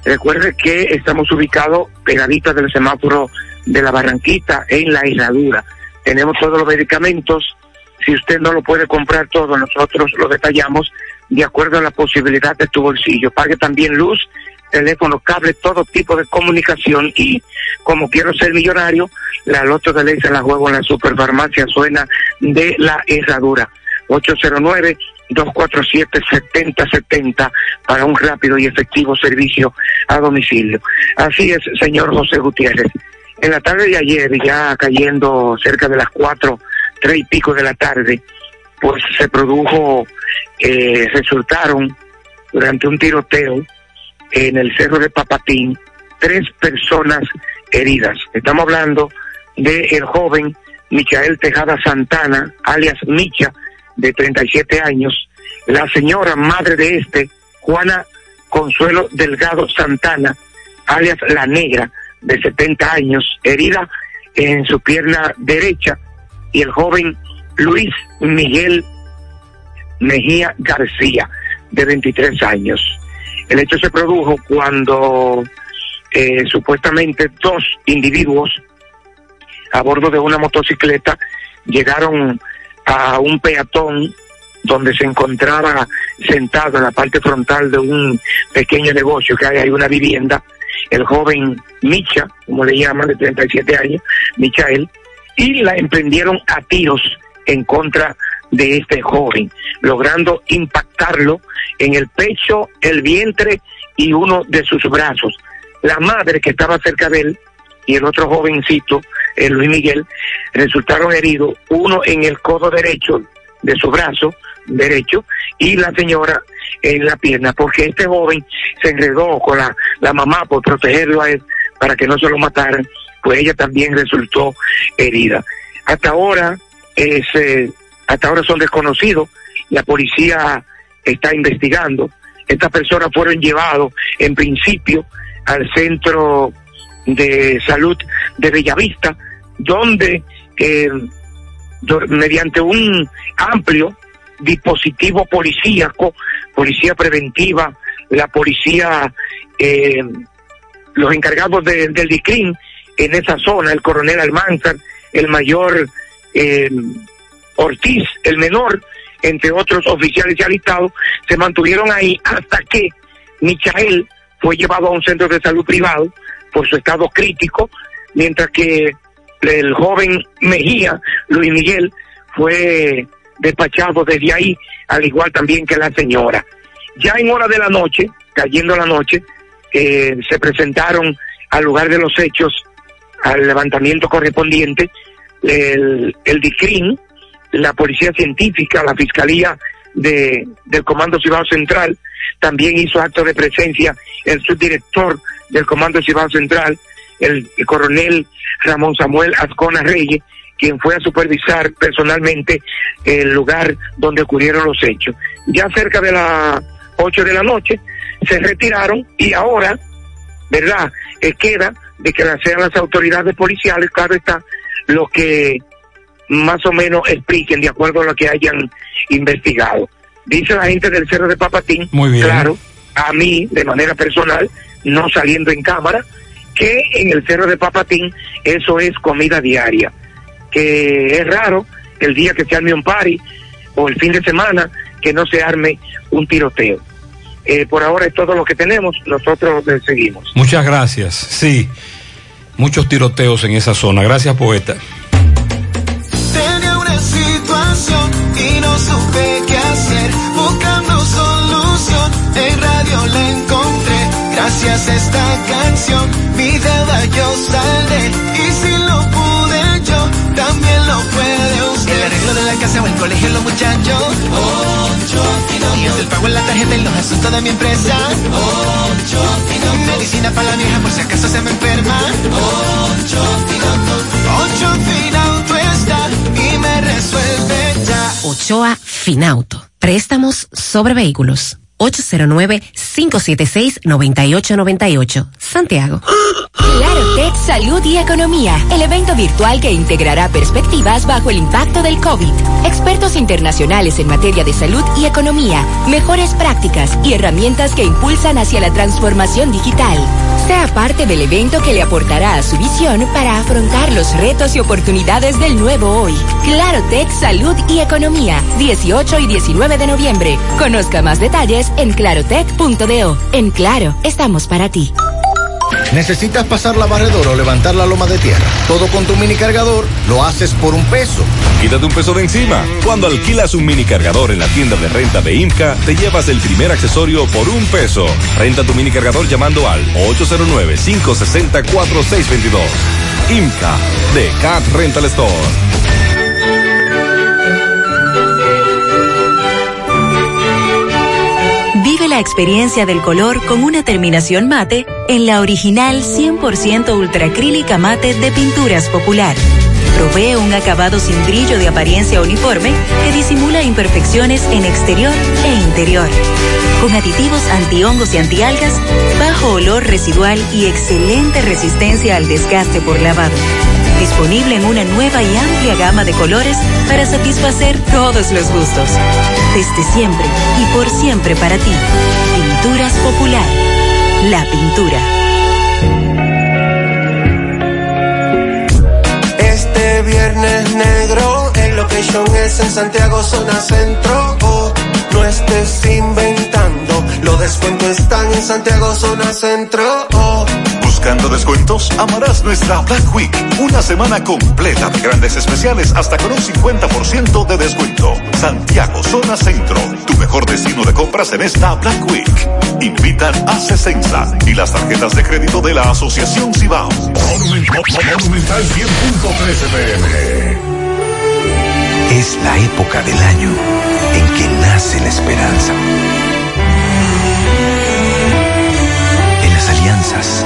Speaker 70: Recuerde que estamos ubicados pegaditas del semáforo de la Barranquita en la herradura. Tenemos todos los medicamentos. Si usted no lo puede comprar todo, nosotros lo detallamos de acuerdo a la posibilidad de tu bolsillo. Pague también luz, teléfono, cable, todo tipo de comunicación y como quiero ser millonario, la loto de ley se la juego en la superfarmacia suena de la herradura. 809 247-7070 para un rápido y efectivo servicio a domicilio. Así es, señor José Gutiérrez. En la tarde de ayer, ya cayendo cerca de las cuatro, tres y pico de la tarde, pues se produjo, eh, resultaron durante un tiroteo en el cerro de Papatín tres personas heridas. Estamos hablando de el joven Michael Tejada Santana, alias Micha, de 37 años, la señora madre de este, Juana Consuelo Delgado Santana, alias La Negra, de 70 años, herida en su pierna derecha, y el joven Luis Miguel Mejía García, de 23 años. El hecho se produjo cuando eh, supuestamente dos individuos a bordo de una motocicleta llegaron a un peatón donde se encontraba sentado en la parte frontal de un pequeño negocio que hay ahí una vivienda, el joven Micha, como le llaman, de 37 años, Michael, y la emprendieron a tiros en contra de este joven, logrando impactarlo en el pecho, el vientre y uno de sus brazos. La madre que estaba cerca de él y el otro jovencito, el Luis Miguel, resultaron heridos, uno en el codo derecho de su brazo derecho y la señora en la pierna, porque este joven se enredó con la, la mamá por protegerlo a él para que no se lo mataran, pues ella también resultó herida. Hasta ahora, eh, hasta ahora son desconocidos, la policía está investigando, estas personas fueron llevados en principio al centro de salud de Bellavista, donde eh, mediante un amplio dispositivo policíaco, policía preventiva, la policía, eh, los encargados de- del DICRIM en esa zona, el coronel Almanzar, el mayor eh, Ortiz, el menor, entre otros oficiales ya listados, se mantuvieron ahí hasta que Michael fue llevado a un centro de salud privado por su estado crítico, mientras que el joven Mejía, Luis Miguel, fue despachado desde ahí, al igual también que la señora. Ya en hora de la noche, cayendo la noche, eh, se presentaron al lugar de los hechos, al levantamiento correspondiente, el, el DICRIN, la Policía Científica, la Fiscalía de, del Comando Cibao Central, también hizo acto de presencia el subdirector del Comando Cibao Central, el, el coronel Ramón Samuel Azcona Reyes, quien fue a supervisar personalmente el lugar donde ocurrieron los hechos. Ya cerca de las 8 de la noche se retiraron y ahora, ¿verdad? Eh, queda de que sean las autoridades policiales, claro está, lo que más o menos expliquen de acuerdo a lo que hayan investigado. Dice la gente del Cerro de Papatín,
Speaker 9: Muy bien.
Speaker 70: claro, a mí de manera personal, no saliendo en cámara, que en el Cerro de Papatín eso es comida diaria, que es raro el día que se arme un party o el fin de semana que no se arme un tiroteo. Eh, por ahora es todo lo que tenemos, nosotros seguimos.
Speaker 9: Muchas gracias. Sí, muchos tiroteos en esa zona. Gracias, poeta.
Speaker 14: Tenía una situación y no supe qué hacer. Buscando solución, en radio la encontré. Gracias a esta canción, mi deuda yo saldré. Y si lo pude yo, también lo puede usted. El arreglo de la casa o el colegio, los muchachos. Ocho Finanzas. el pago en la tarjeta y los asuntos de mi empresa. Ocho. Medicina para la vieja por si acaso se me enferma. Ocho Finanzas está y me resuelve ya.
Speaker 71: Ochoa Finauto. Préstamos sobre vehículos. 809-576-9898. Santiago.
Speaker 29: Claro Tech Salud y Economía, el evento virtual que integrará perspectivas bajo el impacto del COVID. Expertos internacionales en materia de salud y economía, mejores prácticas y herramientas que impulsan hacia la transformación digital. Sea parte del evento que le aportará a su visión para afrontar los retos y oportunidades del nuevo hoy. Claro Tech Salud y Economía, 18 y 19 de noviembre. Conozca más detalles en clarotech.do. En Claro, estamos para ti.
Speaker 72: ¿Necesitas pasar la barredora o levantar la loma de tierra? Todo con tu mini cargador lo haces por un peso.
Speaker 32: Quítate un peso de encima. Cuando alquilas un mini cargador en la tienda de renta de IMCA, te llevas el primer accesorio por un peso. Renta tu mini cargador llamando al 809-560-4622. IMCA de Cat Rental Store.
Speaker 18: Experiencia del color con una terminación mate en la original 100% ultracrílica mate de Pinturas Popular. Provee un acabado sin brillo de apariencia uniforme que disimula imperfecciones en exterior e interior. Con aditivos antihongos y antialgas, bajo olor residual y excelente resistencia al desgaste por lavado. Disponible en una nueva y amplia gama de colores para satisfacer todos los gustos. Desde siempre y por siempre para ti. Pinturas Popular. La pintura.
Speaker 14: Viernes negro, el location es en Santiago, zona centro. Oh, no estés inventando, los descuentos están en Santiago, zona centro. Oh.
Speaker 2: Buscando descuentos, amarás nuestra Black Week. Una semana completa de grandes especiales hasta con un 50% de descuento. Santiago, zona centro. Tu mejor destino de compras en esta Black Week. Invitan a Cesensa y las tarjetas de crédito de la Asociación Cibao.
Speaker 73: Monumental 100.13 pm.
Speaker 19: Es la época del año en que nace la esperanza. En las alianzas,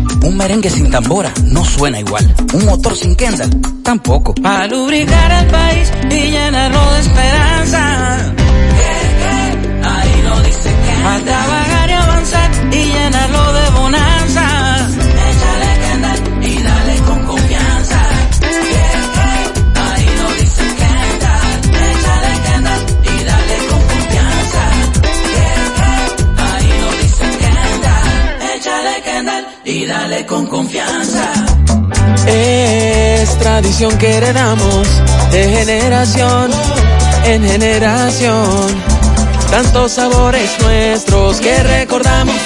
Speaker 74: Un merengue sin tambora no suena igual. Un motor sin Kendall tampoco.
Speaker 75: Para lubricar el país y llenarlo de esperanza.
Speaker 74: Ahí lo dice que.
Speaker 75: Para trabajar y avanzar y llenarlo de bonanza.
Speaker 74: Y dale con confianza.
Speaker 75: Es tradición que heredamos de generación en generación. Tantos sabores nuestros que recordamos.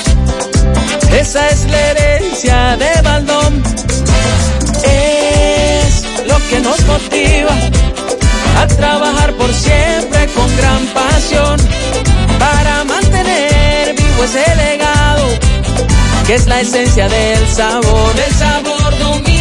Speaker 75: Esa es la herencia de Baldón. Es lo que nos motiva a trabajar por siempre con gran pasión para mantener vivo ese legado que es la esencia del sabor, del sabor dominicano.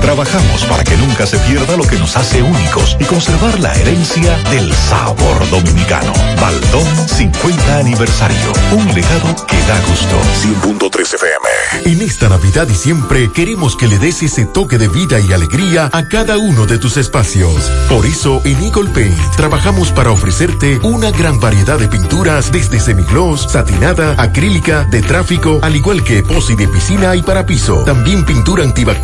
Speaker 1: Trabajamos para que nunca se pierda lo que nos hace únicos y conservar la herencia del sabor dominicano. Baldón 50 aniversario. Un legado que da gusto.
Speaker 22: 100.3 FM. En esta Navidad y siempre queremos que le des ese toque de vida y alegría a cada uno de tus espacios. Por eso en Eagle Paint trabajamos para ofrecerte una gran variedad de pinturas desde semigloss, satinada, acrílica, de tráfico, al igual que epoxi de piscina y para piso. También pintura antibacterial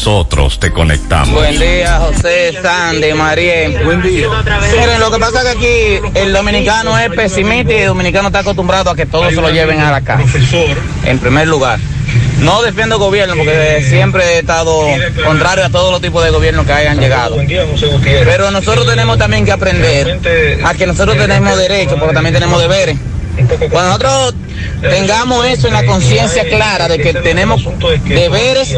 Speaker 76: nosotros te conectamos.
Speaker 77: Buen día, José, Sandy, María. Buen día. Miren, lo que pasa es que aquí el dominicano es pesimista y el dominicano está acostumbrado a que todo se lo lleven a la casa. En primer lugar. No defiendo el gobierno porque siempre he estado contrario a todos los tipos de gobiernos que hayan llegado. Pero nosotros tenemos también que aprender a que nosotros tenemos derechos, pero también tenemos deberes.
Speaker 40: Cuando nosotros tengamos eso en la conciencia clara de que tenemos deberes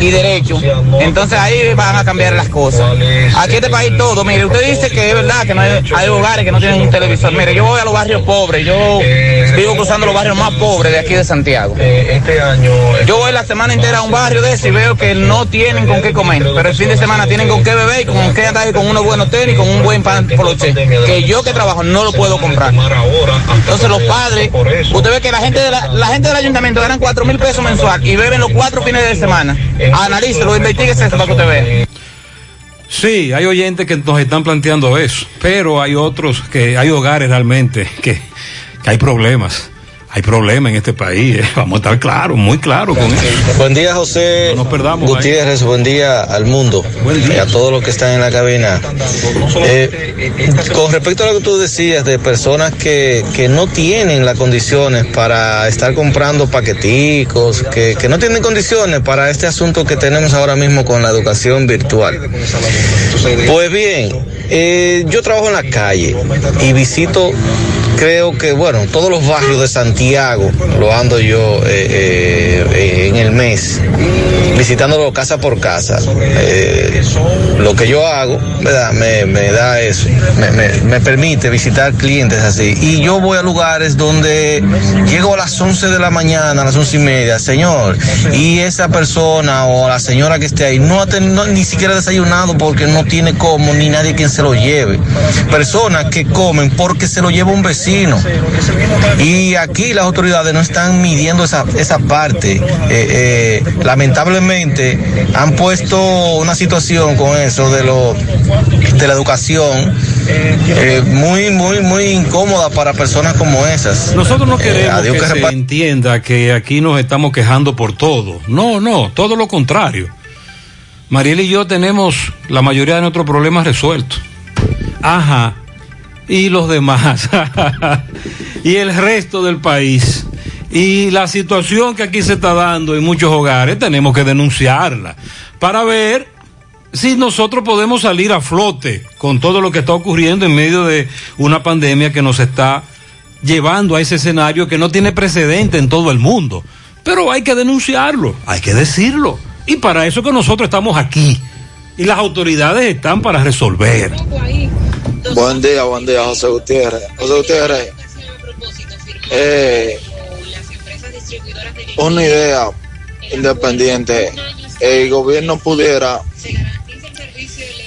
Speaker 40: y derechos, entonces ahí van a cambiar las cosas. Aquí este país todo, mire, usted dice que es verdad que no hay, hay hogares que no tienen un televisor. Mire, yo voy a los barrios pobres, yo vivo cruzando los barrios más pobres de aquí de Santiago. Yo voy la semana entera a un barrio de ese y veo que no tienen con qué comer, pero el fin de semana tienen con qué beber y con qué andar con unos buenos tenis, con un buen pan poloche, que yo que trabajo no lo puedo comprar. Entonces los padres, usted ve que la gente, de la, gente del ayuntamiento ganan cuatro mil pesos mensual y beben los cuatro fines de semana. Analícelo, investiguese eso para que usted vea.
Speaker 9: Sí, hay oyentes que nos están planteando eso, pero hay otros que hay hogares realmente que, que hay problemas. Hay problemas en este país, eh. vamos a estar claros, muy claros con eso.
Speaker 77: Buen día, José
Speaker 9: No nos perdamos ahí.
Speaker 77: Gutiérrez. Buen día al mundo. Y a todos los que están en la cabina. Eh, con respecto a lo que tú decías de personas que, que no tienen las condiciones para estar comprando paqueticos, que, que no tienen condiciones para este asunto que tenemos ahora mismo con la educación virtual. Pues bien, eh, yo trabajo en la calle y visito creo que, bueno, todos los barrios de Santiago lo ando yo eh, eh, eh, en el mes, visitándolo casa por casa. Lo que yo hago, ¿verdad? Me, me da eso, me, me- me permite visitar clientes así. Y yo voy a lugares donde llego a las 11 de la mañana, a las 11 y media, señor, y esa persona o la señora que esté ahí no ha tenido ni siquiera desayunado porque no tiene cómo, ni nadie quien se lo lleve. Personas que comen porque se lo lleva un vecino. Y aquí las autoridades no están midiendo esa, esa parte. Eh, eh, lamentablemente han puesto una situación con eso de, lo, de la educación eh, muy, muy, muy incómoda para personas como esas.
Speaker 9: Nosotros no queremos que
Speaker 77: que
Speaker 9: se entienda que aquí nos estamos quejando por todo. No, no, todo lo contrario. Mariel y yo tenemos la mayoría de nuestros problemas resueltos. Ajá. Y los demás. y el resto del país. Y la situación que aquí se está dando en muchos hogares, tenemos que denunciarla para ver si nosotros podemos salir a flote con todo lo que está ocurriendo en medio de una pandemia que nos está llevando a ese escenario que no tiene precedente en todo el mundo. Pero hay que denunciarlo, hay que decirlo. Y para eso que nosotros estamos aquí. Y las autoridades están para resolver.
Speaker 78: Buen día, buen día, José Gutiérrez. José Gutiérrez, eh, una idea independiente. El gobierno pudiera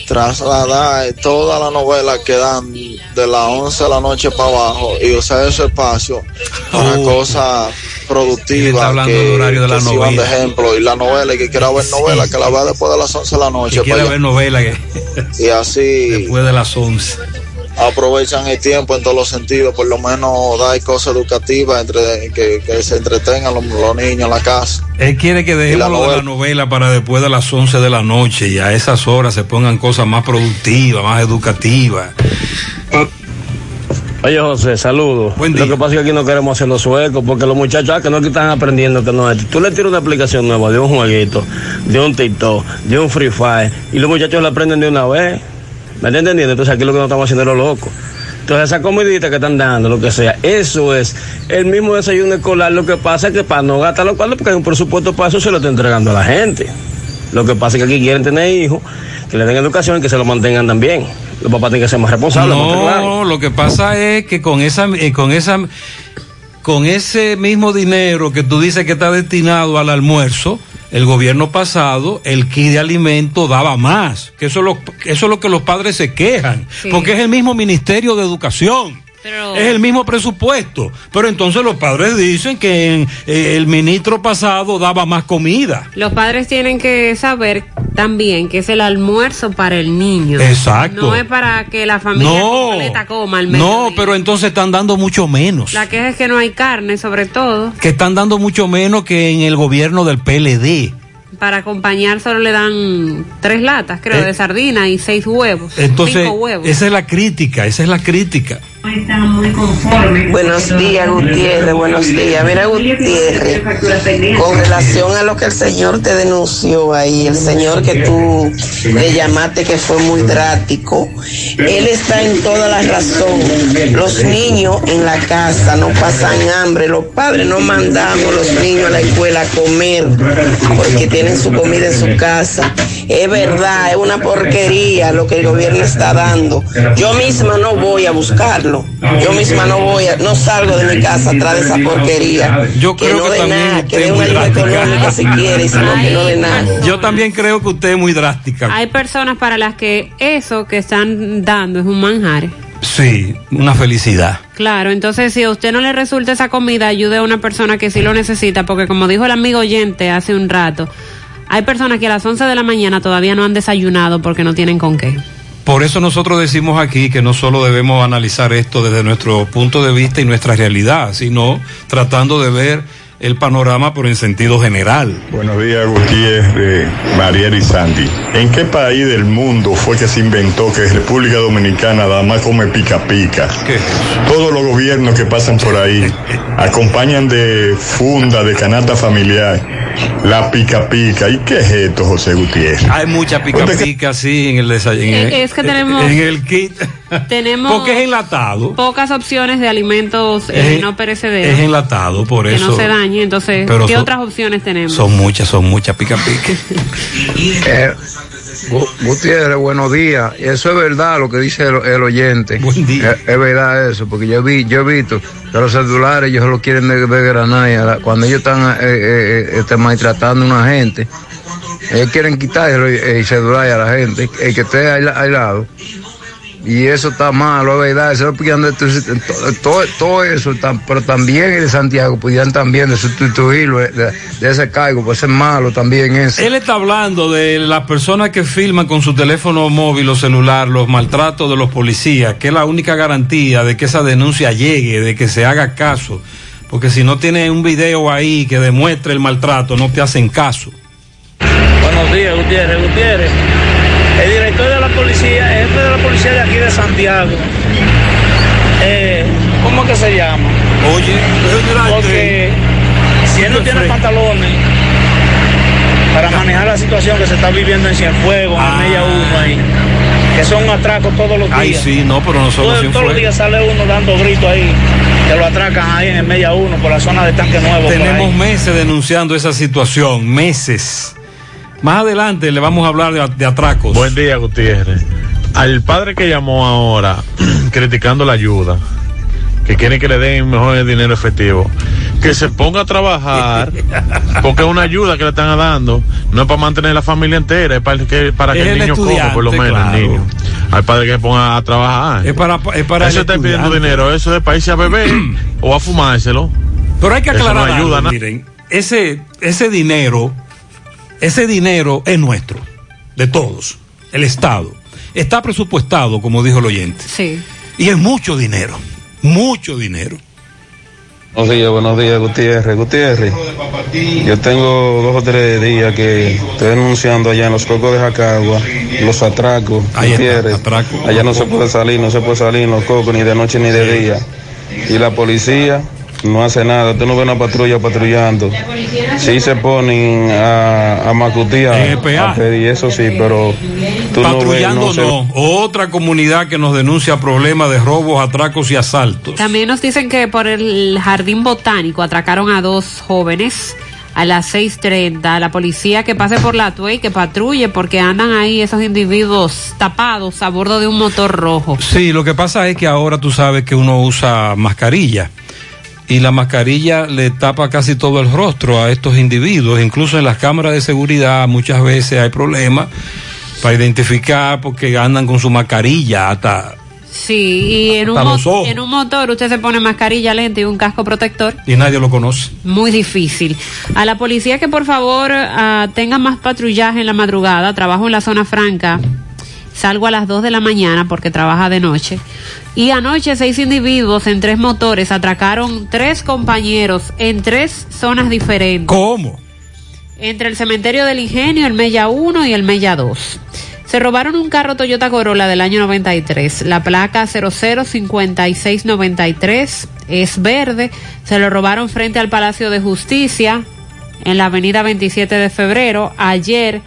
Speaker 78: trasladar toda la novela que dan de las 11 de la noche para abajo y usar ese espacio para cosas
Speaker 9: Está
Speaker 78: productivas
Speaker 9: hablando
Speaker 78: que,
Speaker 9: del horario de la
Speaker 78: sirvan de
Speaker 9: novela.
Speaker 78: ejemplo. Y la novela, y que quiera ver novela, que la vea después de las 11 de la noche.
Speaker 9: Que quiera
Speaker 78: para
Speaker 9: ver novela que
Speaker 78: y así
Speaker 9: después de las 11.
Speaker 78: aprovechan el tiempo en todos los sentidos, por lo menos dar cosas educativas entre que, que se entretengan los, los niños en la casa.
Speaker 9: Él quiere que dejemos
Speaker 78: la
Speaker 9: lo de
Speaker 78: novela.
Speaker 9: la novela para después de las 11 de la noche y a esas horas se pongan cosas más productivas, más educativas.
Speaker 79: Oye José, saludos. Lo que pasa es que aquí no queremos hacer los suecos porque los muchachos ah, que no que están aprendiendo que no es. Tú le tiras una aplicación nueva de un jueguito, de un TikTok, de un Free Fire y los muchachos la aprenden de una vez. ¿Me estás entendiendo? Entonces aquí lo que no estamos haciendo es lo loco. Entonces esa comidita que están dando, lo que sea, eso es el mismo desayuno escolar. Lo que pasa es que para no gastar los cuartos, porque hay un presupuesto para eso, se lo está entregando a la gente. Lo que pasa es que aquí quieren tener hijos, que le den educación y que se lo mantengan también. Los papás tienen que ser más responsables. más claro.
Speaker 9: No, lo que pasa es que con esa, eh, con esa, con ese mismo dinero que tú dices que está destinado al almuerzo, el gobierno pasado, el kit de alimento daba más. Que eso es lo, eso es lo que los padres se quejan.
Speaker 10: Sí.
Speaker 9: Porque es el mismo Ministerio de Educación.
Speaker 10: Pero-
Speaker 9: Es el mismo presupuesto. Pero entonces los padres dicen que en, eh, el ministro pasado daba más comida.
Speaker 10: Los padres tienen que saber también que es el almuerzo para el niño.
Speaker 9: Exacto.
Speaker 10: No es para que la familia
Speaker 9: No,
Speaker 10: completa coma al
Speaker 9: no,
Speaker 10: mediodía.
Speaker 9: pero entonces están dando mucho menos.
Speaker 10: La queja es que no hay carne, sobre todo.
Speaker 9: que están dando mucho menos que en el gobierno del PLD.
Speaker 10: Para acompañar solo le dan tres latas, creo,
Speaker 9: Eh,
Speaker 10: de sardina y seis huevos.
Speaker 9: Entonces,
Speaker 10: cinco huevos.
Speaker 9: esa es la crítica, esa es la crítica.
Speaker 80: Buenos días, Gutiérrez. Buenos días. Mira, Gutiérrez, con relación a lo que el señor te denunció ahí, el señor que tú le llamaste que fue muy drástico, él está en toda la razón. Los niños en la casa no pasan hambre, los padres no mandamos los niños a la escuela a comer porque tienen su comida en su casa. Es verdad, es una porquería lo que el gobierno está dando. Yo misma no voy a buscarlo. Yo misma no voy a, no salgo de mi casa atrás de esa porquería.
Speaker 9: Yo
Speaker 80: que
Speaker 9: creo
Speaker 80: no
Speaker 9: que
Speaker 80: de
Speaker 9: también
Speaker 80: nada, que dé una
Speaker 9: muy
Speaker 80: ayuda
Speaker 9: drástica.
Speaker 80: económica si quiere, y si no, que no de nada.
Speaker 9: Yo también creo que usted es muy drástica.
Speaker 10: Hay personas para las que eso que están dando es un manjar.
Speaker 9: Sí, una felicidad.
Speaker 10: Claro, entonces si a usted no le resulta esa comida, ayude a una persona que sí lo necesita, porque como dijo el amigo oyente hace un rato, hay personas que a las 11 de la mañana todavía no han desayunado porque no tienen con qué.
Speaker 9: Por eso nosotros decimos aquí que no solo debemos analizar esto desde nuestro punto de vista y nuestra realidad, sino tratando de ver el panorama por en sentido general.
Speaker 81: Buenos días, Gutiérrez, Mariel y Sandy. ¿En qué país del mundo fue que se inventó que República Dominicana nada más come pica pica? Todos los gobiernos que pasan por ahí acompañan de funda, de canasta familiar, la pica pica. ¿Y qué es esto, José Gutiérrez?
Speaker 9: Hay mucha pica pica, sí, en el desayuno.
Speaker 10: Es que tenemos-
Speaker 9: En el kit.
Speaker 10: Tenemos
Speaker 9: Porque es enlatado.
Speaker 10: pocas opciones de alimentos eh,
Speaker 9: Es-
Speaker 10: no perecederos
Speaker 9: Es enlatado, por
Speaker 10: que
Speaker 9: eso.
Speaker 10: no se Entonces,
Speaker 9: Pero
Speaker 10: ¿qué
Speaker 9: son-
Speaker 10: otras opciones tenemos?
Speaker 9: Son muchas, son muchas pica pica.
Speaker 82: Eh, Gu- Gutiérrez, buenos días. Eso es verdad lo que dice el, el oyente. Buen día. Es, es verdad eso, porque yo vi, yo he visto que los celulares ellos lo quieren de, de cuando ellos están eh, eh, eh, este, maltratando a una gente, ellos quieren quitarle el, el celular a la gente, el que esté al, al lado. Y eso está malo, es verdad, eso todo, todo, todo eso, pero también el de Santiago pudieran también de sustituirlo de, de- de ese cargo, pues es malo también eso.
Speaker 9: Él está hablando de las personas que filman con su teléfono móvil o celular los maltratos de los policías, que es la única garantía de que esa denuncia llegue, de que se haga caso. Porque si no tiene un video ahí que demuestre el maltrato, no te hacen caso.
Speaker 83: Buenos días, Gutiérrez. Gutiérrez, el director de la policía, el jefe de la policía de aquí de Santiago, eh, ¿cómo es que se llama?
Speaker 9: Oye,
Speaker 83: porque si él no tiene pantalones para manejar la situación que se está viviendo en Cienfuegos, en Mella 1 ahí, que son atracos todos los días.
Speaker 9: Ay, sí, no, pero no solo
Speaker 83: Todos, todos los días sale uno dando gritos ahí, que lo atracan ahí en el Mella 1 por la zona de Tanque Nuevo.
Speaker 9: Tenemos meses denunciando esa situación, meses. Más adelante le vamos a hablar de, de atracos.
Speaker 84: Buen día, Gutiérrez. Al padre que llamó ahora criticando la ayuda, que quiere que le den mejor el dinero efectivo, que se ponga a trabajar, porque es una ayuda que le están dando, no es para mantener la familia entera, es para que, para que el
Speaker 9: el
Speaker 84: niño coma, por lo menos
Speaker 9: claro.
Speaker 84: el niño. Al padre que se ponga a trabajar.
Speaker 9: Es para, es para
Speaker 84: eso está pidiendo dinero, eso es para irse a beber o a fumárselo.
Speaker 9: Pero hay que
Speaker 84: Eso no
Speaker 9: aclarar
Speaker 84: ayuda
Speaker 9: algo,
Speaker 84: nada.
Speaker 9: miren, ese, ese dinero, ese dinero es nuestro, de todos, el Estado. Está presupuestado, como dijo el oyente.
Speaker 10: Sí.
Speaker 9: Y es mucho dinero, mucho dinero.
Speaker 85: Buenos días, buenos días, Gutiérrez. Gutiérrez, yo tengo dos o tres días que estoy denunciando allá en los cocos de Jacagua los atracos.
Speaker 9: Ahí está,
Speaker 85: Gutiérrez. Allá no se puede salir, no se puede salir en los cocos ni de noche ni de día. Y la policía no hace nada. Tú no ves una patrulla patrullando. Sí se ponen a, a macutear, a pedir eso sí, pero tú no ves,
Speaker 9: Patrullando
Speaker 85: no se-.
Speaker 9: Otra comunidad que nos denuncia problemas de robos, atracos y asaltos.
Speaker 10: También nos dicen que por el jardín botánico atracaron a dos jóvenes a las 6.30. La policía que pase por la Tuey, que patrulle, porque andan ahí esos individuos tapados a bordo de un motor rojo.
Speaker 9: Sí, lo que pasa es que ahora tú sabes que uno usa mascarilla y la mascarilla le tapa casi todo el rostro a estos individuos. Incluso en las cámaras de seguridad muchas veces hay problemas para identificar porque andan con su mascarilla hasta
Speaker 10: Sí, y en un, en motor usted se pone mascarilla, lente y un casco protector.
Speaker 9: y nadie lo conoce.
Speaker 10: Muy difícil. A la policía que por favor ah, tenga más patrullaje en la madrugada. Trabajo en la zona franca. Salgo a las 2 de la mañana porque trabaja de noche. Y anoche seis individuos en tres motores atracaron tres compañeros en tres zonas diferentes.
Speaker 9: ¿Cómo?
Speaker 10: Entre el cementerio del Ingenio, el Mella 1 y el Mella 2. Se robaron un carro Toyota Corolla del año 93. La placa 005693 es verde. Se lo robaron frente al Palacio de Justicia en la avenida 27 de febrero. Ayer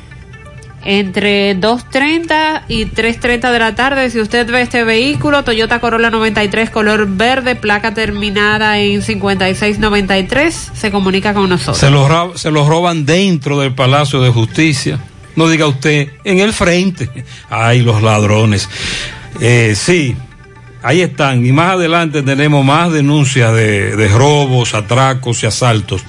Speaker 10: entre 2.30 y 3.30 de la tarde. Si usted ve este vehículo, Toyota Corolla 93 color verde, placa terminada en 5693, se comunica con nosotros.
Speaker 9: Se los, se los roban dentro del Palacio de Justicia. No diga usted, en el frente. Ay, los ladrones. Eh, sí, ahí están. Y más adelante tenemos más denuncias de, de robos, atracos y asaltos.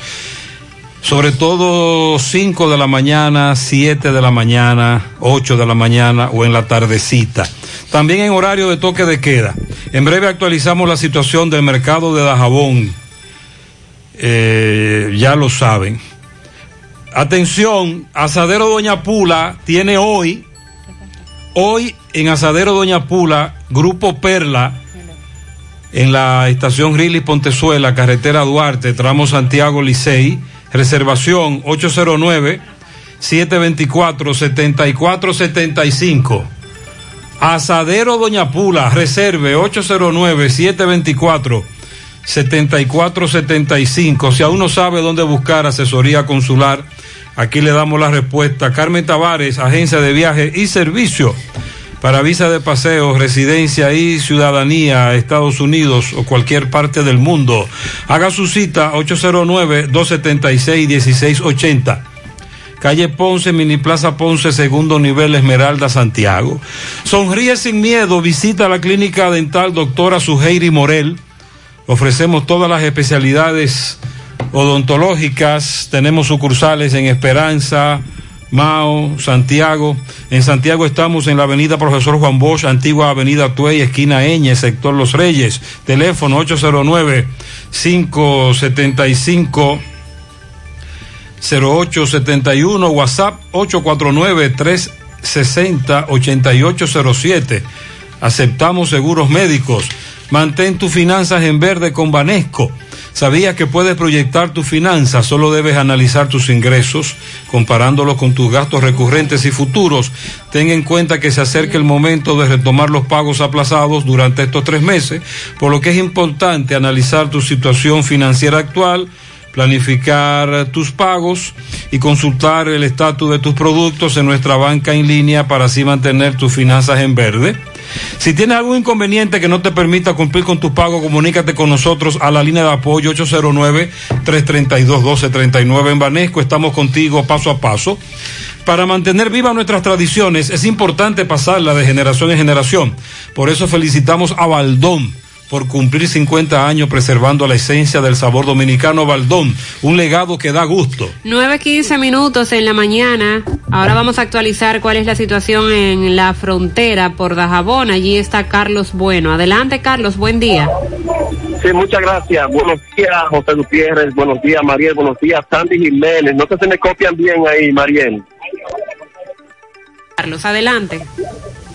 Speaker 9: Sobre todo 5 de la mañana, 7 de la mañana, 8 de la mañana o en la tardecita. También en horario de toque de queda. En breve actualizamos la situación del mercado de Dajabón. Eh, ya lo saben. Atención, Asadero Doña Pula tiene hoy, hoy en Asadero Doña Pula, Grupo Perla, en la estación Grilly Pontezuela, carretera Duarte, tramo Santiago Licey, reservación 809-724-7475. Asadero Doña Pula, reserve 809-724-7475. Si aún no sabe dónde buscar asesoría consular, aquí le damos la respuesta. Carmen Tavares, agencia de viaje y servicio para visa de paseo, residencia y ciudadanía Estados Unidos o cualquier parte del mundo. Haga su cita 809-276-1680. Calle Ponce, Mini Plaza Ponce, segundo nivel Esmeralda, Santiago. Sonríe sin miedo, visita la clínica dental doctora Suheiri Morel. Ofrecemos todas las especialidades odontológicas. Tenemos sucursales en Esperanza, Mao, Santiago. En Santiago estamos en la avenida Profesor Juan Bosch, antigua avenida Tuey, esquina Eñe, sector Los Reyes. Teléfono 809-575. 0871, WhatsApp 849-360-8807. Aceptamos seguros médicos. Mantén tus finanzas en verde con Banesco. ¿Sabías que puedes proyectar tus finanzas? Solo debes analizar tus ingresos, comparándolos con tus gastos recurrentes y futuros. Ten en cuenta que se acerca el momento de retomar los pagos aplazados durante estos tres meses, por lo que es importante analizar tu situación financiera actual planificar tus pagos y consultar el estatus de tus productos en nuestra banca en línea para así mantener tus finanzas en verde. Si tienes algún inconveniente que no te permita cumplir con tus pagos, comunícate con nosotros a la línea de apoyo 809-332-1239 en Banesco. Estamos contigo paso a paso. Para mantener vivas nuestras tradiciones es importante pasarla de generación en generación. Por eso felicitamos a Baldón por cumplir 50 años preservando la esencia del sabor dominicano Baldón, un legado que da gusto.
Speaker 10: 9.15 minutos en la mañana. Ahora vamos a actualizar cuál es la situación en la frontera por Dajabón. Allí está Carlos Bueno. Adelante, Carlos, buen día.
Speaker 86: Sí, muchas gracias. Buenos días, José Gutiérrez. Buenos días, Mariel. Buenos días, Sandy Jiménez. No sé si me copian bien ahí, Mariel.
Speaker 10: Carlos, adelante.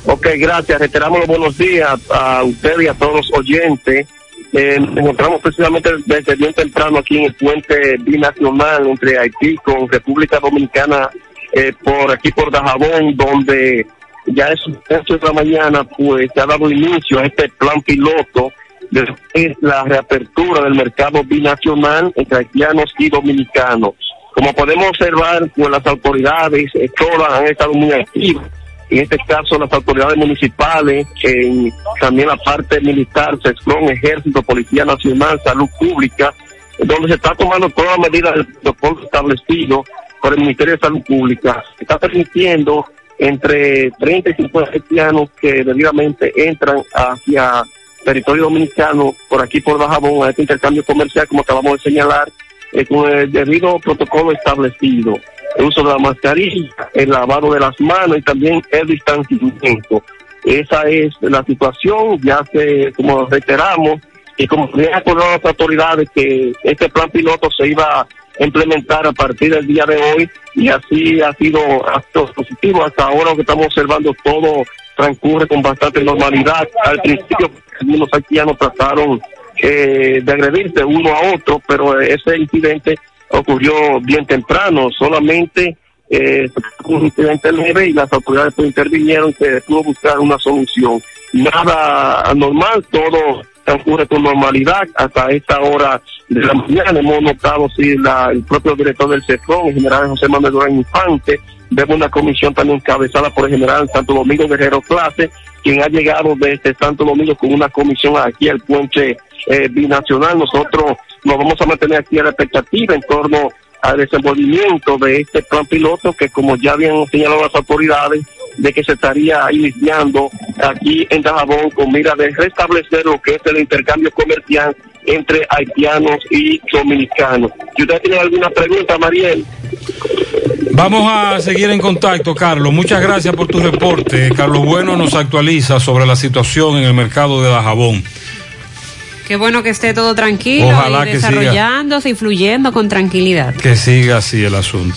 Speaker 86: Ok, gracias. Reiteramos los buenos días a usted y a todos los oyentes. Eh, nos encontramos precisamente desde bien temprano aquí en el puente binacional entre Haití con República Dominicana eh, por aquí por Dajabón, donde ya es 8 de la mañana, pues se ha dado inicio a este plan piloto de la reapertura del mercado binacional entre haitianos y dominicanos. Como podemos observar, pues las autoridades eh, todas han estado muy activas en este caso las autoridades municipales, en también la parte militar, sección, ejército, policía nacional, salud pública, donde se está tomando todas las medidas del protocolo establecido por el Ministerio de Salud Pública. Está permitiendo entre 30 y 50 haitianos que debidamente entran hacia territorio dominicano por aquí por Bajabón a este intercambio comercial, como acabamos de señalar, eh, con el debido protocolo establecido el uso de la mascarilla, el lavado de las manos y también el distanciamiento. Esa es la situación, ya que, como reiteramos, y como bien acordaron las autoridades que este plan piloto se iba a implementar a partir del día de hoy y así ha sido actos positivos. Hasta ahora lo que estamos observando todo transcurre con bastante normalidad. Al principio algunos haitianos trataron eh, de agredirse uno a otro, pero ese incidente ocurrió bien temprano, solamente eh, un incidente leve y las autoridades pues, intervinieron y se pudo buscar una solución. Nada anormal, todo transcurre con normalidad hasta esta hora de la mañana. Hemos notado si la, el propio director del sector, el general José Manuel Durán Infante, vemos una comisión también encabezada por el general Santo Domingo Guerrero Clase, quien ha llegado desde Santo Domingo con una comisión aquí al puente eh, binacional. Nosotros nos vamos a mantener aquí a la expectativa en torno al desenvolvimiento de este plan piloto que como ya habían señalado las autoridades de que se estaría iniciando aquí en Dajabón con mira de restablecer lo que es el intercambio comercial entre haitianos y dominicanos. Si usted tiene alguna pregunta, Mariel.
Speaker 9: Vamos a seguir en contacto, Carlos. Muchas gracias por tu reporte. Carlos Bueno nos actualiza sobre la situación en el mercado de Dajabón.
Speaker 10: Qué bueno que esté todo tranquilo
Speaker 9: Ojalá
Speaker 10: y desarrollándose y fluyendo con tranquilidad.
Speaker 9: Que siga así el asunto.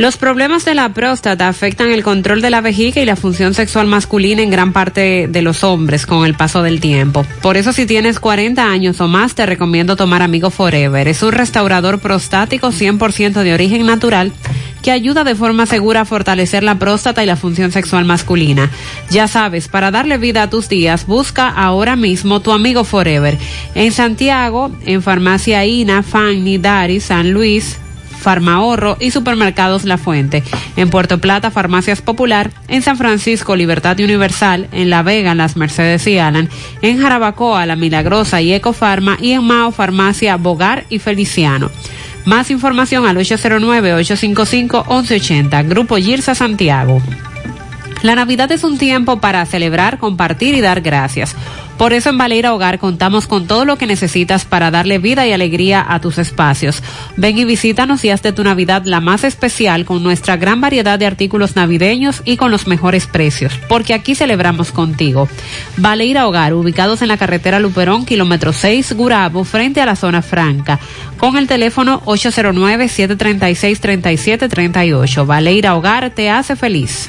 Speaker 10: Los problemas de la próstata afectan el control de la vejiga y la función sexual masculina en gran parte de los hombres con el paso del tiempo. Por eso si tienes 40 años o más te recomiendo tomar Amigo Forever. Es un restaurador prostático 100% de origen natural que ayuda de forma segura a fortalecer la próstata y la función sexual masculina. Ya sabes, para darle vida a tus días, busca ahora mismo tu Amigo Forever. En Santiago, en Farmacia Ina, Fanny, Dari, San Luis, Farmahorro y Supermercados La Fuente. En Puerto Plata, Farmacias Popular. En San Francisco, Libertad Universal. En La Vega, Las Mercedes y Alan. En Jarabacoa, La Milagrosa y Ecofarma. Y en Mao, Farmacia Bogar y Feliciano. Más información al 809-855-1180. Grupo Girsa Santiago. La Navidad es un tiempo para celebrar, compartir y dar gracias. Por eso en Valeira Hogar contamos con todo lo que necesitas para darle vida y alegría a tus espacios. Ven y visítanos y haz de tu Navidad la más especial con nuestra gran variedad de artículos navideños y con los mejores precios, porque aquí celebramos contigo. Valeira Hogar, ubicados en la carretera Luperón, kilómetro 6, Gurabo, frente a la zona franca, con el teléfono 809-736-3738. Valeira Hogar te hace feliz.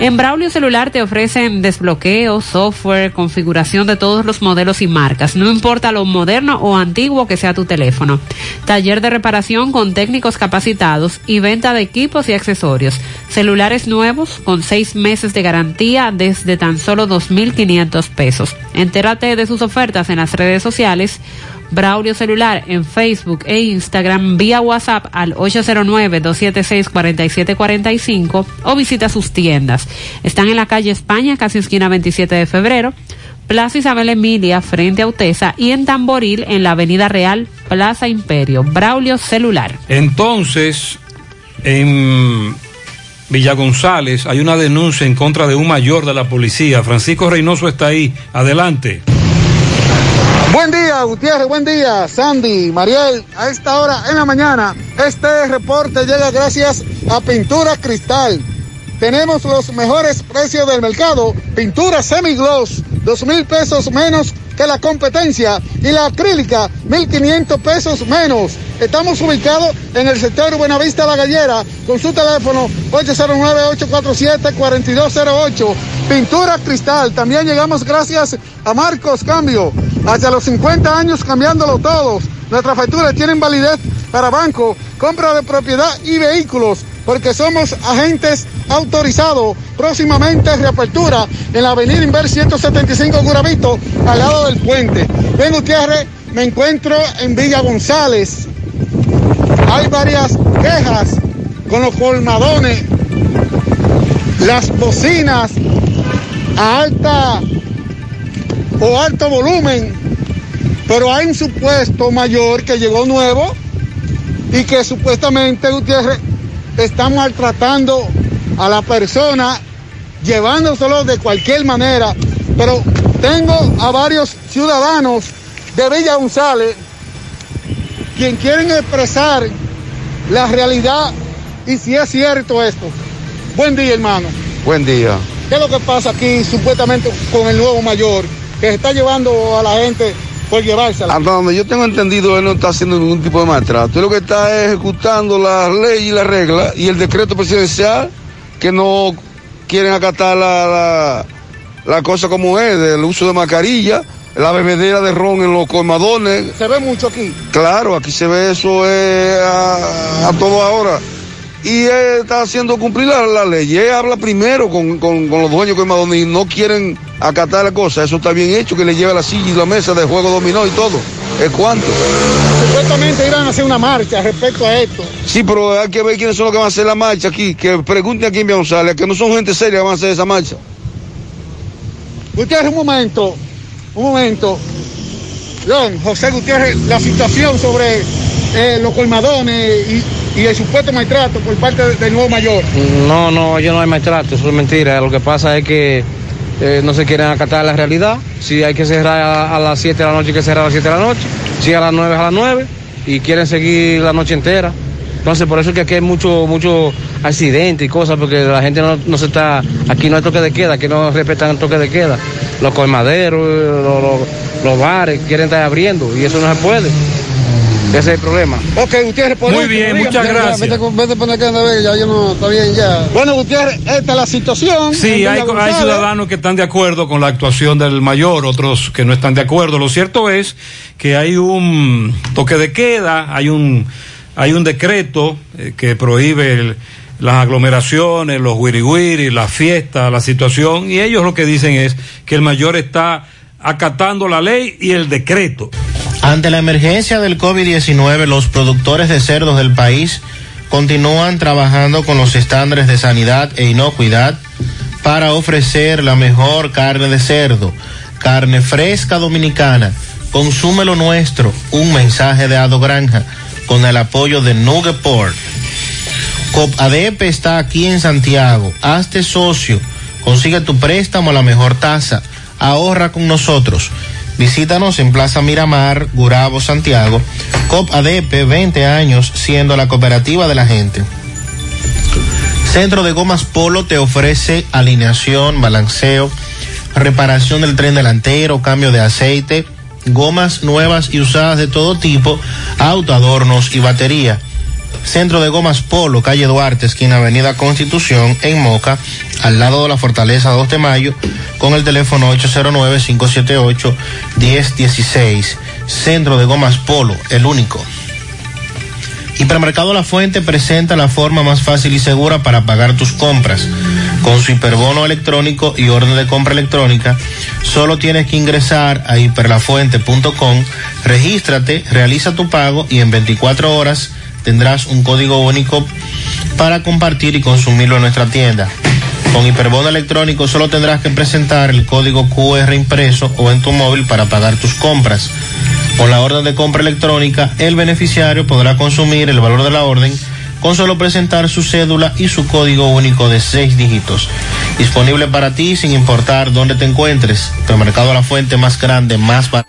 Speaker 10: En Braulio Celular te ofrecen desbloqueo, software, configuración de todos los modelos y marcas, no importa lo moderno o antiguo que sea tu teléfono. Taller de reparación con técnicos capacitados y venta de equipos y accesorios. Celulares nuevos con seis meses de garantía desde tan solo 2.500 pesos. Entérate de sus ofertas en las redes sociales. Braulio Celular en Facebook e Instagram vía WhatsApp al 809-276-4745 o visita sus tiendas. Están en la calle España, casi esquina 27 de febrero, Plaza Isabel Emilia, frente a Utesa, y en Tamboril, en la Avenida Real, Plaza Imperio. Braulio Celular.
Speaker 9: Entonces, en Villa González hay una denuncia en contra de un mayor de la policía. Francisco Reynoso está ahí. Adelante.
Speaker 61: Buen día, Gutiérrez, buen día, Sandy, Mariel. A esta hora en la mañana, este reporte llega gracias a Pintura Cristal. Tenemos los mejores precios del mercado. Pintura semigloss, dos mil pesos menos que la competencia. Y la acrílica, mil quinientos pesos menos. Estamos ubicados en el sector Buenavista La Gallera con su teléfono 809-847-4208. Pintura Cristal. También llegamos gracias a Marcos Cambio. Hacia los 50 años cambiándolo todos. Nuestras facturas tienen validez para banco, compra de propiedad y vehículos, porque somos agentes autorizados. Próximamente reapertura en la avenida Inver 175 Guravito, al lado del puente. Ven Gutiérrez, me encuentro en Villa González. Hay varias quejas con los colmadones, las bocinas a alta o alto volumen, pero hay un supuesto mayor que llegó nuevo y que supuestamente Gutiérrez está maltratando a la persona, llevándoselo de cualquier manera. Pero tengo a varios ciudadanos de Villa González quien quieren expresar la realidad y si es cierto esto. Buen día, hermano.
Speaker 44: Buen día.
Speaker 61: ¿Qué es lo que pasa aquí supuestamente con el nuevo mayor que está llevando a la gente llevársela.
Speaker 87: Hasta donde yo tengo entendido, él no está haciendo ningún tipo de maltrato. Él lo que está es ejecutando las leyes y las reglas y el decreto presidencial que no quieren acatar la, la, la cosa como es, del uso de mascarilla, la bebedera de ron en los colmadones.
Speaker 61: Se ve mucho aquí.
Speaker 87: Claro, aquí se ve eso eh, a, a todo ahora. Y él está haciendo cumplir la, la ley. Él habla primero con, con, con los dueños de colmadones y no quieren acatar la cosa. Eso está bien hecho, que le lleve la silla y la mesa de juego dominó y todo. ¿Es cuánto?
Speaker 61: Supuestamente iban a hacer una marcha respecto a esto.
Speaker 87: Sí, pero hay que ver quiénes son los que van a hacer la marcha aquí. Que pregunten aquí en González, que no son gente seria que van a hacer esa marcha.
Speaker 61: Gutiérrez, un momento, un momento. Don José Gutiérrez, la situación sobre eh, los colmadones y, y el supuesto maltrato por parte de- del nuevo mayor.
Speaker 88: No, no, yo no hay maltrato, eso es mentira. Lo que pasa es que eh, no se quieren acatar la realidad. Si hay que cerrar a, las 7 de la noche, hay que cerrar a las 7 de la noche. Si a las 9 es a las 9 y quieren seguir la noche entera. Entonces, por eso es que aquí hay mucho, mucho accidente y cosas, porque la gente no, no se está, aquí no hay toque de queda, aquí no respetan el toque de queda. Los colmaderos, los, los- los bares quieren estar abriendo y eso no se puede. Ese es el problema.
Speaker 61: Ok, Gutiérrez, por
Speaker 88: Muy bien, muchas
Speaker 61: Ya, ya,
Speaker 88: gracias.
Speaker 61: Vete, vete a poner Ana, ya yo no, está bien, ya. Bueno, Gutiérrez, esta es la situación.
Speaker 9: Sí, hay, ciudadanos que están de acuerdo con la actuación del mayor, otros que no están de acuerdo. Lo cierto es que hay un toque de queda, hay un, hay un decreto eh, que prohíbe el- las aglomeraciones, los wiri las fiestas, la situación, y ellos lo que dicen es que el mayor está acatando la ley y el decreto.
Speaker 69: Ante la emergencia del COVID-19, los productores de cerdos del país continúan trabajando con los estándares de sanidad e inocuidad para ofrecer la mejor carne de cerdo, carne fresca dominicana. Consume lo nuestro, un mensaje de Ado Granja con el apoyo de Nugeport. COPADEP está aquí en Santiago. Hazte socio. Consigue tu préstamo a la mejor tasa. Ahorra con nosotros. Visítanos en Plaza Miramar, Gurabo, Santiago. COPADEP, 20 años siendo la cooperativa de la gente. Centro de Gomas Polo te ofrece alineación, balanceo, reparación del tren delantero, cambio de aceite, gomas nuevas y usadas de todo tipo, autoadornos y batería. Centro de Gomas Polo, calle Duarte, esquina Avenida Constitución, en Moca, al lado de la Fortaleza 2 de Mayo, con el teléfono 809-578-1016. Centro de Gomas Polo, el único. Hipermercado La Fuente presenta la forma más fácil y segura para pagar tus compras. Con su hiperbono electrónico y orden de compra electrónica, solo tienes que ingresar a hiperlafuente.com, regístrate, realiza tu pago y en 24 horas tendrás un código único para compartir y consumirlo en nuestra tienda. Con hiperbono electrónico solo tendrás que presentar el código QR impreso o en tu móvil para pagar tus compras. Con la orden de compra electrónica, el beneficiario podrá consumir el valor de la orden con solo presentar su cédula y su código único de seis dígitos. Disponible para ti sin importar dónde te encuentres. Supermercado La Fuente más grande, más barato.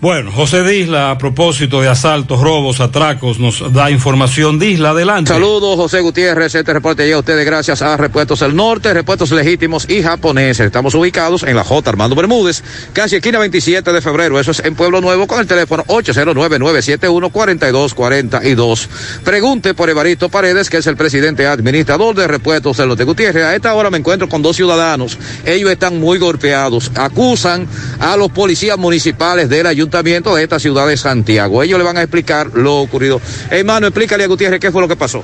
Speaker 9: Bueno, José Disla, a propósito de asaltos, robos, atracos, nos da información. Disla, adelante.
Speaker 89: Saludos, José Gutiérrez. Este reporte llega a ustedes gracias a Repuestos del Norte, Repuestos Legítimos y Japoneses. Estamos ubicados en la J. Armando Bermúdez, casi esquina 27 de febrero. Eso es en Pueblo Nuevo con el teléfono 809-971-4242. Pregunte por Evaristo Paredes, que es el presidente administrador de Repuestos del Norte. Gutiérrez, a esta hora me encuentro con dos ciudadanos. Ellos están muy golpeados. Acusan a los policías municipales del ayuntamiento de esta ciudad de Santiago. Ellos le van a explicar lo ocurrido. Hermano, explícale a Gutiérrez qué fue lo que pasó.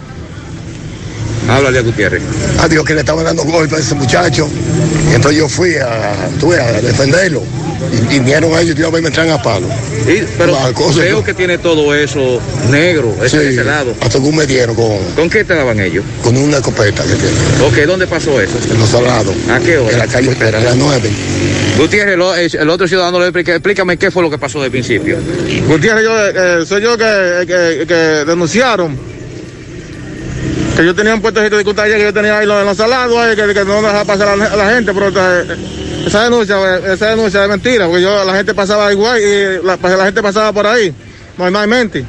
Speaker 89: Háblale a Gutiérrez.
Speaker 90: Adiós, que le estaban dando golpes a ese muchacho. Y entonces yo fui a, tuve, a defenderlo. Y, y vinieron ellos y yo me entran a palo.
Speaker 89: Y- pero veo
Speaker 90: que-
Speaker 89: que tiene todo eso negro, ese,
Speaker 90: Sí,
Speaker 89: ese lado.
Speaker 90: Hasta que me dieron con,
Speaker 89: ¿Con qué te daban ellos?
Speaker 90: con una escopeta que tiene.
Speaker 89: Ok, ¿dónde pasó eso?
Speaker 90: En los salados.
Speaker 89: ¿A qué hora?
Speaker 90: En la calle Pera, a las nueve.
Speaker 89: Gutiérrez, lo- el, otro ciudadano le explica, explícame qué fue lo que pasó de principio.
Speaker 91: Gutiérrez, yo, eh, soy yo que, denunciaron que yo tenía un puesto de dificultad que yo tenía ahí en los salados, ahí, que, que no dejaba pasar a la, gente, pero eh, esa denuncia, eh, esa denuncia es mentira, porque yo la gente pasaba igual y la, la gente pasaba por ahí, normalmente.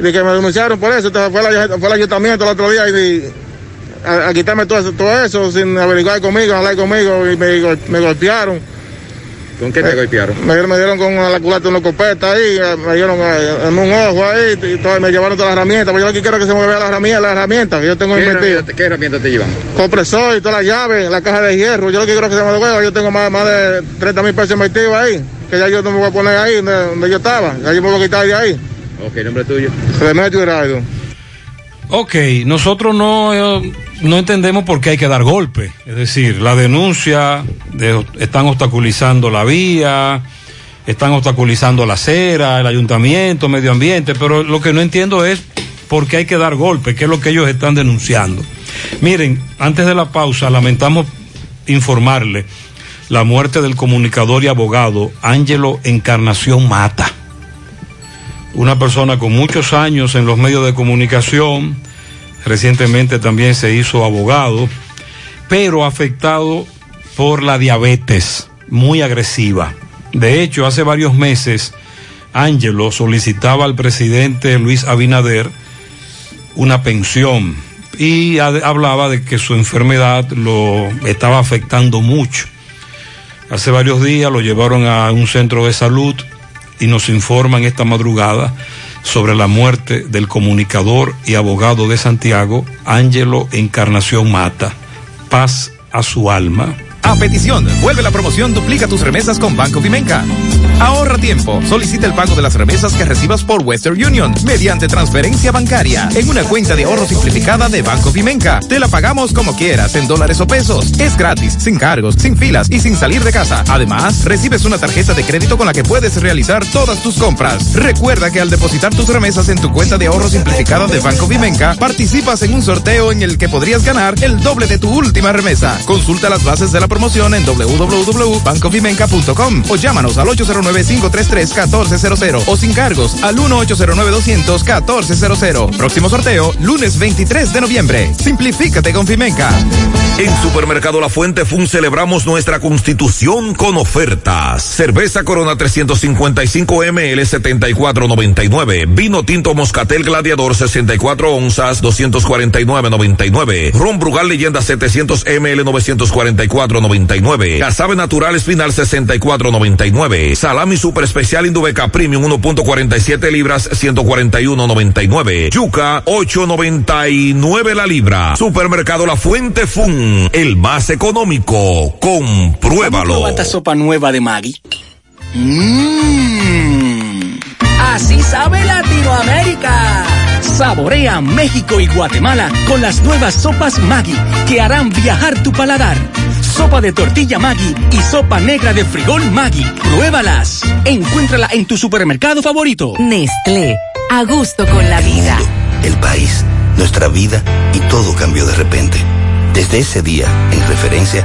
Speaker 91: De que me denunciaron por eso, entonces fue, la- fue el ayuntamiento el otro día y a, a quitarme todo eso, todo eso sin averiguar conmigo, hablar conmigo y me, gol- me golpearon.
Speaker 92: ¿Con qué te golpearon?
Speaker 91: Me, me dieron con la culata una copeta ahí, eh, me dieron eh, en un ojo ahí, y todo, me llevaron todas las herramientas. Pues yo lo que quiero es que se me vea la herramienta, la herramienta que yo tengo
Speaker 92: ¿Qué
Speaker 91: invertido.
Speaker 92: herramienta, ¿Qué herramienta te llevan?
Speaker 91: Compresor y todas las llaves, la caja de hierro. Yo lo que quiero es que se me devuelva. Yo tengo más, más de 30 mil pesos invertidos ahí, que ya yo no me voy a poner ahí donde, donde yo estaba. Ya yo me voy a quitar de ahí.
Speaker 92: Ok, nombre tuyo.
Speaker 91: Remedio Heraldo.
Speaker 9: Ok, nosotros no, eh, no entendemos por qué hay que dar golpe. Es decir, la denuncia, de- están obstaculizando la vía, están obstaculizando la acera, el ayuntamiento, medio ambiente, pero lo que no entiendo es por qué hay que dar golpe, qué es lo que ellos están denunciando. Miren, antes de la pausa, lamentamos informarle la muerte del comunicador y abogado Ángelo Encarnación Mata una persona con muchos años en los medios de comunicación, recientemente también se hizo abogado, pero afectado por la diabetes muy agresiva. De hecho, hace varios meses, Ángelo solicitaba al presidente Luis Abinader una pensión y ha- hablaba de que su enfermedad lo estaba afectando mucho. Hace varios días lo llevaron a un centro de salud y nos informan esta madrugada sobre la muerte del comunicador y abogado de Santiago, Ángelo Encarnación Mata. Paz a su alma.
Speaker 12: A petición, vuelve la promoción Duplica tus remesas con Banco Vimenca. Ahorra tiempo. Solicita el pago de las remesas que recibas por Western Union mediante transferencia bancaria en una cuenta de ahorro simplificada de Banco Vimenca. Te la pagamos como quieras, en dólares o pesos. Es gratis, sin cargos, sin filas y sin salir de casa. Además, recibes una tarjeta de crédito con la que puedes realizar todas tus compras. Recuerda que al depositar tus remesas en tu cuenta de ahorro simplificada de Banco Vimenca, participas en un sorteo en el que podrías ganar el doble de tu última remesa. Consulta las bases de la promoción en www.bancovimenca.com o llámanos al 809-533-1400 o sin cargos al 1-809-200-1400. Próximo sorteo, lunes 23 de noviembre. Simplifícate con Vimenca.
Speaker 93: En Supermercado La Fuente Fun celebramos nuestra constitución con ofertas. Cerveza Corona 355 ml 74.99. Vino tinto Moscatel Gladiador 64 onzas 249.99. Ron Brugal Leyenda 700 ml 944.99. Casabe Natural Espinal 64.99. Salami Super Especial Indubeca Premium 1.47 libras 141.99. Yuca 8.99 la libra. Supermercado La Fuente Fun, el más económico. Compruébalo.
Speaker 94: esta sopa nueva de Maggi? Mmm. Así sabe Latinoamérica. Saborea México y Guatemala con las nuevas sopas Maggi que harán viajar tu paladar. Sopa de tortilla Maggi y sopa negra de frijol Maggi. Pruébalas. Encuéntrala en tu supermercado favorito.
Speaker 95: Nestlé, a gusto con la vida.
Speaker 89: el país, nuestra vida y todo cambió de repente. Desde ese día, en referencia,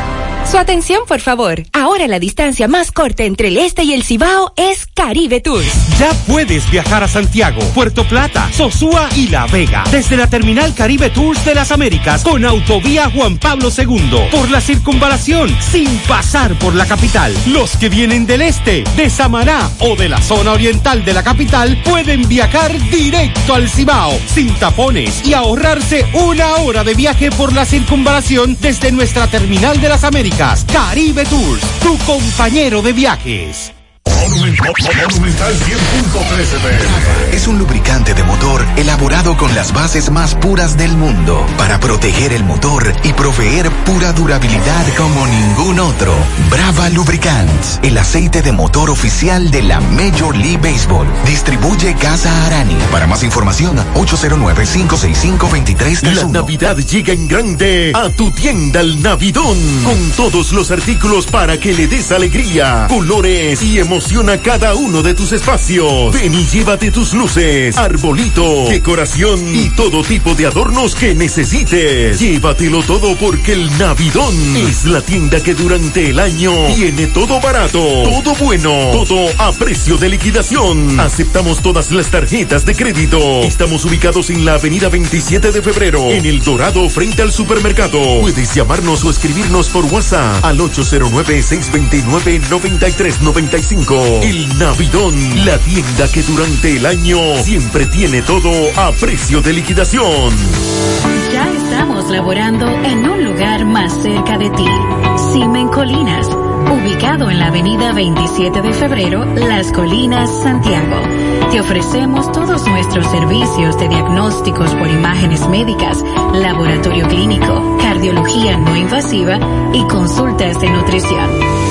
Speaker 29: Su atención, por favor. Ahora la distancia más corta entre el este y el Cibao es Caribe Tours.
Speaker 88: Ya puedes viajar a Santiago, Puerto Plata, Sosúa y La Vega desde la terminal Caribe Tours de las Américas con autovía Juan Pablo II por la circunvalación sin pasar por la capital. Los que vienen del este, de Samaná o de la zona oriental de la capital pueden viajar directo al Cibao sin tapones y ahorrarse una hora de viaje por la circunvalación desde nuestra terminal de las Américas. Caribe Tours, tu compañero de viajes.
Speaker 22: Monumental 100.13 pm.
Speaker 19: Es un lubricante de motor elaborado con las bases más puras del mundo para proteger el motor y proveer pura durabilidad como ningún otro. Brava Lubricants, el aceite de motor oficial de la Major League Baseball. Distribuye Casa Arani. Para más información, 809-565-2331.
Speaker 22: La Navidad llega en grande a tu tienda El Navidón con todos los artículos para que le des alegría, colores y emoción a cada uno de tus espacios. Ven y llévate tus luces, arbolito, decoración y todo tipo de adornos que necesites. Llévatelo todo porque el Navidón es la tienda que durante el año tiene todo barato, todo bueno, todo a precio de liquidación. Aceptamos todas las tarjetas de crédito. Estamos ubicados en la avenida 27 de febrero, en El Dorado, frente al supermercado. Puedes llamarnos o escribirnos por WhatsApp al 809-629-9395. El Navidón, la tienda que durante el año siempre tiene todo a precio de liquidación.
Speaker 26: Ya estamos laborando en un lugar más cerca de ti. Simen Colinas, ubicado en la avenida 27 de febrero, Las Colinas, Santiago. Te ofrecemos todos nuestros servicios de diagnósticos por imágenes médicas, laboratorio clínico, cardiología no invasiva y consultas de nutrición.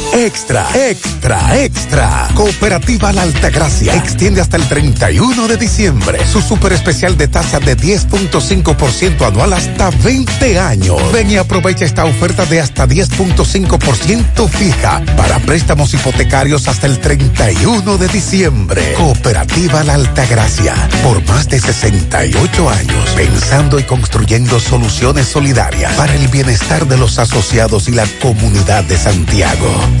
Speaker 19: Extra, extra, extra. Cooperativa La Altagracia extiende hasta el 31 de diciembre su super especial de tasa de 10.5% anual hasta 20 años. Ven y aprovecha esta oferta de hasta 10.5% fija para préstamos hipotecarios hasta el 31 de diciembre. Cooperativa La Altagracia, por más de 68 años, pensando y construyendo soluciones solidarias para el bienestar de los asociados y la comunidad de Santiago.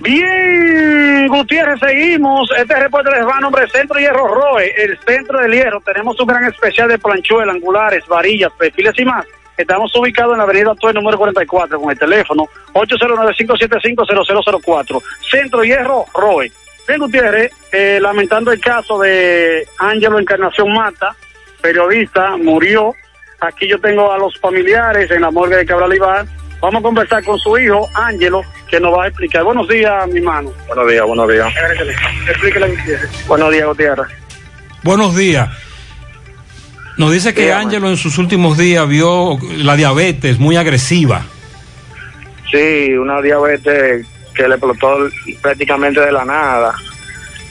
Speaker 96: Bien, Gutiérrez, seguimos. Este reporte les va a nombre Centro Hierro Roe, el centro del hierro. Tenemos un gran especial de planchuelas, angulares, varillas, perfiles y más. Estamos ubicados en la avenida Actual número 44 con el teléfono 809-575-0004. Centro Hierro Roe. Bien, Gutiérrez, eh, lamentando el caso de Ángelo Encarnación Mata, periodista, murió. Aquí yo tengo a los familiares en la morgue de Cabral Ibar. Vamos a conversar con su hijo, Ángelo, que nos va a explicar. Buenos días, mi hermano.
Speaker 91: Buenos días, buenos días.
Speaker 96: Explíquele.
Speaker 91: Buenos días, Gutiérrez.
Speaker 9: Buenos días. Nos dice que. Ángelo en sus últimos días vio la diabetes muy agresiva.
Speaker 91: Sí, una diabetes que le explotó prácticamente de la nada.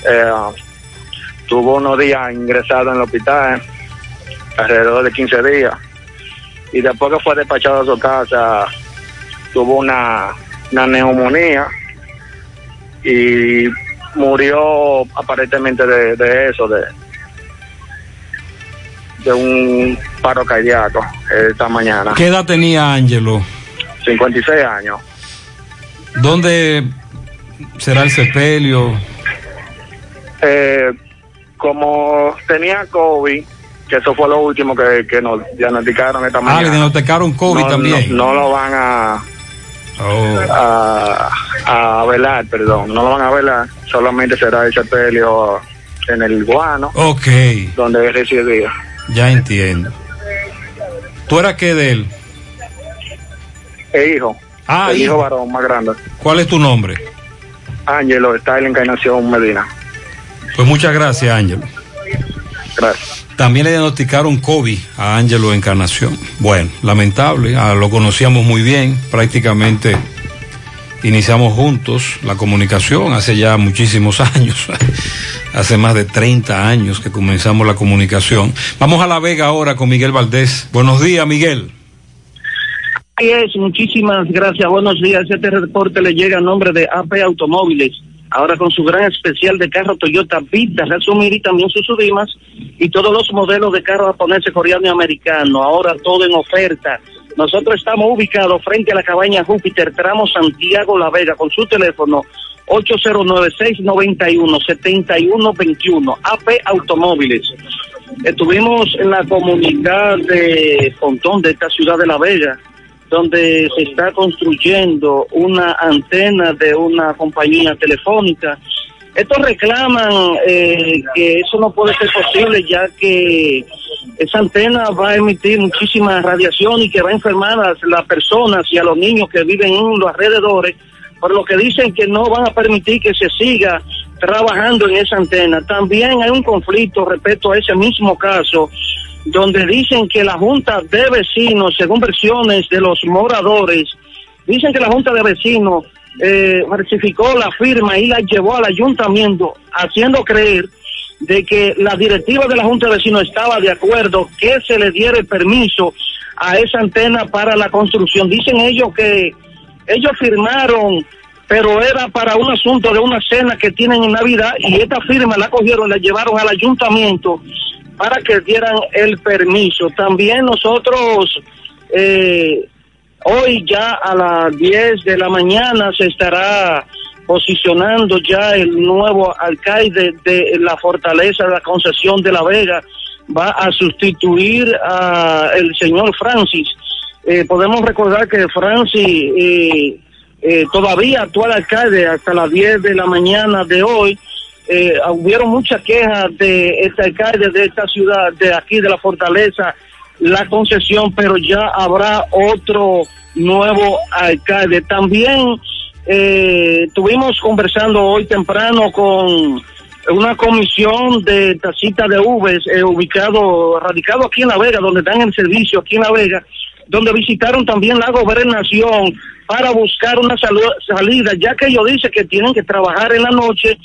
Speaker 91: Eh, tuvo unos días ingresado en el hospital, alrededor de 15 días. Y después que fue despachado a su casa, tuvo una, una neumonía y murió aparentemente de, de eso, de, de un paro cardíaco esta mañana.
Speaker 9: ¿Qué edad tenía Ángelo?
Speaker 91: 56 años.
Speaker 9: ¿Dónde será el sepelio?
Speaker 91: Eh, como tenía COVID, que eso fue lo último que, que nos diagnosticaron esta
Speaker 9: Ah, le
Speaker 91: mañana.
Speaker 9: diagnosticaron COVID
Speaker 91: no,
Speaker 9: también.
Speaker 91: No, no lo van a,
Speaker 9: Oh.
Speaker 91: a, a velar, perdón. No lo van a velar. Solamente será el sepelio en el guano,
Speaker 9: Ok,
Speaker 91: donde él residía.
Speaker 9: ya entiendo. ¿Tú eras qué de él?
Speaker 91: El hijo.
Speaker 9: Ah,
Speaker 91: el hijo
Speaker 9: hijo.
Speaker 91: varón más grande.
Speaker 9: ¿Cuál es tu nombre?
Speaker 91: Ángelo está en la encarnación Medina.
Speaker 9: Pues muchas gracias, Ángelo.
Speaker 91: Gracias.
Speaker 9: También le diagnosticaron COVID a Ángelo Encarnación. Bueno, lamentable, ah, lo conocíamos muy bien, prácticamente iniciamos juntos la comunicación hace ya muchísimos años, hace más de 30 años que comenzamos la comunicación. Vamos a La Vega ahora con Miguel Valdés. Buenos días, Miguel.
Speaker 97: Así es, muchísimas gracias. Buenos días. Este reporte le llega a nombre de AP Automóviles. Ahora con su gran especial de carro Toyota Vita, Resumir y también sus subimas y todos los modelos de carro japonés, coreano y americano. Ahora todo en oferta. Nosotros estamos ubicados frente a la cabaña Júpiter, tramo Santiago La Vega, con su teléfono 809-691-7121. AP Automóviles. Estuvimos en la comunidad de Fontón de esta ciudad de La Vega, donde se está construyendo una antena de una compañía telefónica Estos reclaman eh, que eso no puede ser posible ya que esa antena va a emitir muchísima radiación y que va a enfermar a las personas y a los niños que viven en los alrededores, por lo que dicen que no van a permitir que se siga trabajando en esa antena. También hay un conflicto respecto a ese mismo caso, donde dicen que la Junta de Vecinos, según versiones de los moradores, dicen que la Junta de Vecinos eh, falsificó la firma y la llevó al ayuntamiento, haciendo creer de que la directiva de la Junta de Vecinos estaba de acuerdo que se le diera el permiso a esa antena para la construcción. Dicen ellos que ellos firmaron, pero era para un asunto de una cena que tienen en Navidad y esta firma la cogieron, la llevaron al ayuntamiento para que dieran el permiso. También nosotros, eh, hoy ya a las 10 de la mañana se estará posicionando ya el nuevo alcalde de la fortaleza de la concesión de la Vega va a sustituir a el señor Francis. Eh, podemos recordar que Francis eh, eh, todavía actual alcalde hasta las 10 de la mañana de hoy. Eh, hubieron muchas quejas de este alcalde de esta ciudad, de aquí de la fortaleza, la concesión, pero ya habrá otro nuevo alcalde. También eh, estuvimos conversando hoy temprano con una comisión de tacita de uves eh, ubicado, radicado aquí en La Vega, donde dan el servicio aquí en La Vega, donde visitaron también la gobernación para buscar una salida, ya que ellos dicen que tienen que trabajar en la noche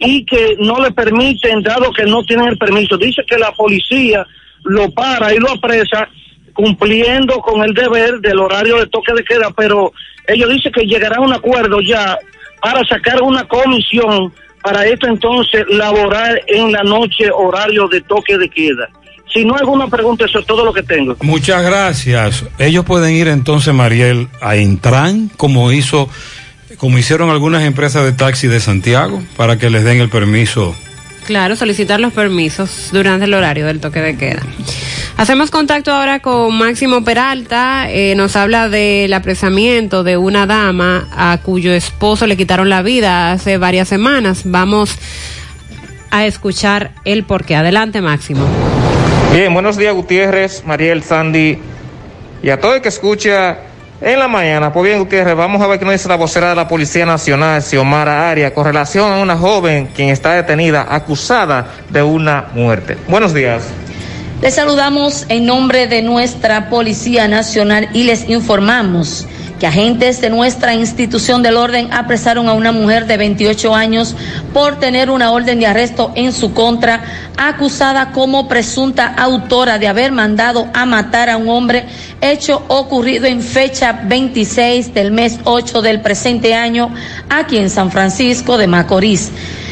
Speaker 97: y que no le permiten, dado que no tienen el permiso. Dice que la policía lo para y lo apresa cumpliendo con el deber del horario de toque de queda, pero ellos dicen que llegará a un acuerdo ya para sacar una comisión para esto entonces laborar en la noche horario de toque de queda. Si no hay alguna pregunta, eso es todo lo que tengo.
Speaker 68: Muchas gracias. Ellos pueden ir entonces, Mariel, a Intran, como hizo, como hicieron algunas empresas de taxi de Santiago, para que les den el permiso.
Speaker 98: Claro, solicitar los permisos durante el horario del toque de queda. Hacemos contacto ahora con Máximo Peralta, eh, nos habla del apresamiento de una dama a cuyo esposo le quitaron la vida hace varias semanas. Vamos a escuchar el porqué. Adelante, Máximo.
Speaker 99: Bien, buenos días Gutiérrez, Mariel, Sandy y a todo el que escucha en la mañana. Pues bien, Gutiérrez, vamos a ver qué nos dice la vocera de la Policía Nacional, Xiomara Aria, con relación a una joven quien está detenida, acusada de una muerte. Buenos días.
Speaker 100: Les saludamos en nombre de nuestra Policía Nacional y les informamos que agentes de nuestra institución del orden apresaron a una mujer de 28 años por tener una orden de arresto en su contra, acusada como presunta autora de haber mandado a matar a un hombre, hecho ocurrido en fecha 26 del mes 8 del presente año, aquí en San Francisco de Macorís.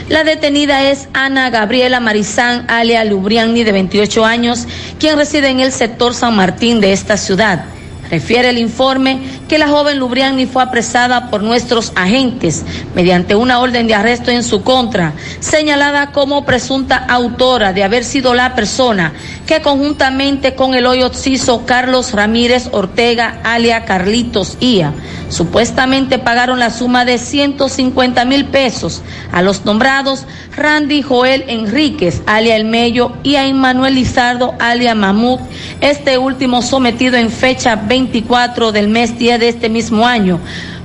Speaker 100: La detenida es Ana Gabriela Marizán, alia Lubriani, de 28 años, quien reside en el sector San Martín de esta ciudad. Refiere el informe que la joven Lubriani fue apresada por nuestros agentes mediante una orden de arresto en su contra, señalada como presunta autora de haber sido la persona que conjuntamente con el hoy occiso Carlos Ramírez Ortega, alia Carlitos Ia, supuestamente pagaron la suma de 150 mil pesos a los nombrados Randy Joel Enríquez, alia El Mello, y a Emmanuel Lizardo, alia Mamut, este último sometido en fecha 24 del mes 10 de este mismo año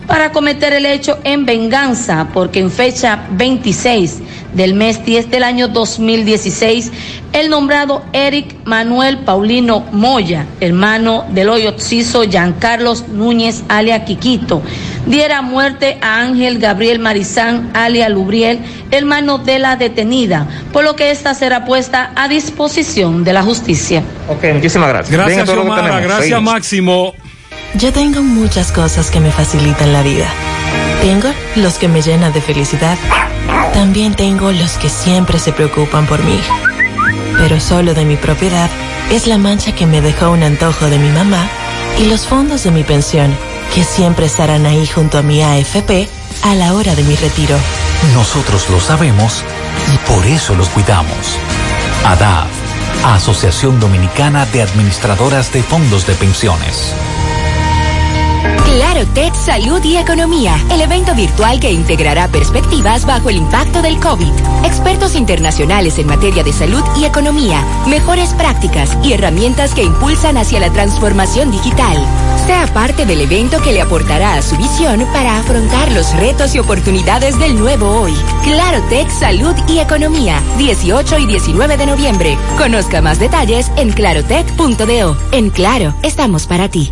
Speaker 100: para cometer el hecho en venganza, porque en fecha 26 del mes 10 del año 2016, el nombrado Eric Manuel Paulino Moya, hermano del hoy occiso Giancarlos Núñez, alia Quiquito, diera muerte a Ángel Gabriel Marizán, alia Lubriel, hermano de la detenida, por lo que esta será puesta a disposición de la justicia.
Speaker 99: Ok, muchísimas gracias.
Speaker 68: Gracias,
Speaker 99: tenemos.
Speaker 68: Gracias,
Speaker 99: Seguimos.
Speaker 68: Máximo.
Speaker 101: Yo tengo muchas cosas que me facilitan la vida. Tengo los que me llenan de felicidad. También tengo los que siempre se preocupan por mí. Pero solo de mi propiedad es la mancha que me dejó un antojo de mi mamá y los fondos de mi pensión, que siempre estarán ahí junto a mi AFP a la hora de mi retiro.
Speaker 102: Nosotros lo sabemos y por eso los cuidamos. ADAF, Asociación Dominicana de Administradoras de Fondos de Pensiones.
Speaker 29: Claro, Clarotech Salud y Economía, el evento virtual que integrará perspectivas bajo el impacto del COVID. Expertos internacionales en materia de salud y economía, mejores prácticas y herramientas que impulsan hacia la transformación digital. Sea parte del evento que le aportará a su visión para afrontar los retos y oportunidades del nuevo hoy. Clarotech Salud y Economía, 18 y 19 de noviembre. Conozca más detalles en clarotech.do. En Claro, estamos para ti.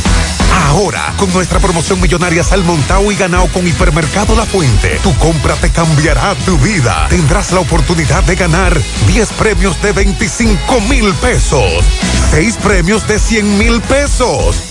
Speaker 103: Ahora, con nuestra promoción millonaria Salmontao y ganado con Hipermercado La Fuente, tu compra te cambiará tu vida. Tendrás la oportunidad de ganar 10 premios de 25 mil pesos, 6 premios de 100 mil pesos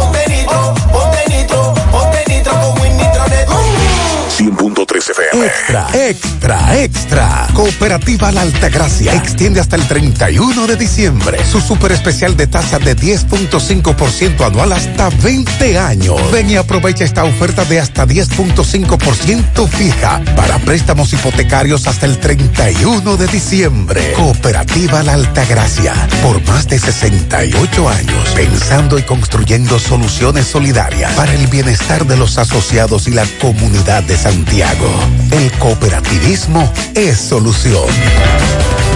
Speaker 104: 100.3 FM.
Speaker 103: Extra, extra, extra. Cooperativa La Altagracia extiende hasta el 31 de diciembre su super especial de tasa de 10.5% anual hasta 20 años. Ven y aprovecha esta oferta de hasta 10.5% fija para préstamos hipotecarios hasta el 31 de diciembre. Cooperativa La Altagracia, por más de 68 años, pensando y construyendo soluciones solidarias para el bienestar de los asociados y la comunidad de Santiago. El cooperativismo es solución.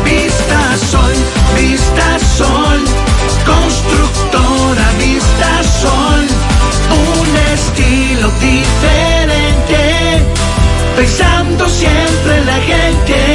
Speaker 105: Vista Sol, Vista Sol, constructora Vista Sol, un estilo diferente, pensando siempre en la gente,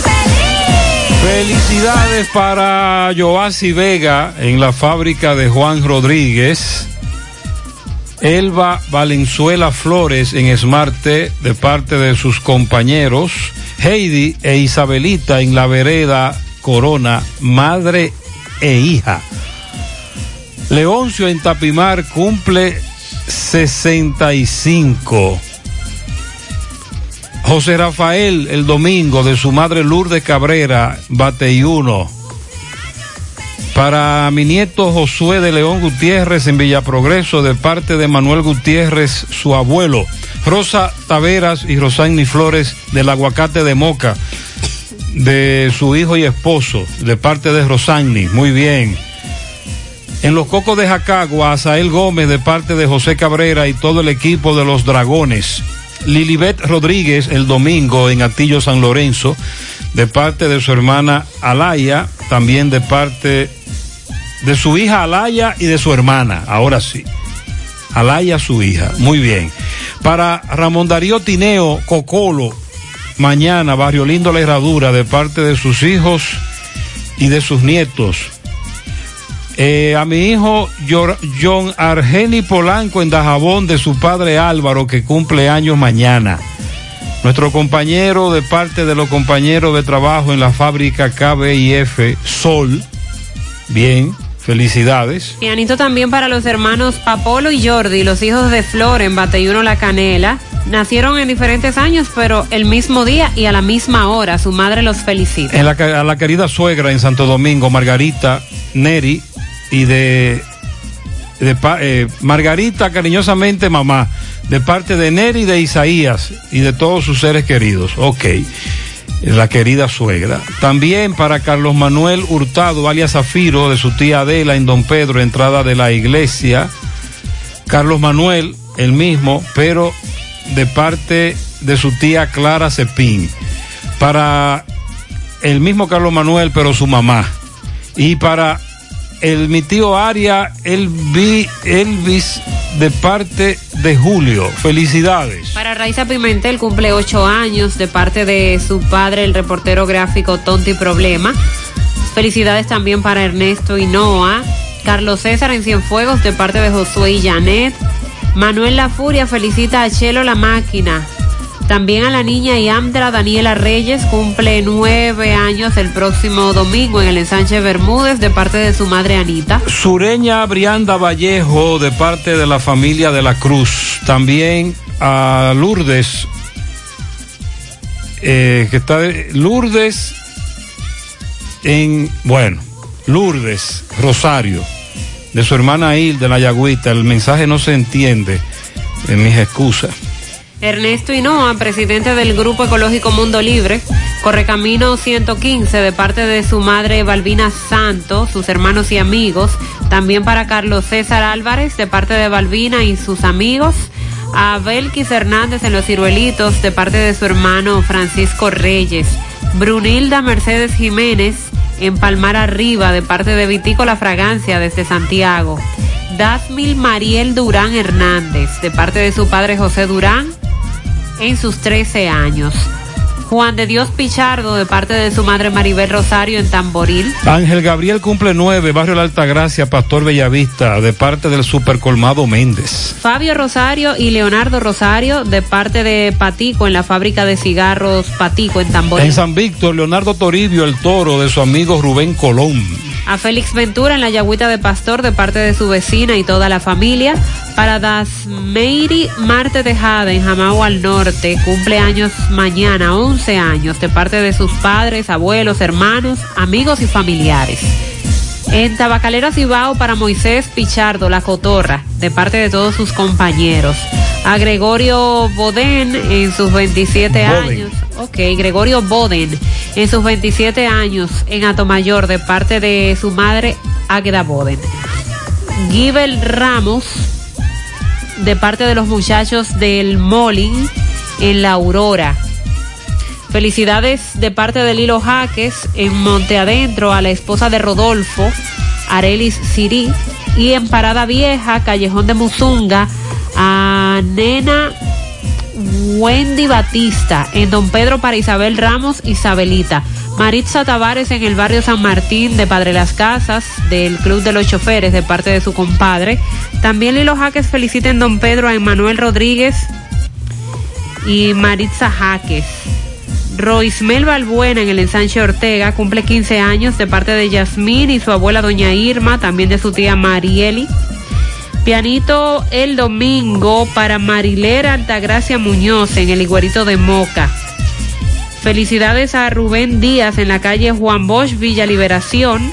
Speaker 9: Felicidades para Joasi Vega en la fábrica de Juan Rodríguez. Elba Valenzuela Flores en Smarte de parte de sus compañeros. Heidi e Isabelita en la vereda Corona, madre e hija. Leoncio en Tapimar cumple 65. José Rafael el domingo de su madre Lourdes Cabrera, Bateyuno. Para mi nieto Josué de León Gutiérrez en Villaprogreso de parte de Manuel Gutiérrez, su abuelo. Rosa Taveras y Rosani Flores del Aguacate de Moca, de su hijo y esposo, de parte de Rosani. Muy bien. En los Cocos de Jacagua, Asael Gómez de parte de José Cabrera y todo el equipo de los Dragones. Lilibet Rodríguez el domingo en Atillo San Lorenzo, de parte de su hermana Alaya, también de parte de su hija Alaya y de su hermana, ahora sí. Alaya su hija, muy bien. Para Ramón Darío Tineo Cocolo, mañana Barrio Lindo La Herradura, de parte de sus hijos y de sus nietos. Eh, a mi hijo John Argeni Polanco en Dajabón de su padre Álvaro que cumple años mañana. Nuestro compañero de parte de los compañeros de trabajo en la fábrica KBIF Sol. Bien, felicidades.
Speaker 10: Pianito también para los hermanos Papolo y Jordi, los hijos de Flor en Bateyuno La Canela. Nacieron en diferentes años, pero el mismo día y a la misma hora. Su madre los felicita.
Speaker 9: En la, ca- a la querida suegra en Santo Domingo, Margarita Neri, y de, de eh, Margarita, cariñosamente mamá, de parte de Neri, de Isaías y de todos sus seres queridos. Ok, la querida suegra. También para Carlos Manuel Hurtado, alias Zafiro, de su tía Adela en Don Pedro, entrada de la iglesia. Carlos Manuel, el mismo, pero de parte de su tía Clara Cepín. Para el mismo Carlos Manuel, pero su mamá. Y para el mi tío Aria Elvi, Elvis, de parte de Julio. Felicidades.
Speaker 10: Para Raiza Pimentel cumple ocho años de parte de su padre, el reportero gráfico Tonti Problema. Felicidades también para Ernesto y Noah. Carlos César en Cienfuegos de parte de Josué y Janet. Manuel La Furia felicita a Chelo La Máquina. También a la niña Yamdra Daniela Reyes cumple nueve años el próximo domingo en el ensanche Bermúdez de parte de su madre Anita.
Speaker 9: Sureña Brianda Vallejo, de parte de la familia de la Cruz. También a Lourdes, eh, que está de- Lourdes en, bueno, Lourdes Rosario, de su hermana Il de la Yagüita. El mensaje no se entiende, en mis excusas.
Speaker 10: Ernesto Hinoa, presidente del Grupo Ecológico Mundo Libre, Correcamino 115, de parte de su madre Balbina Santos, sus hermanos y amigos. También para Carlos César Álvarez, de parte de Balbina y sus amigos. A Belkis Hernández en Los Ciruelitos, de parte de su hermano Francisco Reyes. Brunilda Mercedes Jiménez, en Palmar Arriba, de parte de Vitico La Fragancia, desde Santiago. Dasmil Mariel Durán Hernández, de parte de su padre José Durán, en sus 13 años. Juan de Dios Pichardo, de parte de su madre Maribel Rosario, en Tamboril.
Speaker 9: Ángel Gabriel cumple nueve, Barrio La Altagracia, Pastor Bellavista, de parte del Supercolmado Méndez.
Speaker 10: Fabio Rosario y Leonardo Rosario, de parte de Patico, en la fábrica de cigarros Patico, en Tamboril.
Speaker 9: En San Víctor, Leonardo Toribio, el toro, de su amigo Rubén Colón.
Speaker 10: A Félix Ventura en la Yagüita de Pastor de parte de su vecina y toda la familia. Para Dasmeiri Marte Tejada en Jamao al Norte, cumpleaños mañana, 11 años, de parte de sus padres, abuelos, hermanos, amigos y familiares. En Tabacalera Cibao para Moisés Pichardo, la cotorra, de parte de todos sus compañeros. A Gregorio Boden en sus 27
Speaker 9: Boden.
Speaker 10: años. Ok, Gregorio Boden en sus 27 años en Atomayor de parte de su madre Águeda Boden. Gibel Ramos de parte de los muchachos del Molin en La Aurora. Felicidades de parte de Lilo Jaques en Monte Adentro a la esposa de Rodolfo, Arelis Sirí, y en Parada Vieja, Callejón de Muzunga, a Nena Wendy Batista, en Don Pedro para Isabel Ramos, Isabelita. Maritza Tavares en el barrio San Martín de Padre Las Casas, del Club de los Choferes, de parte de su compadre. También Lilo Jaques felicita en Don Pedro a Emanuel Rodríguez y Maritza Jaques. Roismel Balbuena en el ensanche Ortega cumple 15 años de parte de Yasmín y su abuela doña Irma, también de su tía Marieli. Pianito el domingo para Marilera Altagracia Muñoz en el Iguerito de Moca. Felicidades a Rubén Díaz en la calle Juan Bosch, Villa Liberación.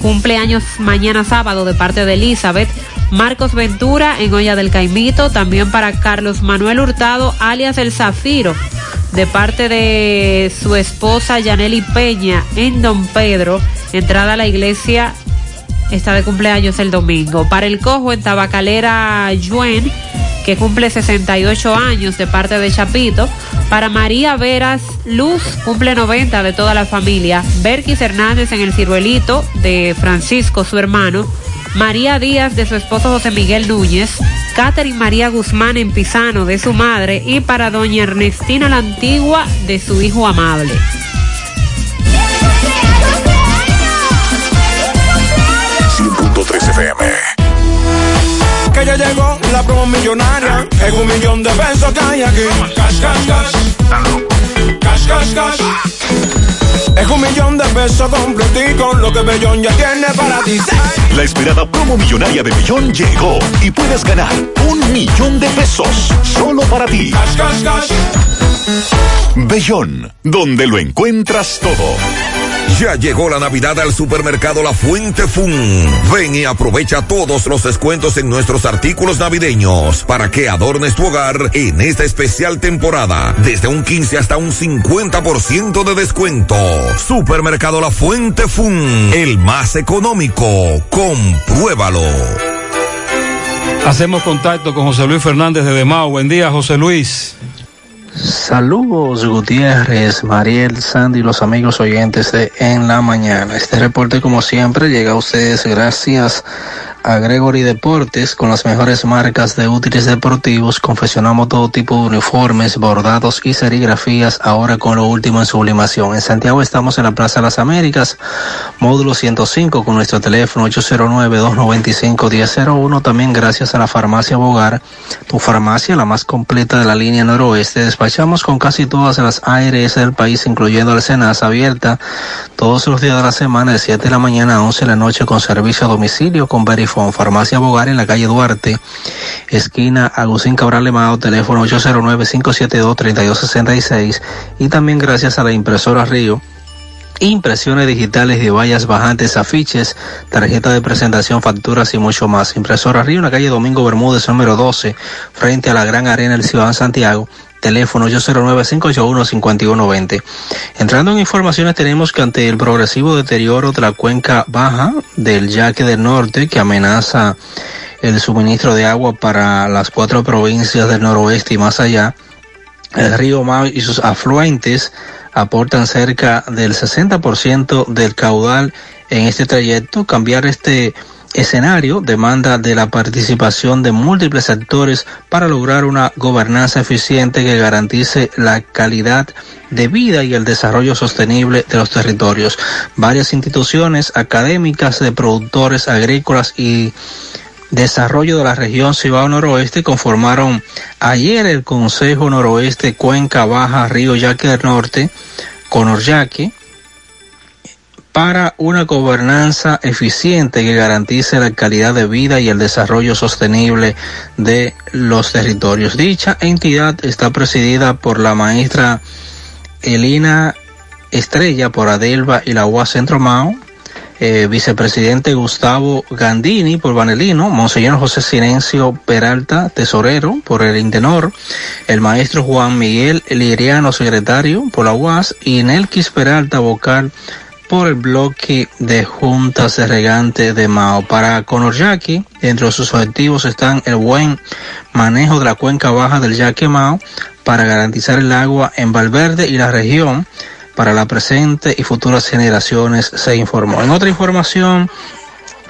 Speaker 10: Cumpleaños mañana sábado de parte de Elizabeth. Marcos Ventura en Olla del Caimito. También para Carlos Manuel Hurtado, alias El Zafiro, de parte de su esposa Yaneli Peña en Don Pedro. Entrada a la iglesia está de cumpleaños el domingo. Para el cojo en Tabacalera Yuen, que cumple 68 años de parte de Chapito. Para María Veras Luz, cumple 90 de toda la familia. Berkis Hernández en el ciruelito de Francisco, su hermano. María Díaz de su esposo José Miguel Núñez. Catherine María Guzmán en Pisano de su madre. Y para doña Ernestina la Antigua de su hijo amable.
Speaker 106: FM.
Speaker 107: Que ya llegó la promo millonaria. Es un millón de pesos que hay aquí. Cash, cash, cash. Cash, cash, cash. Es
Speaker 108: Un millón de pesos completico, lo que Bellón ya tiene para ti.
Speaker 109: La esperada promo millonaria de Bellón llegó y puedes ganar un millón de pesos solo para ti.
Speaker 108: Cash, cash, cash.
Speaker 109: Bellón, donde lo encuentras todo.
Speaker 93: Ya llegó la Navidad al supermercado La Fuente Fun. Ven y aprovecha todos los descuentos en nuestros artículos navideños para que adornes tu hogar en esta especial temporada. Desde un 15 hasta un 50% de descuento. Supermercado La Fuente Fun, el más económico. Compruébalo.
Speaker 68: Hacemos contacto con José Luis Fernández de Demao. Buen día, José Luis.
Speaker 110: Saludos Gutiérrez, Mariel, Sandy, los amigos oyentes de En la Mañana. Este reporte como siempre llega a ustedes gracias a Gregory Deportes con las mejores marcas de útiles deportivos. Confeccionamos todo tipo de uniformes, bordados y serigrafías ahora con lo último en sublimación. En Santiago estamos en la Plaza de las Américas, módulo 105 con nuestro teléfono 809-295-1001. También gracias a la farmacia Bogar, tu farmacia la más completa de la línea noroeste. Despachamos con casi todas las ARS del país, incluyendo la Senasa abierta todos los días de la semana de 7 de la mañana a 11 de la noche con servicio a domicilio con Farmacia Bogar en la calle Duarte, esquina Agustín Cabral Lemao, teléfono 809-572-3266 y también gracias a la impresora Río impresiones digitales de vallas bajantes, afiches, tarjeta de presentación, facturas y mucho más. Impresora Río en la calle Domingo Bermúdez, número 12, frente a la Gran Arena del Ciudad Santiago. Teléfono 809-581-5120. Entrando en informaciones, tenemos que ante el progresivo deterioro de la cuenca baja del Yaque del Norte, que amenaza el suministro de agua para las cuatro provincias del noroeste y más allá, el río Mau y sus afluentes aportan cerca del 60% del caudal en este trayecto. Cambiar este escenario demanda de la participación de múltiples sectores para lograr una gobernanza eficiente que garantice la calidad de vida y el desarrollo sostenible de los territorios. Varias instituciones académicas de productores agrícolas y Desarrollo de la región Cibao Noroeste conformaron ayer el Consejo Noroeste Cuenca Baja Río Yaque del Norte, Conoryaque, para una gobernanza eficiente que garantice la calidad de vida y el desarrollo sostenible de los territorios. Dicha entidad está presidida por la maestra Elina Estrella por Adelba y la UAS Centro Mao, eh, vicepresidente Gustavo Gandini por Vanelino, Monseñor José Silencio Peralta, tesorero por el Intenor, el maestro Juan Miguel Liriano, secretario por la UAS, y Nelquis Peralta, vocal por el bloque de juntas de regante de Mao. Para Conoryaki, entre sus objetivos están el buen manejo de la cuenca baja del Yaque Mao para garantizar el agua en Valverde y la región para la presente y futuras generaciones, se informó. En otra información,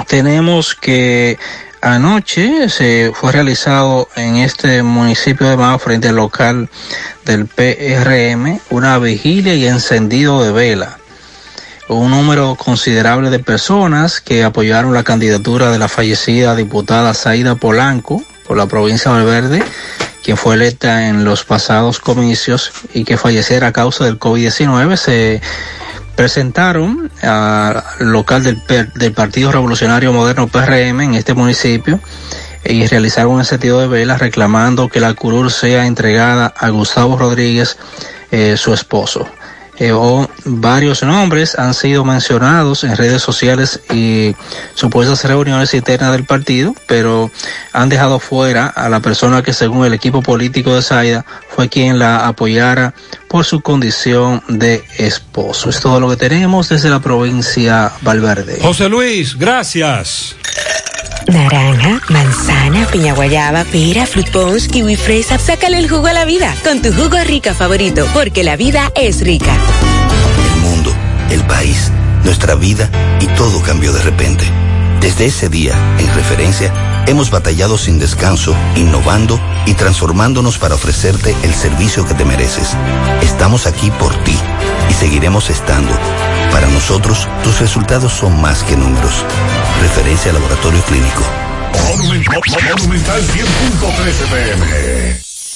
Speaker 110: tenemos que anoche se fue realizado en este municipio de Mao, frente al local del PRM, una vigilia y encendido de vela. Un número considerable de personas que apoyaron la candidatura de la fallecida diputada Saida Polanco por la provincia de Valverde quien fue electa en los pasados comicios y que falleciera a causa del COVID-19, se presentaron al local del, Partido Revolucionario Moderno PRM en este municipio y realizaron un sentido de vela reclamando que la curul sea entregada a Gustavo Rodríguez, eh, su esposo. Eh, o varios nombres han sido mencionados en redes sociales y supuestas reuniones internas del partido, pero han dejado fuera a la persona que según el equipo político de Saida fue quien la apoyara por su condición de esposo. Es todo lo que tenemos desde la provincia Valverde.
Speaker 68: José Luis, gracias.
Speaker 111: Naranja, manzana, piña guayaba, pera, fruit punch, kiwi fresa. Sácale el jugo a la vida con tu jugo rica favorito, porque la vida es rica.
Speaker 112: El mundo, el país, nuestra vida y todo cambió de repente. Desde ese día, en referencia, hemos batallado sin descanso, innovando y transformándonos para ofrecerte el servicio que te mereces. Estamos aquí por ti y seguiremos estando. Para nosotros, tus resultados son más que números. Referencia al laboratorio clínico.
Speaker 109: Monumental 100.13 pm.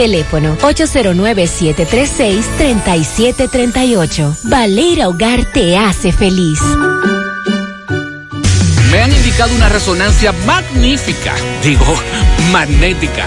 Speaker 29: Teléfono 809-736-3738. Valera Hogar te hace feliz.
Speaker 113: Me han indicado una resonancia magnífica, digo, magnética.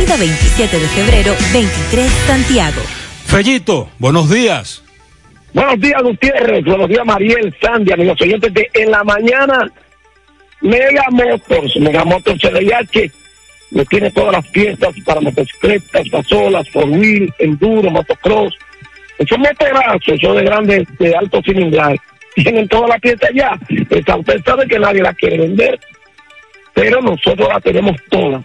Speaker 29: 27 de febrero, 23, Santiago.
Speaker 68: Fellito, buenos días.
Speaker 114: Buenos días, Gutiérrez. Buenos días, Mariel, Sandy, amigos oyentes de En la Mañana. Mega Motors, Mega Motors CDH, lo tiene todas las piezas para motocicletas, pasolas, four wheel, enduro, motocross. Esos motorazos, son de grandes, de alto cilindraje. Tienen todas las piezas ya. Esta usted sabe que nadie la quiere vender, pero nosotros la tenemos todas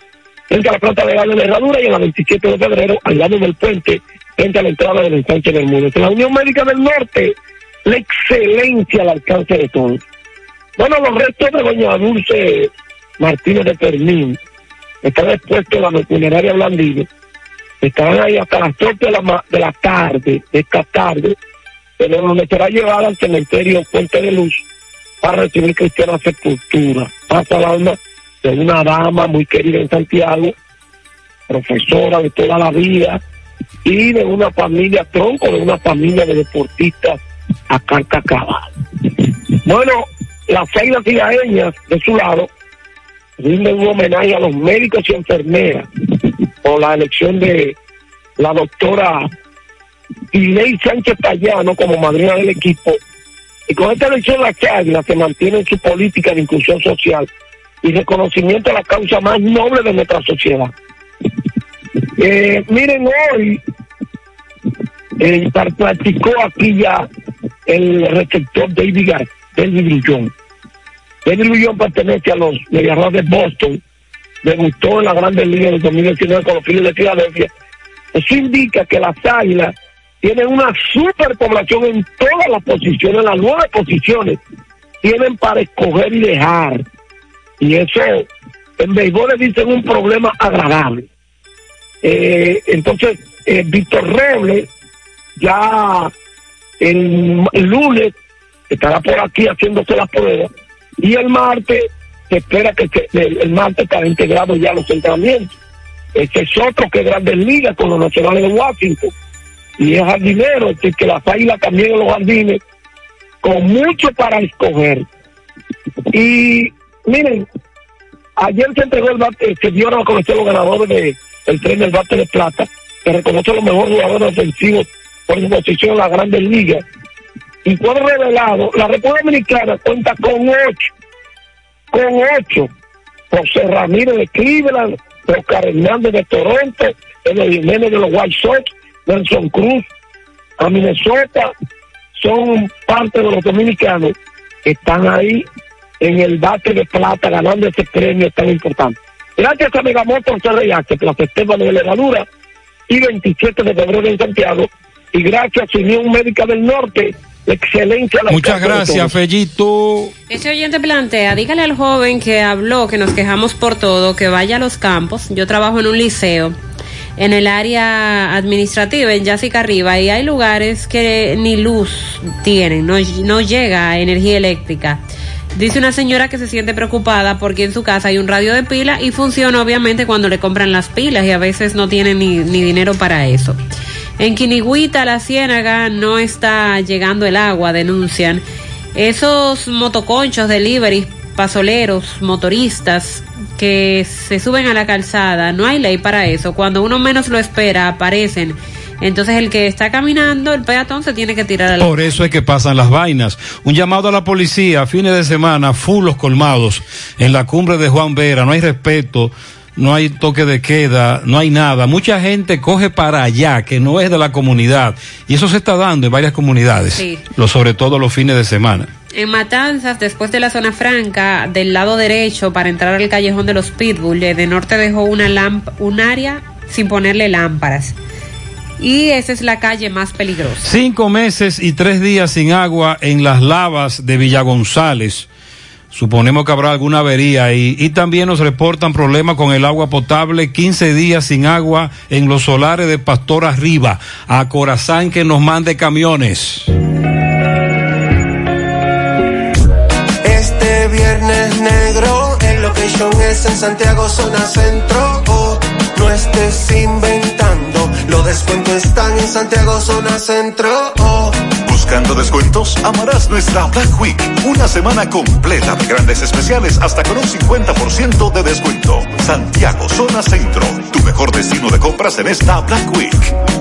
Speaker 114: frente a la planta de la herradura y en la 27 de febrero, al lado del puente, frente a la entrada del ensanche del mundo. En la Unión Médica del Norte, la excelencia al alcance de todos. Bueno, los restos de doña Dulce Martínez de Fermín están expuestos en la funeraria Blandillo. Estaban ahí hasta las 8 de la, de la tarde, de esta tarde, pero donde será llevada al cementerio Puente de Luz para recibir cristiana sepultura. Pasa la alma de una dama muy querida en Santiago, profesora de toda la vida, y de una familia tronco, de una familia de deportistas a carta Bueno, las seis ciudadeñas de su lado rinden un homenaje a los médicos y enfermeras por la elección de la doctora Iley Sánchez Payano como madrina del equipo. Y con esta elección la Chagna se mantiene en su política de inclusión social y reconocimiento a la causa más noble de nuestra sociedad. Eh, miren, hoy eh, practicó aquí ya el receptor David, David Grullón. David Grullón pertenece a los Mediarrojas de Boston, debutó en la Grandes Ligas del 2019 con los Phillies de Filadelfia. Eso indica que las águilas tienen una superpoblación en todas las posiciones, las nueve posiciones tienen para escoger y dejar. Y eso en béisbol le dicen un problema agradable. Eh, entonces, eh, Víctor Robles ya el, lunes estará por aquí haciéndose la prueba y el martes se espera que el, martes estará integrado ya los entrenamientos. Este es otro que Grandes Ligas con los Nacionales de Washington y es jardinero, es decir, que las águilas también en los jardines con mucho para escoger. Y miren, ayer se entregó el bate, se dieron a conocer los ganadores del el tren del bate de plata, que reconoce los mejores jugadores ofensivos por su posición en la Grandes Ligas. Y fue revelado, la República Dominicana cuenta con ocho, con ocho. José Ramírez de Cleveland, Oscar Hernández de Toronto, el Jiménez de los White Sox, Nelson Cruz, a Minnesota, son parte de los dominicanos que están ahí en el bate de plata ganando ese premio tan importante. Gracias a Megamotor la festeja de levadura y 27 de febrero en Santiago. Y gracias a Unión Médica del Norte, excelencia. La
Speaker 68: Muchas gracias, Fellito.
Speaker 98: Ese oyente plantea, dígale al joven que habló, que nos quejamos por todo, que vaya a los campos. Yo trabajo en un liceo en el área administrativa, en Yásica Arriba, y hay lugares que ni luz tienen, no, no llega energía eléctrica. Dice una señora que se siente preocupada porque en su casa hay un radio de pila y funciona obviamente cuando le compran las pilas y a veces no tiene ni, ni dinero para eso. En Quinigüita, la ciénaga, no está llegando el agua, denuncian. Esos motoconchos delivery
Speaker 10: pasoleros, motoristas que se suben a la calzada, no hay ley para eso. Cuando uno menos lo espera, aparecen. Entonces el que está caminando, el peatón, se tiene que tirar al
Speaker 9: Por eso es que pasan las vainas. Un llamado a la policía, fines de semana, full los colmados, en la cumbre de Juan Vera, no hay respeto, no hay toque de queda, no hay nada. Mucha gente coge para allá, que no es de la comunidad. Y eso se está dando en varias comunidades,
Speaker 10: Sí.
Speaker 9: lo, sobre todo los fines de semana.
Speaker 10: En Matanzas, después de la zona franca, del lado derecho, para entrar al callejón de los Pitbull, eh, de norte dejó una un área sin ponerle lámparas. Y esa es la calle más peligrosa.
Speaker 9: Cinco meses y tres días sin agua en las lavas de Villa González. Suponemos que habrá alguna avería ahí. Y también nos reportan problemas con el agua potable. 15 días sin agua en los solares de Pastor Arriba. A Corazán que nos mande camiones.
Speaker 115: Este viernes negro, el location es en Santiago, zona centro. Oh, no estés inventando, los descuentos están en Santiago, zona centro.
Speaker 116: Buscando descuentos, amarás nuestra Black Week. Una semana completa de grandes especiales hasta con un 50% de descuento. Santiago, zona centro. Tu mejor destino de compras en esta Black Week.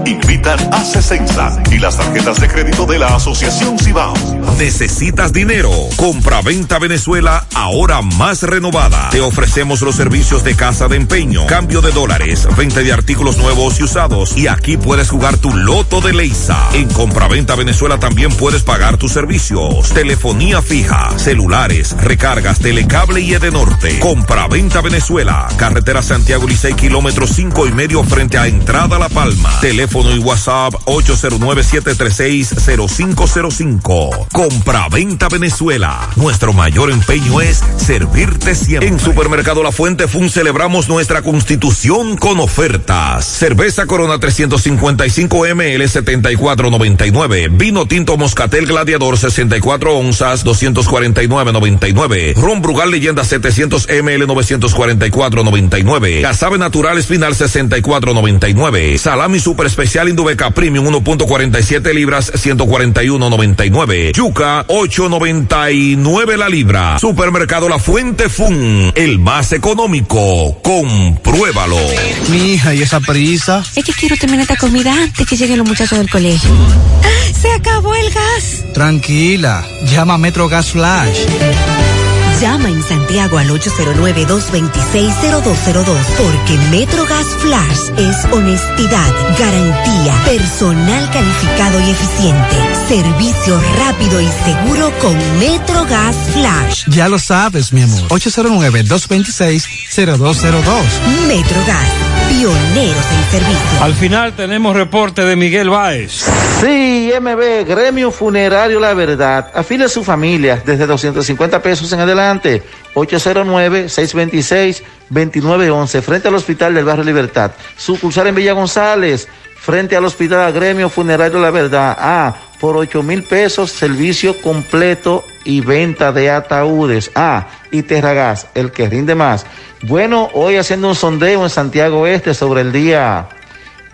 Speaker 116: Invitan a Cesensa y las tarjetas de crédito de la Asociación Cibao.
Speaker 93: ¿Necesitas dinero? Compra-venta Venezuela, ahora más renovada. Te ofrecemos los servicios de casa de empeño, cambio de dólares, venta de artículos nuevos y usados. Y aquí puedes jugar tu loto de Leisa. En Compra-venta Venezuela también puedes pagar tus servicios. Telefonía fija, celulares, recargas, telecable y Edenorte. Compra-venta Venezuela. Carretera Santiago Licey, kilómetro cinco y medio frente a Entrada La Palma. Teléfono y WhatsApp 809-736-0505. Compra-venta Venezuela. Nuestro mayor empeño es servirte siempre. En Supermercado La Fuente Fun celebramos nuestra constitución con ofertas. Cerveza Corona 355 ml 74.99. Vino tinto Moscatel Gladiador 64 onzas 249.99. Ron Brugal Leyenda 700 ml 944.99. Casabe Natural Espinal 64.99. Salami Super Especial Indubeca Premium 1.47 libras 141.99. Yuca 8.99 la libra. Supermercado La Fuente Fun, el más económico. Compruébalo.
Speaker 12: Mi hija, ¿y esa prisa?
Speaker 29: Es que quiero terminar esta comida antes que lleguen los muchachos del colegio. ¡Se acabó el gas!
Speaker 12: Tranquila, llama a Metro Gas Flash.
Speaker 27: Llama en Santiago al 809-226-0202 porque MetroGas Flash es honestidad, garantía, personal calificado y eficiente, servicio rápido y seguro con MetroGas Flash.
Speaker 12: Ya lo sabes, mi amor. 809-226-0202.
Speaker 27: MetroGas, pioneros en servicio.
Speaker 9: Al final tenemos reporte de Miguel Báez.
Speaker 44: Sí, MB, Gremio Funerario La Verdad. Afile a su familia desde 250 pesos en adelante. 809-626-2911, frente al Hospital del Barrio Libertad. Sucursal en Villa González, frente al Hospital Gremio Funerario La Verdad. Ah, por 8 mil pesos, servicio completo y venta de ataúdes. Ah, y Terragas, el que rinde más. Bueno, hoy haciendo un sondeo en Santiago Este sobre el día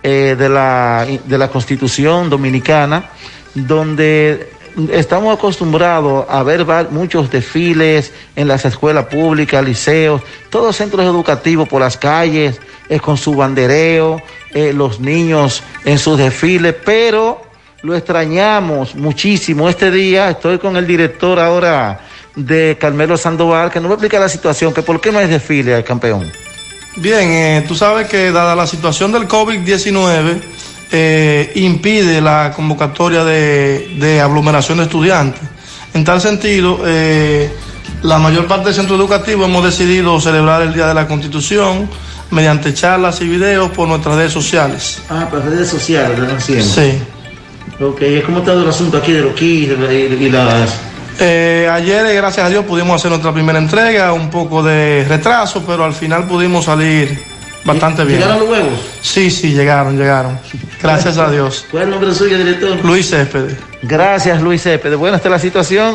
Speaker 44: eh, de, la, de la Constitución Dominicana, donde estamos acostumbrados a ver muchos desfiles en las escuelas públicas, liceos, todos centros educativos por las calles, eh, con su bandereo, eh, los niños en sus desfiles, pero lo extrañamos muchísimo. Este día estoy con el director ahora de Carmelo Sandoval, que nos va a explicar la situación, que por qué no hay desfile, campeón.
Speaker 117: Bien, eh, tú sabes que dada la situación del COVID-19, eh, impide la convocatoria de, de aglomeración de estudiantes. En tal sentido, eh, la mayor parte del centro educativo hemos decidido celebrar el Día de la Constitución mediante charlas y videos por nuestras redes sociales.
Speaker 44: Ah, por redes sociales, ¿lo están haciendo?
Speaker 117: Sí.
Speaker 44: Ok, ¿cómo está el asunto aquí de los kits y, las...
Speaker 117: Eh, ayer, gracias a Dios, pudimos hacer nuestra primera entrega, un poco de retraso, pero al final pudimos salir bastante bien.
Speaker 44: ¿Llegaron los huevos?
Speaker 117: Sí, sí, llegaron, llegaron. Gracias a Dios.
Speaker 44: ¿Cuál es el nombre suyo, director?
Speaker 117: Luis Céspedes.
Speaker 44: Gracias, Luis Céspedes. Bueno, esta es la situación.